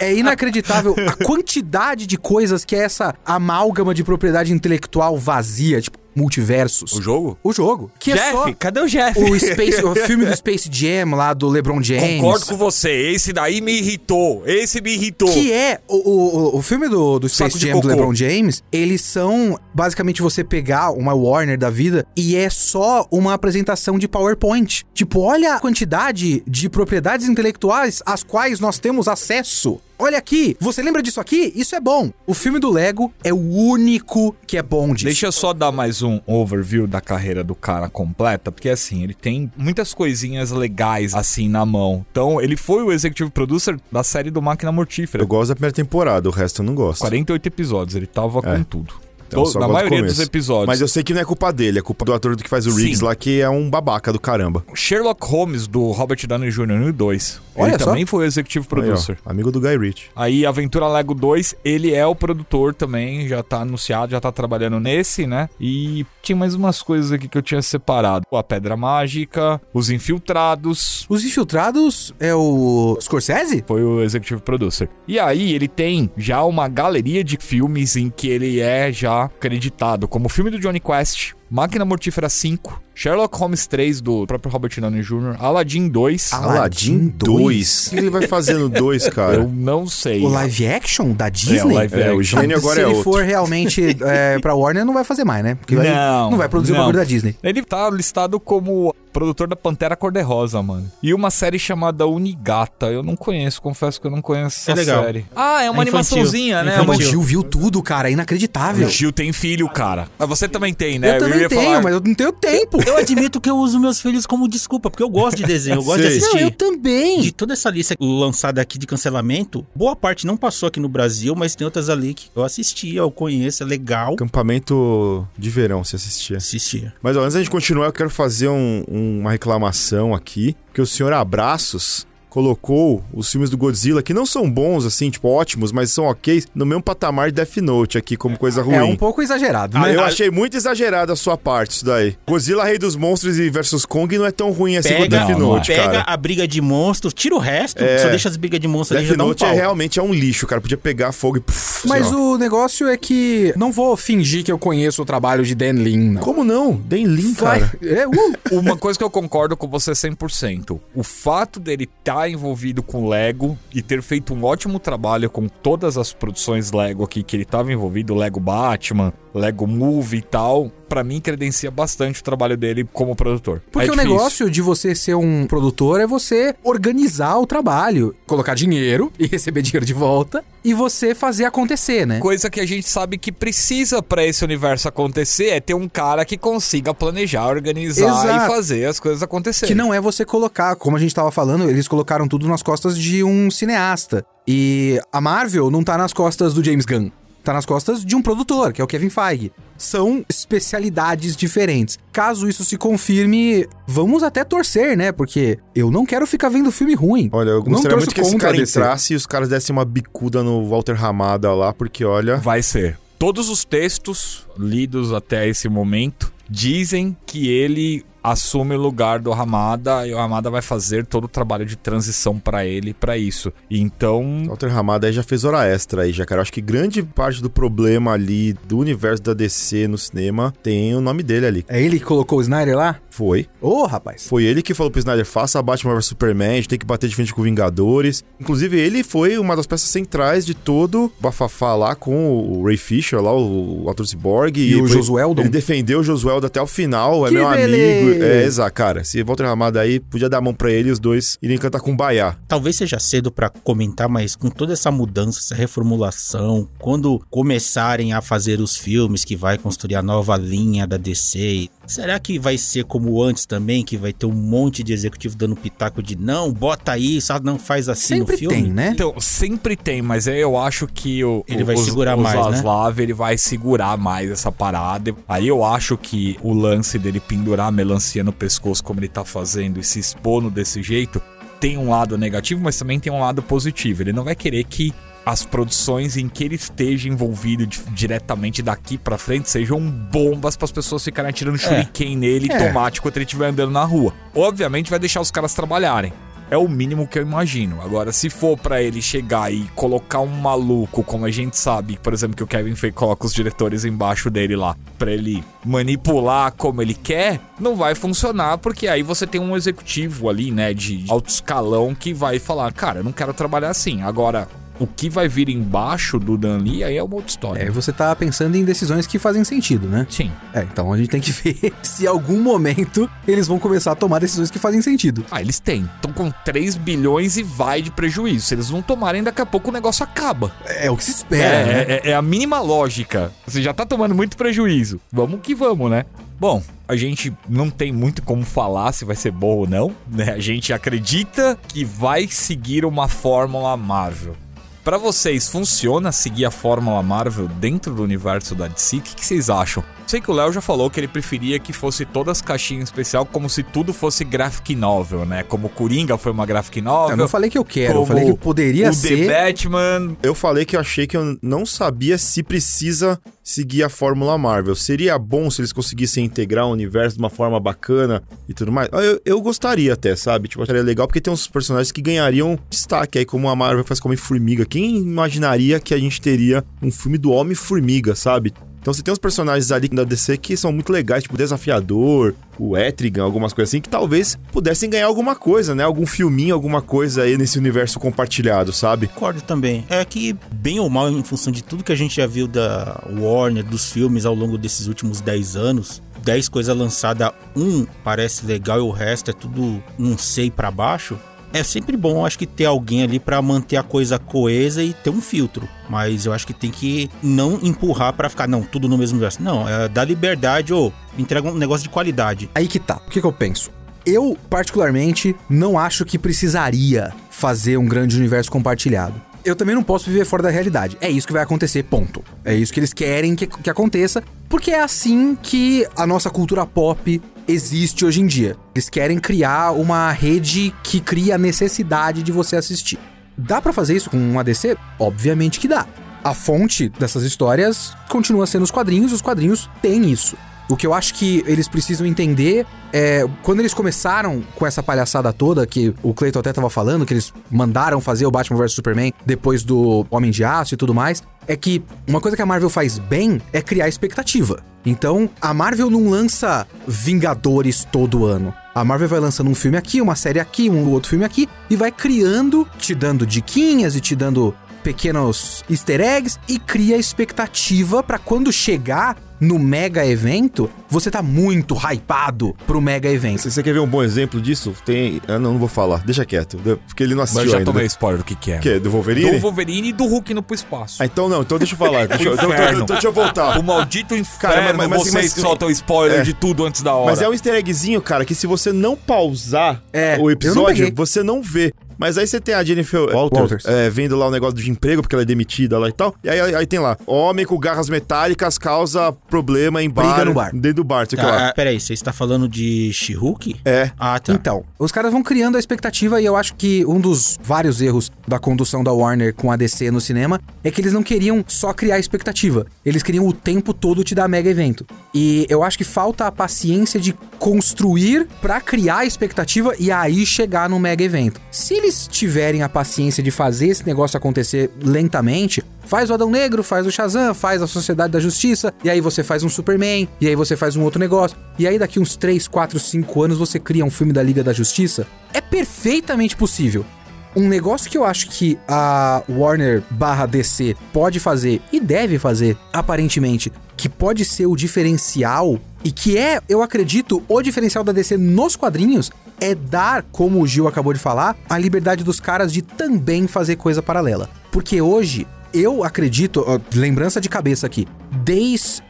é inacreditável a quantidade de coisas que é essa amálgama de propriedade intelectual vazia, tipo multiversos. O jogo? O jogo. Que é Jeff, só cadê o Jeff? o, Space, o filme do Space Jam lá do LeBron James. Concordo com você, esse daí me irritou. Esse me irritou. Que é o, o, o filme do, do Space Jam do cocô. LeBron James, eles são basicamente você pegar uma Warner da vida e é só uma apresentação de PowerPoint. Tipo, olha a quantidade de propriedades intelectuais às quais nós temos acesso. Olha aqui, você lembra disso aqui? Isso é bom. O filme do Lego é o único que é bom disso. Deixa eu só dar mais um overview da carreira do cara completa, porque assim, ele tem muitas coisinhas legais assim na mão. Então, ele foi o executive producer da série do Máquina Mortífera. Eu gosto da primeira temporada, o resto eu não gosto. 48 episódios, ele tava com tudo. Então, To- na do maioria dos episódios. Mas eu sei que não é culpa dele, é culpa do ator que faz o Riggs Sim. lá, que é um babaca do caramba. Sherlock Holmes, do Robert Downey Jr. no 2. Olha ele só. também foi o executive Aí, ó, producer. amigo do Guy Ritchie. Aí, Aventura Lego 2, ele é o produtor também, já tá anunciado, já tá trabalhando nesse, né? E tinha mais umas coisas aqui que eu tinha separado. A Pedra Mágica, Os Infiltrados, Os Infiltrados é o Scorsese? foi o executive producer. E aí ele tem já uma galeria de filmes em que ele é já acreditado, como o filme do Johnny Quest, Máquina Mortífera 5, Sherlock Holmes 3 do próprio Robert Downey Jr., Aladdin 2. Aladdin Aladdin 2. O que ele vai fazer no 2, cara? Eu não sei. O live action da Disney? É, o live É, o action. gênio agora Se é ele outro. for realmente é, pra Warner, não vai fazer mais, né? Porque Não, não vai produzir não. o bagulho da Disney. Ele tá listado como produtor da Pantera Cor-de-Rosa, mano. E uma série chamada Unigata. Eu não conheço, confesso que eu não conheço essa É legal. série. Ah, é uma É animaçãozinha, né? Não, Infantil. o Gil viu tudo, cara. É inacreditável. O Gil tem filho, cara. Mas você também tem, né? eu também ia tenho, falar- mas eu não tenho tempo. Eu admito que eu uso meus filhos como desculpa, porque eu gosto de desenho, eu gosto de Sei. assistir. Não, eu também. De toda essa lista lançada aqui de cancelamento, boa parte não passou aqui no Brasil, mas tem outras ali que eu assistia, eu conheço, é legal. Acampamento de verão, se assistia. Assistia. Mas ó, antes da gente continuar, eu quero fazer um- um- uma reclamação aqui, porque o senhor Abraços colocou os filmes do Godzilla, que não são bons, assim, tipo, ótimos, mas são ok, no mesmo patamar de Death Note aqui, como coisa ruim. É um pouco exagerado, Ah, né? eu achei muito exagerado a sua parte, isso daí. Godzilla, Rei dos Monstros e versus Kong não é tão ruim assim quanto Pega, Death não, Note, pega cara. a briga de monstros, tira o resto, É. só deixa as brigas de monstros ali Death já dá um Note é realmente é um lixo, cara. Podia pegar fogo e... Puf, Mas assim, o negócio é que não vou fingir que eu conheço o trabalho de Dan Lin, não. Como não? Den Lin, cara. É, uh. Uma coisa que eu concordo com você 100%. O fato dele estar envolvido com Lego e ter feito um ótimo trabalho com todas as produções Lego aqui que ele estava envolvido, Lego Batman, Lego Movie e tal, pra mim, credencia bastante o trabalho dele como produtor. Porque É o difícil. negócio de você ser um produtor é você organizar o trabalho, colocar dinheiro e receber dinheiro de volta e você fazer acontecer, né? Coisa que a gente sabe que precisa pra esse universo acontecer é ter um cara que consiga planejar, organizar Exato. e fazer as coisas acontecerem. Que não é você colocar, como a gente tava falando, eles colocaram tudo nas costas de um cineasta. E a Marvel não tá nas costas do James Gunn. Tá nas costas de um produtor, que é o Kevin Feige. São especialidades diferentes. Caso isso se confirme, vamos até torcer, né? Porque eu não quero ficar vendo filme ruim. Olha, eu Não gostaria muito que esse cara entrasse e os caras dessem uma bicuda no Walter Ramada lá, porque olha. Vai ser. Todos os textos lidos até esse momento dizem que ele assume o lugar do Ramada e o Ramada vai fazer todo o trabalho de transição pra ele pra isso. Então, Walter Ramada aí já fez hora extra aí, já, cara. Eu acho que grande parte do problema ali do universo da DC no cinema tem o nome dele ali. É ele que colocou o Snyder lá? Foi. Ô, rapaz. Foi ele que falou pro Snyder, faça Batman vs Superman, a gente tem que bater de frente com Vingadores. Inclusive, ele foi uma das peças centrais de todo o bafafá lá com o Ray Fisher, lá, o, o ator Cyborg. E o foi- Josueldon. Ele defendeu o Josueldo até o final, é Que meu beleza. amigo. É, exato, cara. Se Walter Ramada aí, podia dar a mão pra ele e os dois iriam cantar com Baiá. Talvez seja cedo pra comentar, mas com toda essa mudança, essa reformulação, quando começarem a fazer os filmes que vai construir a nova linha da DC, será que vai ser como antes também, que vai ter um monte de executivo dando pitaco de não, bota isso, ah, não faz assim Sempre no filme? tem, né? então sempre tem, mas aí eu acho que o Ele o- vai os- segurar o mais, né? Zaslav, ele vai segurar mais essa parada. Aí eu acho que o lance dele pendurar a melancia no pescoço como ele tá fazendo e se expondo desse jeito tem um lado negativo, mas também tem um lado positivo. Ele não vai querer que as produções em que ele esteja envolvido di- diretamente daqui pra frente sejam bombas para as pessoas ficarem atirando shuriken nele e É. tomate enquanto ele estiver andando na rua. Obviamente vai deixar os caras trabalharem. É o mínimo que eu imagino. Agora, se for pra ele chegar e colocar um maluco, como a gente sabe, por exemplo, que o Kevin Feige coloca os diretores embaixo dele lá, pra ele manipular como ele quer, não vai funcionar, porque aí você tem um executivo ali, né, de alto escalão que vai falar, cara, eu não quero trabalhar assim. Agora, o que vai vir embaixo do Dan Lee aí é uma outra história. É, você tá pensando em decisões que fazem sentido, né? Sim. É, então a gente tem que ver se em algum momento eles vão começar a tomar decisões que fazem sentido. Ah, eles têm. Estão com 3 bilhões e vai de prejuízo. Se eles não tomarem, daqui a pouco o negócio acaba. É, o que se espera, né? É, é- é a mínima lógica. Você já tá tomando muito prejuízo. Vamos que vamos, né? Bom, a gente não tem muito como falar se vai ser bom ou não, né? A gente acredita que vai seguir uma fórmula Marvel. Pra vocês, funciona seguir a fórmula Marvel dentro do universo da DC? O que vocês acham? Sei que o Léo já falou que ele preferia que fosse todas caixinhas especial, como se tudo fosse graphic novel, né? Como Coringa foi uma graphic novel. Eu não falei que eu quero, eu falei que poderia o ser. The Batman, Eu falei que eu achei que eu não sabia se precisa seguir a fórmula Marvel. Seria bom se eles conseguissem integrar o universo de uma forma bacana e tudo mais. Eu, eu gostaria até, sabe? Tipo, acharia legal porque tem uns personagens que ganhariam destaque aí, como a Marvel faz com o Homem-Formiga. Quem imaginaria que a gente teria um filme do Homem-Formiga, sabe? Então você tem uns personagens ali da DC que são muito legais, tipo Desafiador, o Etrigan, algumas coisas assim, que talvez pudessem ganhar alguma coisa, né? Algum filminho, alguma coisa aí nesse universo compartilhado, sabe? Concordo também. É que, bem ou mal, em função de tudo que a gente já viu da Warner, dos filmes ao longo desses últimos 10 anos, 10 coisas lançadas, um parece legal e o resto é tudo não sei pra baixo. É sempre bom, acho que ter alguém ali pra manter a coisa coesa e ter um filtro. Mas eu acho que tem que não empurrar pra ficar, não, tudo no mesmo universo. Não, é dar liberdade ou entrega um negócio de qualidade. Aí que tá. O que, que eu penso? Eu, particularmente, não acho que precisaria fazer um grande universo compartilhado. Eu também não posso viver fora da realidade. É isso que vai acontecer, ponto. É isso que eles querem que, que aconteça, porque é assim que a nossa cultura pop existe hoje em dia. Eles querem criar uma rede que cria a necessidade de você assistir. Dá pra fazer isso com um ADC? Obviamente que dá. A fonte dessas histórias continua sendo os quadrinhos, os quadrinhos têm isso. O que eu acho que eles precisam entender é. Quando eles começaram com essa palhaçada toda, que o Cleiton até tava falando, que eles mandaram fazer o Batman vs Superman depois do Homem de Aço e tudo mais, é que uma coisa que a Marvel faz bem é criar expectativa. Então, a Marvel não lança Vingadores todo ano. A Marvel vai lançando um filme aqui, uma série aqui, um outro filme aqui, e vai criando, te dando diquinhas e te dando pequenos easter eggs e cria expectativa pra quando chegar no mega evento, você tá muito hypado pro mega evento. Você, você quer ver um bom exemplo disso? Tem. Ah, não, não vou falar. Deixa quieto. Porque ele não Mas assistiu eu já ainda. tomei spoiler do que que é. O quê? Do Wolverine? Do Wolverine e do Hulk indo pro espaço. Ah, então não, então deixa eu falar. Deixa, eu- então, então- então deixa eu voltar. O maldito inferno, Cara, mas- mas- vocês mas- que soltam spoiler É. de tudo antes da hora. Mas é um easter eggzinho, cara, que se você não pausar É, o não episódio, peguei. você não vê. Mas aí você tem a Jennifer Walters, Walters. é, vendo lá o negócio de emprego, porque ela é demitida lá e tal. E aí- aí tem lá, homem com garras metálicas causa problema em bar, Briga no bar. dentro do bar, sei lá. Ah, peraí, você está falando de She-Hulk? É. Ah, tá. Então, os caras vão criando a expectativa e eu acho que um dos vários erros da condução da Warner com a DC no cinema é que eles não queriam só criar expectativa. Eles queriam o tempo todo te dar mega evento. E eu acho que falta a paciência de construir pra criar a expectativa e aí chegar no mega evento. Se eles tiverem a paciência de fazer esse negócio acontecer lentamente, Faz o Adão Negro, faz o Shazam, faz a Sociedade da Justiça, e aí você faz um Superman, e aí você faz um outro negócio. E aí daqui uns 3, 4, 5 anos você cria um filme da Liga da Justiça. É perfeitamente possível. Um negócio que eu acho que a Warner barra DC pode fazer e deve fazer, aparentemente, que pode ser o diferencial e que é, eu acredito, o diferencial da DC nos quadrinhos é dar, como o Gil acabou de falar, a liberdade dos caras de também fazer coisa paralela. Porque hoje eu acredito, ó, lembrança de cabeça aqui, desde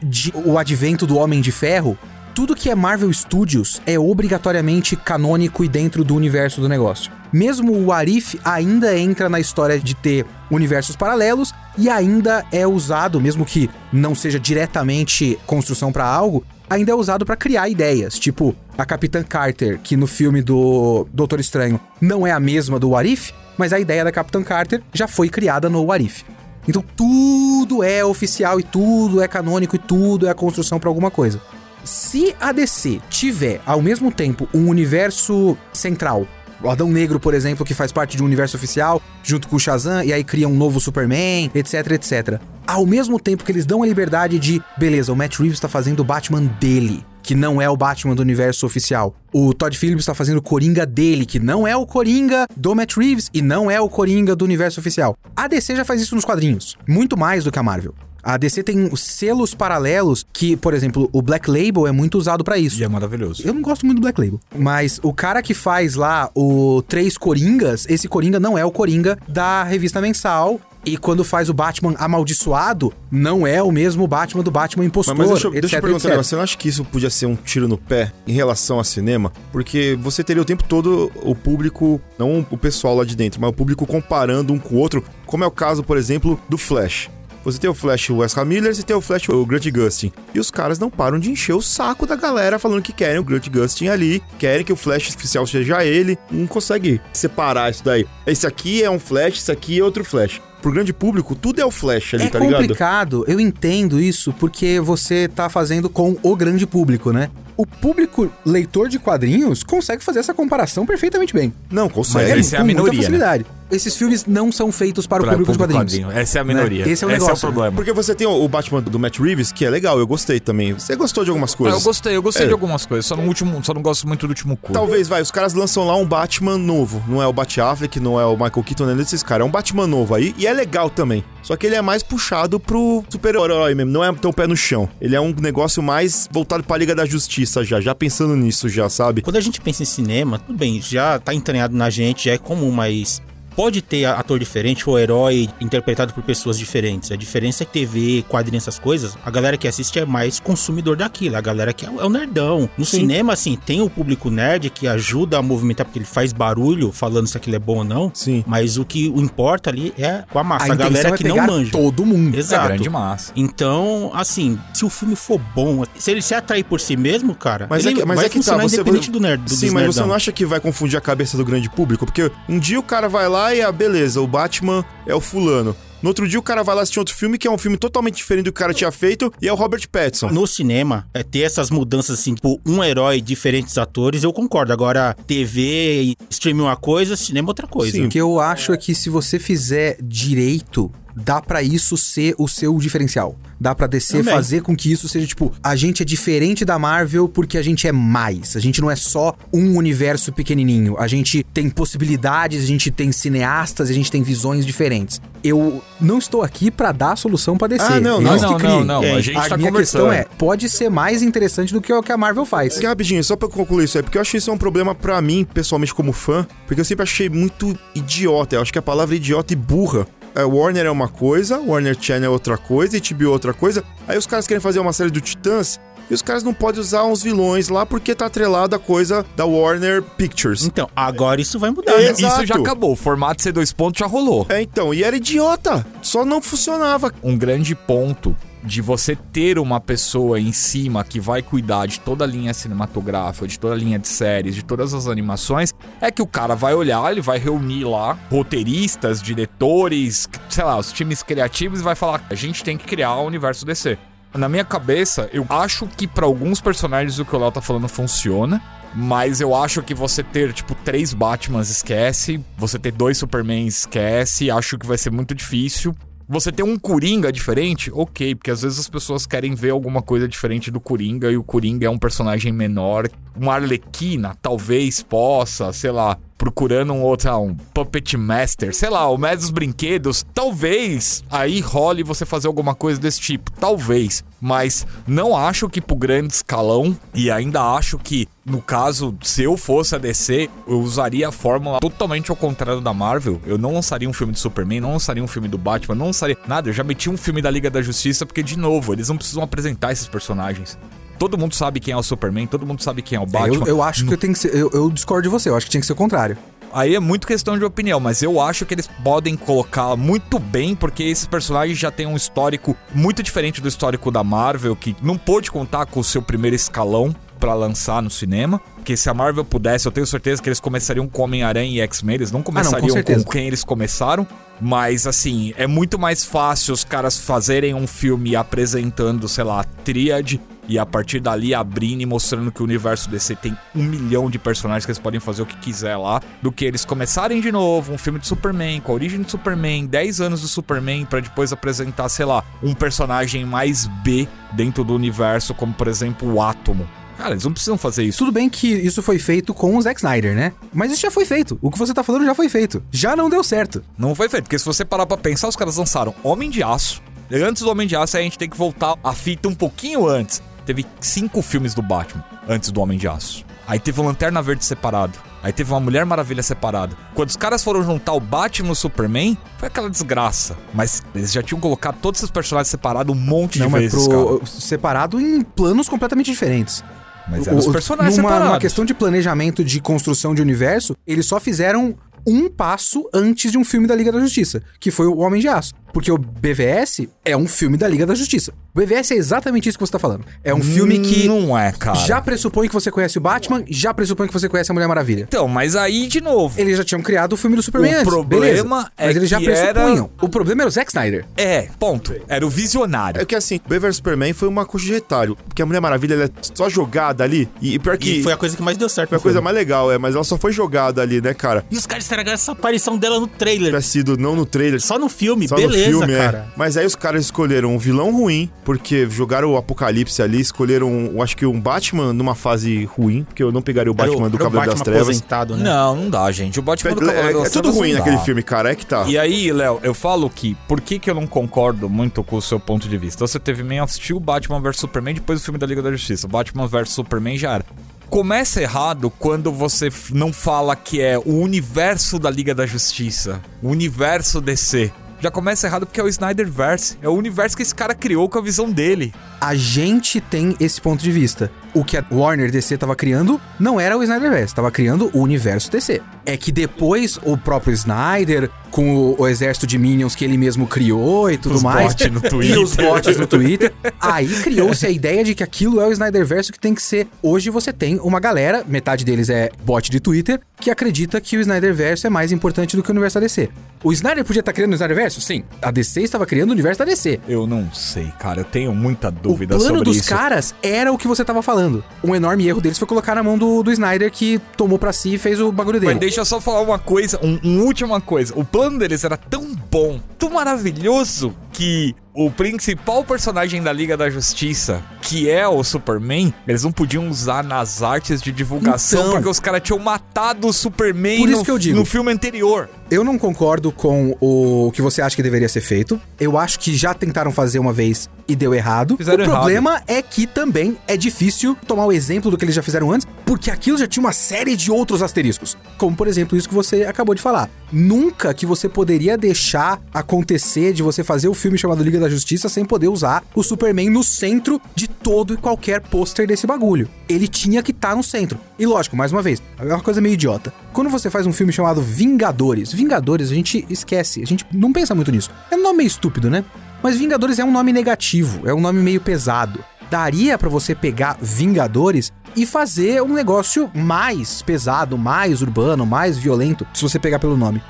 o advento do Homem de Ferro, tudo que é Marvel Studios é obrigatoriamente canônico e dentro do universo do negócio. Mesmo o Arif ainda entra na história de ter universos paralelos e ainda é usado, mesmo que não seja diretamente construção pra algo, ainda é usado pra criar ideias, tipo a Capitã Carter, que no filme do Doutor Estranho não é a mesma do Arif, mas a ideia da Capitã Carter já foi criada no Arif. Então tudo é oficial e tudo é canônico e tudo é a construção pra alguma coisa. Se a DC tiver ao mesmo tempo um universo central, o Adão Negro, por exemplo, que faz parte de um universo oficial, junto com o Shazam, e aí cria um novo Superman, etc, etc. Ao mesmo tempo que eles dão a liberdade de, beleza, o Matt Reeves tá fazendo o Batman dele, que não é o Batman do universo oficial. O Todd Phillips tá fazendo o Coringa dele, que não é o Coringa do Matt Reeves e não é o Coringa do universo oficial. A DC já faz isso nos quadrinhos, muito mais do que a Marvel. A DC tem os selos paralelos que, por exemplo, o Black Label é muito usado pra isso. E é maravilhoso. Eu não gosto muito do Black Label. Mas o cara que faz lá o Três Coringas, esse Coringa não é o Coringa da revista mensal. E quando faz o Batman amaldiçoado, não é o mesmo Batman do Batman impostor, Mas, mas deixa, eu- etc, deixa eu perguntar etc. Você não acha que isso podia ser um tiro no pé em relação ao cinema? Porque você teria o tempo todo o público, não o pessoal lá de dentro, mas o público comparando um com o outro, como é o caso, por exemplo, do Flash. Você tem o Flash o Ezra Miller, você tem o Flash o Grant Gustin. E os caras não param de encher o saco da galera falando que querem o Grant Gustin ali, querem que o Flash oficial seja ele. Não consegue separar isso daí. Esse aqui é um Flash, esse aqui é outro Flash. Pro grande público, tudo é o Flash ali, É tá ligado? complicado, eu entendo isso, porque você tá fazendo com o grande público, né? O público leitor de quadrinhos consegue fazer essa comparação perfeitamente bem. Não, consegue. Mas esse é a com muita minoria, né? Esses filmes não são feitos para o Pra público de público quadrinhos. quadrinho. Essa é a minoria. Né? Esse é o Esse é o negócio. problema. Porque você tem o o Batman do Matt Reeves, que é legal, eu gostei também. Você gostou de algumas Ah, coisas? eu gostei, eu gostei É. de algumas coisas. Só no último, só não gosto muito do último curso. Talvez, vai, os caras lançam lá um Batman novo. Não é o Bat Affleck, não é o Michael Keaton, não é desses caras. É um Batman novo aí, e é legal também. Só que ele é mais puxado pro super-herói mesmo, não é tão pé no chão. Ele é um negócio mais voltado pra Liga da Justiça já, já pensando nisso já, sabe? Quando a gente pensa em cinema, tudo bem, já tá entranhado na gente, já é comum, mas pode ter ator diferente ou herói interpretado por pessoas diferentes. A diferença é que TV, quadrinhos, essas coisas, a galera que assiste é mais consumidor daquilo, a galera que é o é o nerdão. No cinema, assim, tem o público nerd que ajuda a movimentar porque ele faz barulho falando se aquilo é bom ou não. Sim. Mas o que importa ali é com a massa, a, intenção galera é que não manja. todo mundo. É Exato. grande massa. Então, assim, se o filme for bom, se ele se atrair por si mesmo, cara, Mas é que, mas vai é que tá, você independente do nerd. Do, Sim, mas você nerdão. não acha que vai confundir a cabeça do grande público? Porque um dia o cara vai lá e, ah, beleza, o Batman é o fulano. No outro dia o cara vai lá assistir outro filme que é um filme totalmente diferente do que o cara tinha feito e é o Robert Pattinson. No cinema, é, ter essas mudanças assim, tipo, um herói, diferentes atores, eu concordo. Agora, TV, streaming uma coisa, cinema outra coisa. Sim. O que eu acho é que se você fizer direito, dá pra isso ser o seu diferencial. Dá pra DC Também. fazer com que isso seja tipo, a gente é diferente da Marvel porque a gente é mais. A gente não é só um universo pequenininho. A gente tem possibilidades, a gente tem cineastas, a gente tem visões diferentes. Eu não estou aqui pra dar a solução pra DC. Ah, não, não, que não, não, não. É, A gente a tá minha questão é, pode ser mais interessante do que o que a Marvel faz. Rapidinho, só pra concluir isso aí, porque eu acho que isso é um problema pra mim, pessoalmente, como fã, porque eu sempre achei muito idiota. Eu acho que a palavra idiota e burra. É, Warner é uma coisa, Warner Channel é outra coisa, HBO é outra coisa. Aí os caras querem fazer uma série do Titãs e os caras não podem usar uns vilões lá porque tá atrelado a coisa da Warner Pictures. Então, agora isso vai mudar, É, né? Isso já acabou. O formato C2 pontos já rolou. É, então, e era idiota. Só não funcionava. um grande ponto de você ter uma pessoa em cima que vai cuidar de toda a linha cinematográfica, de toda a linha de séries, de todas as animações, é que o cara vai olhar, ele vai reunir lá roteiristas, diretores, sei lá, os times criativos e vai falar: a gente tem que criar o universo DC. Na minha cabeça, eu acho que pra alguns personagens o que o Léo tá falando funciona. Mas eu acho que você ter, tipo, três Batmans esquece. Você ter dois Superman esquece. Acho que vai ser muito difícil. Você ter um Coringa diferente, ok, porque às vezes as pessoas querem ver alguma coisa diferente do Coringa e o Coringa é um personagem menor. Uma Arlequina talvez possa, sei lá, procurando um outro, um Puppet Master, sei lá, o mestre dos brinquedos. Talvez aí role você fazer alguma coisa desse tipo, talvez. Mas não acho que pro grande escalão, e ainda acho que, no caso, se eu fosse a DC, eu usaria a fórmula totalmente ao contrário da Marvel. Eu não lançaria um filme de Superman, não lançaria um filme do Batman, não lançaria nada. Eu já meti um filme da Liga da Justiça, porque, de novo, eles não precisam apresentar esses personagens. Todo mundo sabe quem é o Superman, todo mundo sabe quem é o É, Batman. eu, eu acho que eu tenho que ser. Eu, eu discordo de você, eu acho que tinha que ser o contrário. Aí é muito questão de opinião, mas eu acho que eles podem colocar muito bem, porque esses personagens já têm um histórico muito diferente do histórico da Marvel, que não pôde contar com o seu primeiro escalão pra lançar no cinema. Porque se a Marvel pudesse, eu tenho certeza que eles começariam com Homem-Aranha e X-Men, eles não começariam com, certeza. quem eles começaram. Mas assim, é muito mais fácil os caras fazerem um filme apresentando, sei lá, a tríade e a partir dali abrindo e mostrando que o universo DC tem um milhão de personagens que eles podem fazer o que quiser lá, do que eles começarem de novo um filme de Superman, com a origem de Superman, 10 anos do Superman, pra depois apresentar, sei lá, um personagem mais B dentro do universo, como por exemplo o Átomo. Cara, eles não precisam fazer isso. Tudo bem que isso foi feito com o Zack Snyder, né? Mas isso já foi feito. O que você tá falando já foi feito. Já não deu certo. Não foi feito, porque se você parar pra pensar, os caras lançaram Homem de Aço. Antes do Homem de Aço, a gente tem que voltar a fita um pouquinho antes. Teve cinco filmes do Batman antes do Homem de Aço. Aí teve o Lanterna Verde separado. Aí teve uma Mulher Maravilha separada. Quando os caras foram juntar o Batman e o Superman, foi aquela desgraça. Mas eles já tinham colocado todos esses personagens separados um monte não, de mas vezes, cara. pro, separado em planos completamente diferentes. Mas eram os personagens numa, separados. numa questão de planejamento de construção de universo, eles só fizeram um passo antes de um filme da Liga da Justiça, que foi o Homem de Aço. Porque o BVS é um filme da Liga da Justiça. O BVS é exatamente isso que você tá falando. É um filme que Não é, cara. já pressupõe que você conhece o Batman, já pressupõe que você conhece a Mulher Maravilha. Então, mas aí, de novo. Eles já tinham criado o filme do Superman O antes, problema beleza. é Mas eles já que pressupunham. era- O problema era o Zack Snyder. É, ponto. Era o visionário. É que assim, Bever Superman foi uma coisa de retalho. Porque a Mulher Maravilha ela é só jogada ali. E, e pior que. E foi a coisa que mais deu certo. foi a no coisa filme. mais legal, é, mas ela só foi jogada ali, né, cara? E os caras estragaram essa aparição dela no trailer. Tivesse sido não no trailer, Só no filme, só beleza, no filme, cara. é. Mas aí os caras escolheram um vilão ruim, porque jogaram o Apocalipse ali, escolheram, eu acho que um Batman numa fase ruim, porque eu não pegaria o Batman do era o Cavaleiro das Trevas. aposentado, né? Não, não dá, gente. O Batman do É, Cavaleiro é das tudo Trevas ruim não naquele dá. filme, cara, é que tá. E aí, Léo, eu falo que por que, que eu não concordo muito com o seu ponto de vista? Você teve Man of Steel, Batman vs Superman, depois o filme da Liga da Justiça. Batman vs Superman já era. Começa errado quando você não fala que é o universo da Liga da Justiça, o universo DC. Já começa errado porque é o Snyderverse. É o universo que esse cara criou com a visão dele. A gente tem esse ponto de vista. O que a Warner DC tava criando não era o Snyderverse, tava criando o universo DC. É que depois o próprio Snyder, com o, o exército de Minions que ele mesmo criou e tudo Os mais. bots no E Twitter. os bots no Twitter. Aí criou-se a ideia de que aquilo é o Snyderverse que tem que ser. Hoje você tem uma galera, metade deles é bot de Twitter, que acredita que o Snyderverse é mais importante do que o universo da DC. O Snyder podia estar criando o Snyderverse? Sim. A DC estava criando o universo da DC. Eu não sei, cara. Eu tenho muita O dúvida plano sobre dos isso. caras era o que você tava falando. Um enorme erro deles foi colocar na mão do, do Snyder que tomou pra si e fez o bagulho dele. Deixa eu só falar uma coisa, um, um última coisa. O plano deles era tão bom, tão maravilhoso, que o principal personagem da Liga da Justiça, que é o Superman, eles não podiam usar nas artes de divulgação Então. porque os caras tinham matado o Superman Por isso no, que eu digo. no filme anterior. Eu não concordo com o que você acha que deveria ser feito. Eu acho que já tentaram fazer uma vez e deu errado. Fizeram o problema é que também é difícil tomar o exemplo do que eles já fizeram antes, porque aquilo já tinha uma série de outros asteriscos. Como, por exemplo, isso que você acabou de falar. Nunca que você poderia deixar acontecer de você fazer o filme chamado Liga da Justiça sem poder usar o Superman no centro de todo e qualquer pôster desse bagulho. Ele tinha que estar no centro. E lógico, mais uma vez, é uma coisa meio idiota. Quando você faz um filme chamado Vingadores, Vingadores a gente esquece, a gente não pensa muito nisso. É um nome meio estúpido, né? Mas Vingadores é um nome negativo, é um nome meio pesado. Daria pra você pegar Vingadores e fazer um negócio mais pesado, mais urbano, mais violento, se você pegar pelo nome.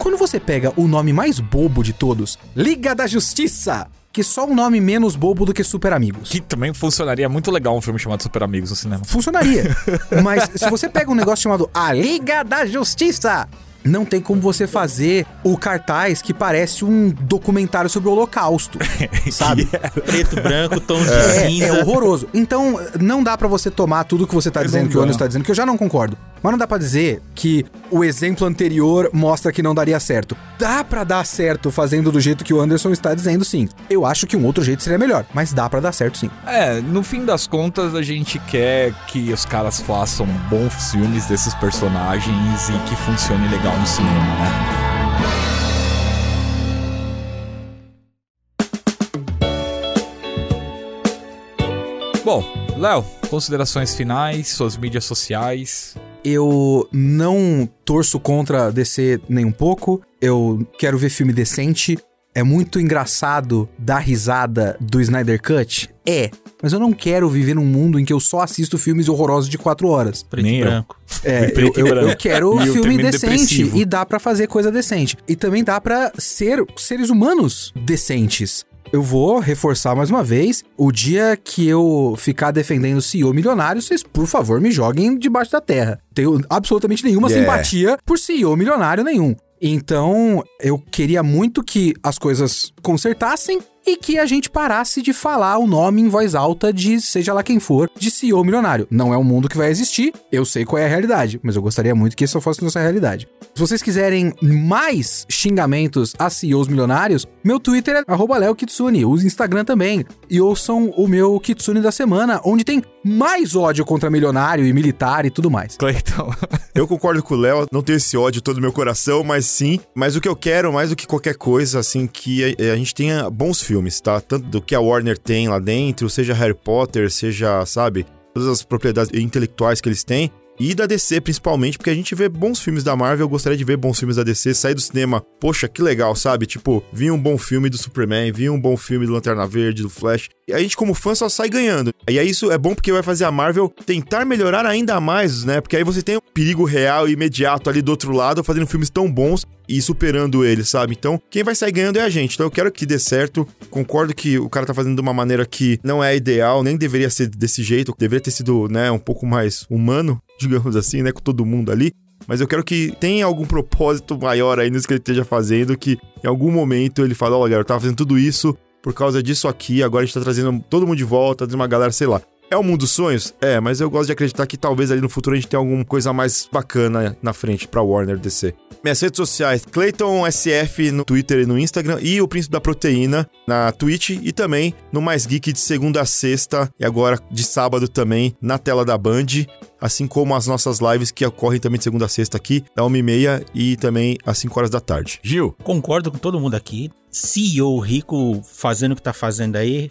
Quando você pega o nome mais bobo de todos, Liga da Justiça, que só um nome menos bobo do que Super Amigos. Que também funcionaria muito legal um filme chamado Super Amigos no cinema. Funcionaria. Mas se você pega um negócio chamado A Liga da Justiça, não tem como você fazer o cartaz que parece um documentário sobre o Holocausto, sabe? Preto, branco, tons de É, cinza. é horroroso. Então, não dá pra você tomar tudo que você tá dizendo, que o. Anderson tá dizendo, que eu já não concordo. Mas não dá pra dizer que o exemplo anterior mostra que não daria certo. Dá pra dar certo fazendo do jeito que o Anderson está dizendo, sim. Eu acho que um outro jeito seria melhor, mas dá pra dar certo, sim. É, no fim das contas, a gente quer que os caras façam bons filmes desses personagens e que funcione legal no cinema, né? Bom, Léo, considerações finais, suas mídias sociais. Eu não torço contra DC nem um pouco. Eu quero ver filme decente. É muito engraçado dar risada do Snyder Cut? É. Mas eu não quero viver num mundo em que eu só assisto filmes horrorosos de quatro horas. Preto Nem e branco. É, eu, eu- eu quero E filme decente depressivo. e dá pra fazer coisa decente. E também dá pra ser seres humanos decentes. Eu vou reforçar mais uma vez, o dia que eu ficar defendendo CEO milionário, vocês, por favor, me joguem debaixo da terra. Tenho absolutamente nenhuma Yeah. simpatia por CEO milionário nenhum. Então, eu queria muito que as coisas consertassem e que a gente parasse de falar o nome em voz alta de seja lá quem for, de CEO milionário. Não é um mundo que vai existir, eu sei qual é a realidade, mas eu gostaria muito que isso fosse nossa realidade. Se vocês quiserem mais xingamentos a CEOs milionários, meu Twitter é arroba Leo Kitsune, o Instagram também. E ouçam o meu Kitsune da semana, onde tem mais ódio contra milionário e militar e tudo mais. Cleiton. Eu concordo com o Léo, não tenho esse ódio todo no meu coração, mas sim. Mas o que eu quero, mais do que qualquer coisa, assim, que a, a gente tenha bons filmes, tá? Tanto do que a Warner tem lá dentro, seja Harry Potter, seja, sabe, todas as propriedades intelectuais que eles têm. E da DC, principalmente, porque a gente vê bons filmes da Marvel, eu gostaria de ver bons filmes da DC, sair do cinema, poxa, que legal, sabe? Tipo, vi um bom filme do Superman, vi um bom filme do Lanterna Verde, do Flash. A gente, como fã, só sai ganhando. E aí isso é bom porque vai fazer a Marvel tentar melhorar ainda mais, né? Porque aí você tem um perigo real e imediato ali do outro lado, fazendo filmes tão bons e superando eles, sabe? Então, quem vai sair ganhando é a gente. Então, eu quero que dê certo. Concordo que o cara tá fazendo de uma maneira que não é ideal, nem deveria ser desse jeito. Deveria ter sido, né, um pouco mais humano, digamos assim, né, com todo mundo ali. Mas eu quero que tenha algum propósito maior aí nisso que ele esteja fazendo, que em algum momento ele fala, olha, eu tava fazendo tudo isso por causa disso aqui, agora a gente tá trazendo todo mundo de volta, trazendo uma galera, sei lá. É o mundo dos sonhos? É, mas eu gosto de acreditar que talvez ali no futuro a gente tenha alguma coisa mais bacana na frente pra Warner DC. Minhas redes sociais, Clayton SF no Twitter e no Instagram e o Príncipe da Proteína na Twitch e também no Mais Geek de segunda a sexta e agora de sábado também na tela da Band, assim como as nossas lives que ocorrem também de segunda a sexta aqui, da 1h30 e também às 5 horas da tarde. Gil. Concordo com todo mundo aqui. CEO rico fazendo o que tá fazendo aí.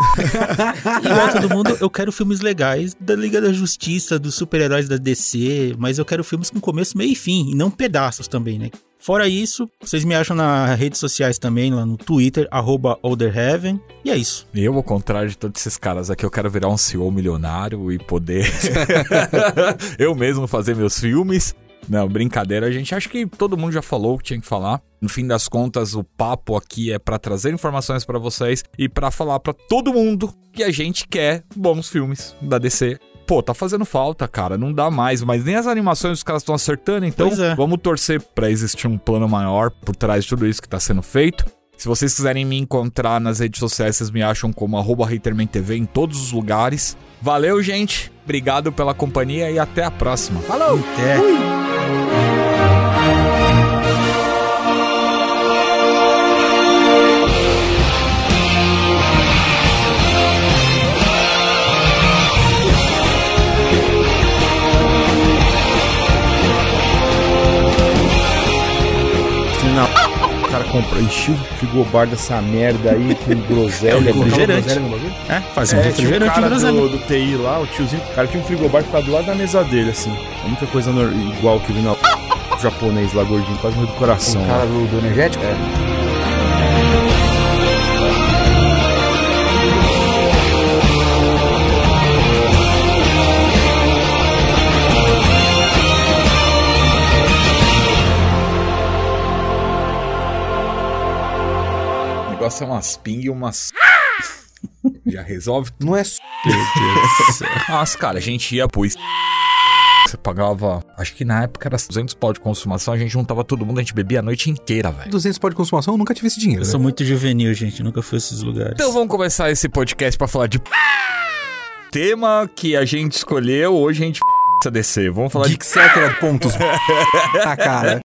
Igual todo mundo, eu quero filmes legais da Liga da Justiça, dos super-heróis da DC, mas eu quero filmes com começo, meio e fim, e não pedaços também, né? Fora isso, vocês me acham nas redes sociais também, lá no Twitter, arroba Olderheaven, e é isso. Eu, ao contrário de todos esses caras aqui, eu quero virar um CEO milionário e poder eu mesmo fazer meus filmes. Não, brincadeira, a gente acha que todo mundo já falou o que tinha que falar. No fim das contas, o papo aqui é pra trazer informações pra vocês e pra falar pra todo mundo que a gente quer bons filmes da DC. Pô, tá fazendo falta, cara, não dá mais, mas nem as animações os caras estão acertando, então é. vamos torcer pra existir um plano maior por trás de tudo isso que tá sendo feito. Se vocês quiserem me encontrar nas redes sociais, vocês me acham como arroba HatermanTV em todos os lugares. Valeu, gente. Obrigado pela companhia e até a próxima. Falou! Até. O cara compra, encheu o frigobar dessa merda aí com groselha. É um refrigerante. Groselha no bagulho? É, fazer um É, tinha o refrigerante cara do, do TI lá, o tiozinho, o cara tinha um frigobar que tava do lado da mesa dele, assim. A única coisa igual que vi no japonês lá, gordinho, quase morreu do coração. O cara do, do energético? O negócio é umas ping e umas. Já resolve? Não é só. Nossa, cara, a gente ia pro. Você pagava. Acho que na época era 200 pau de consumação, a gente juntava todo mundo, a gente bebia a noite inteira, velho. 200 pau de consumação, eu nunca tive esse dinheiro. Eu né? sou muito juvenil, gente. Nunca fui a esses lugares. Então vamos começar esse podcast pra falar de. Tema que a gente escolheu, hoje a gente precisa descer. Vamos falar de Geek Cetera, pontos. Na cara.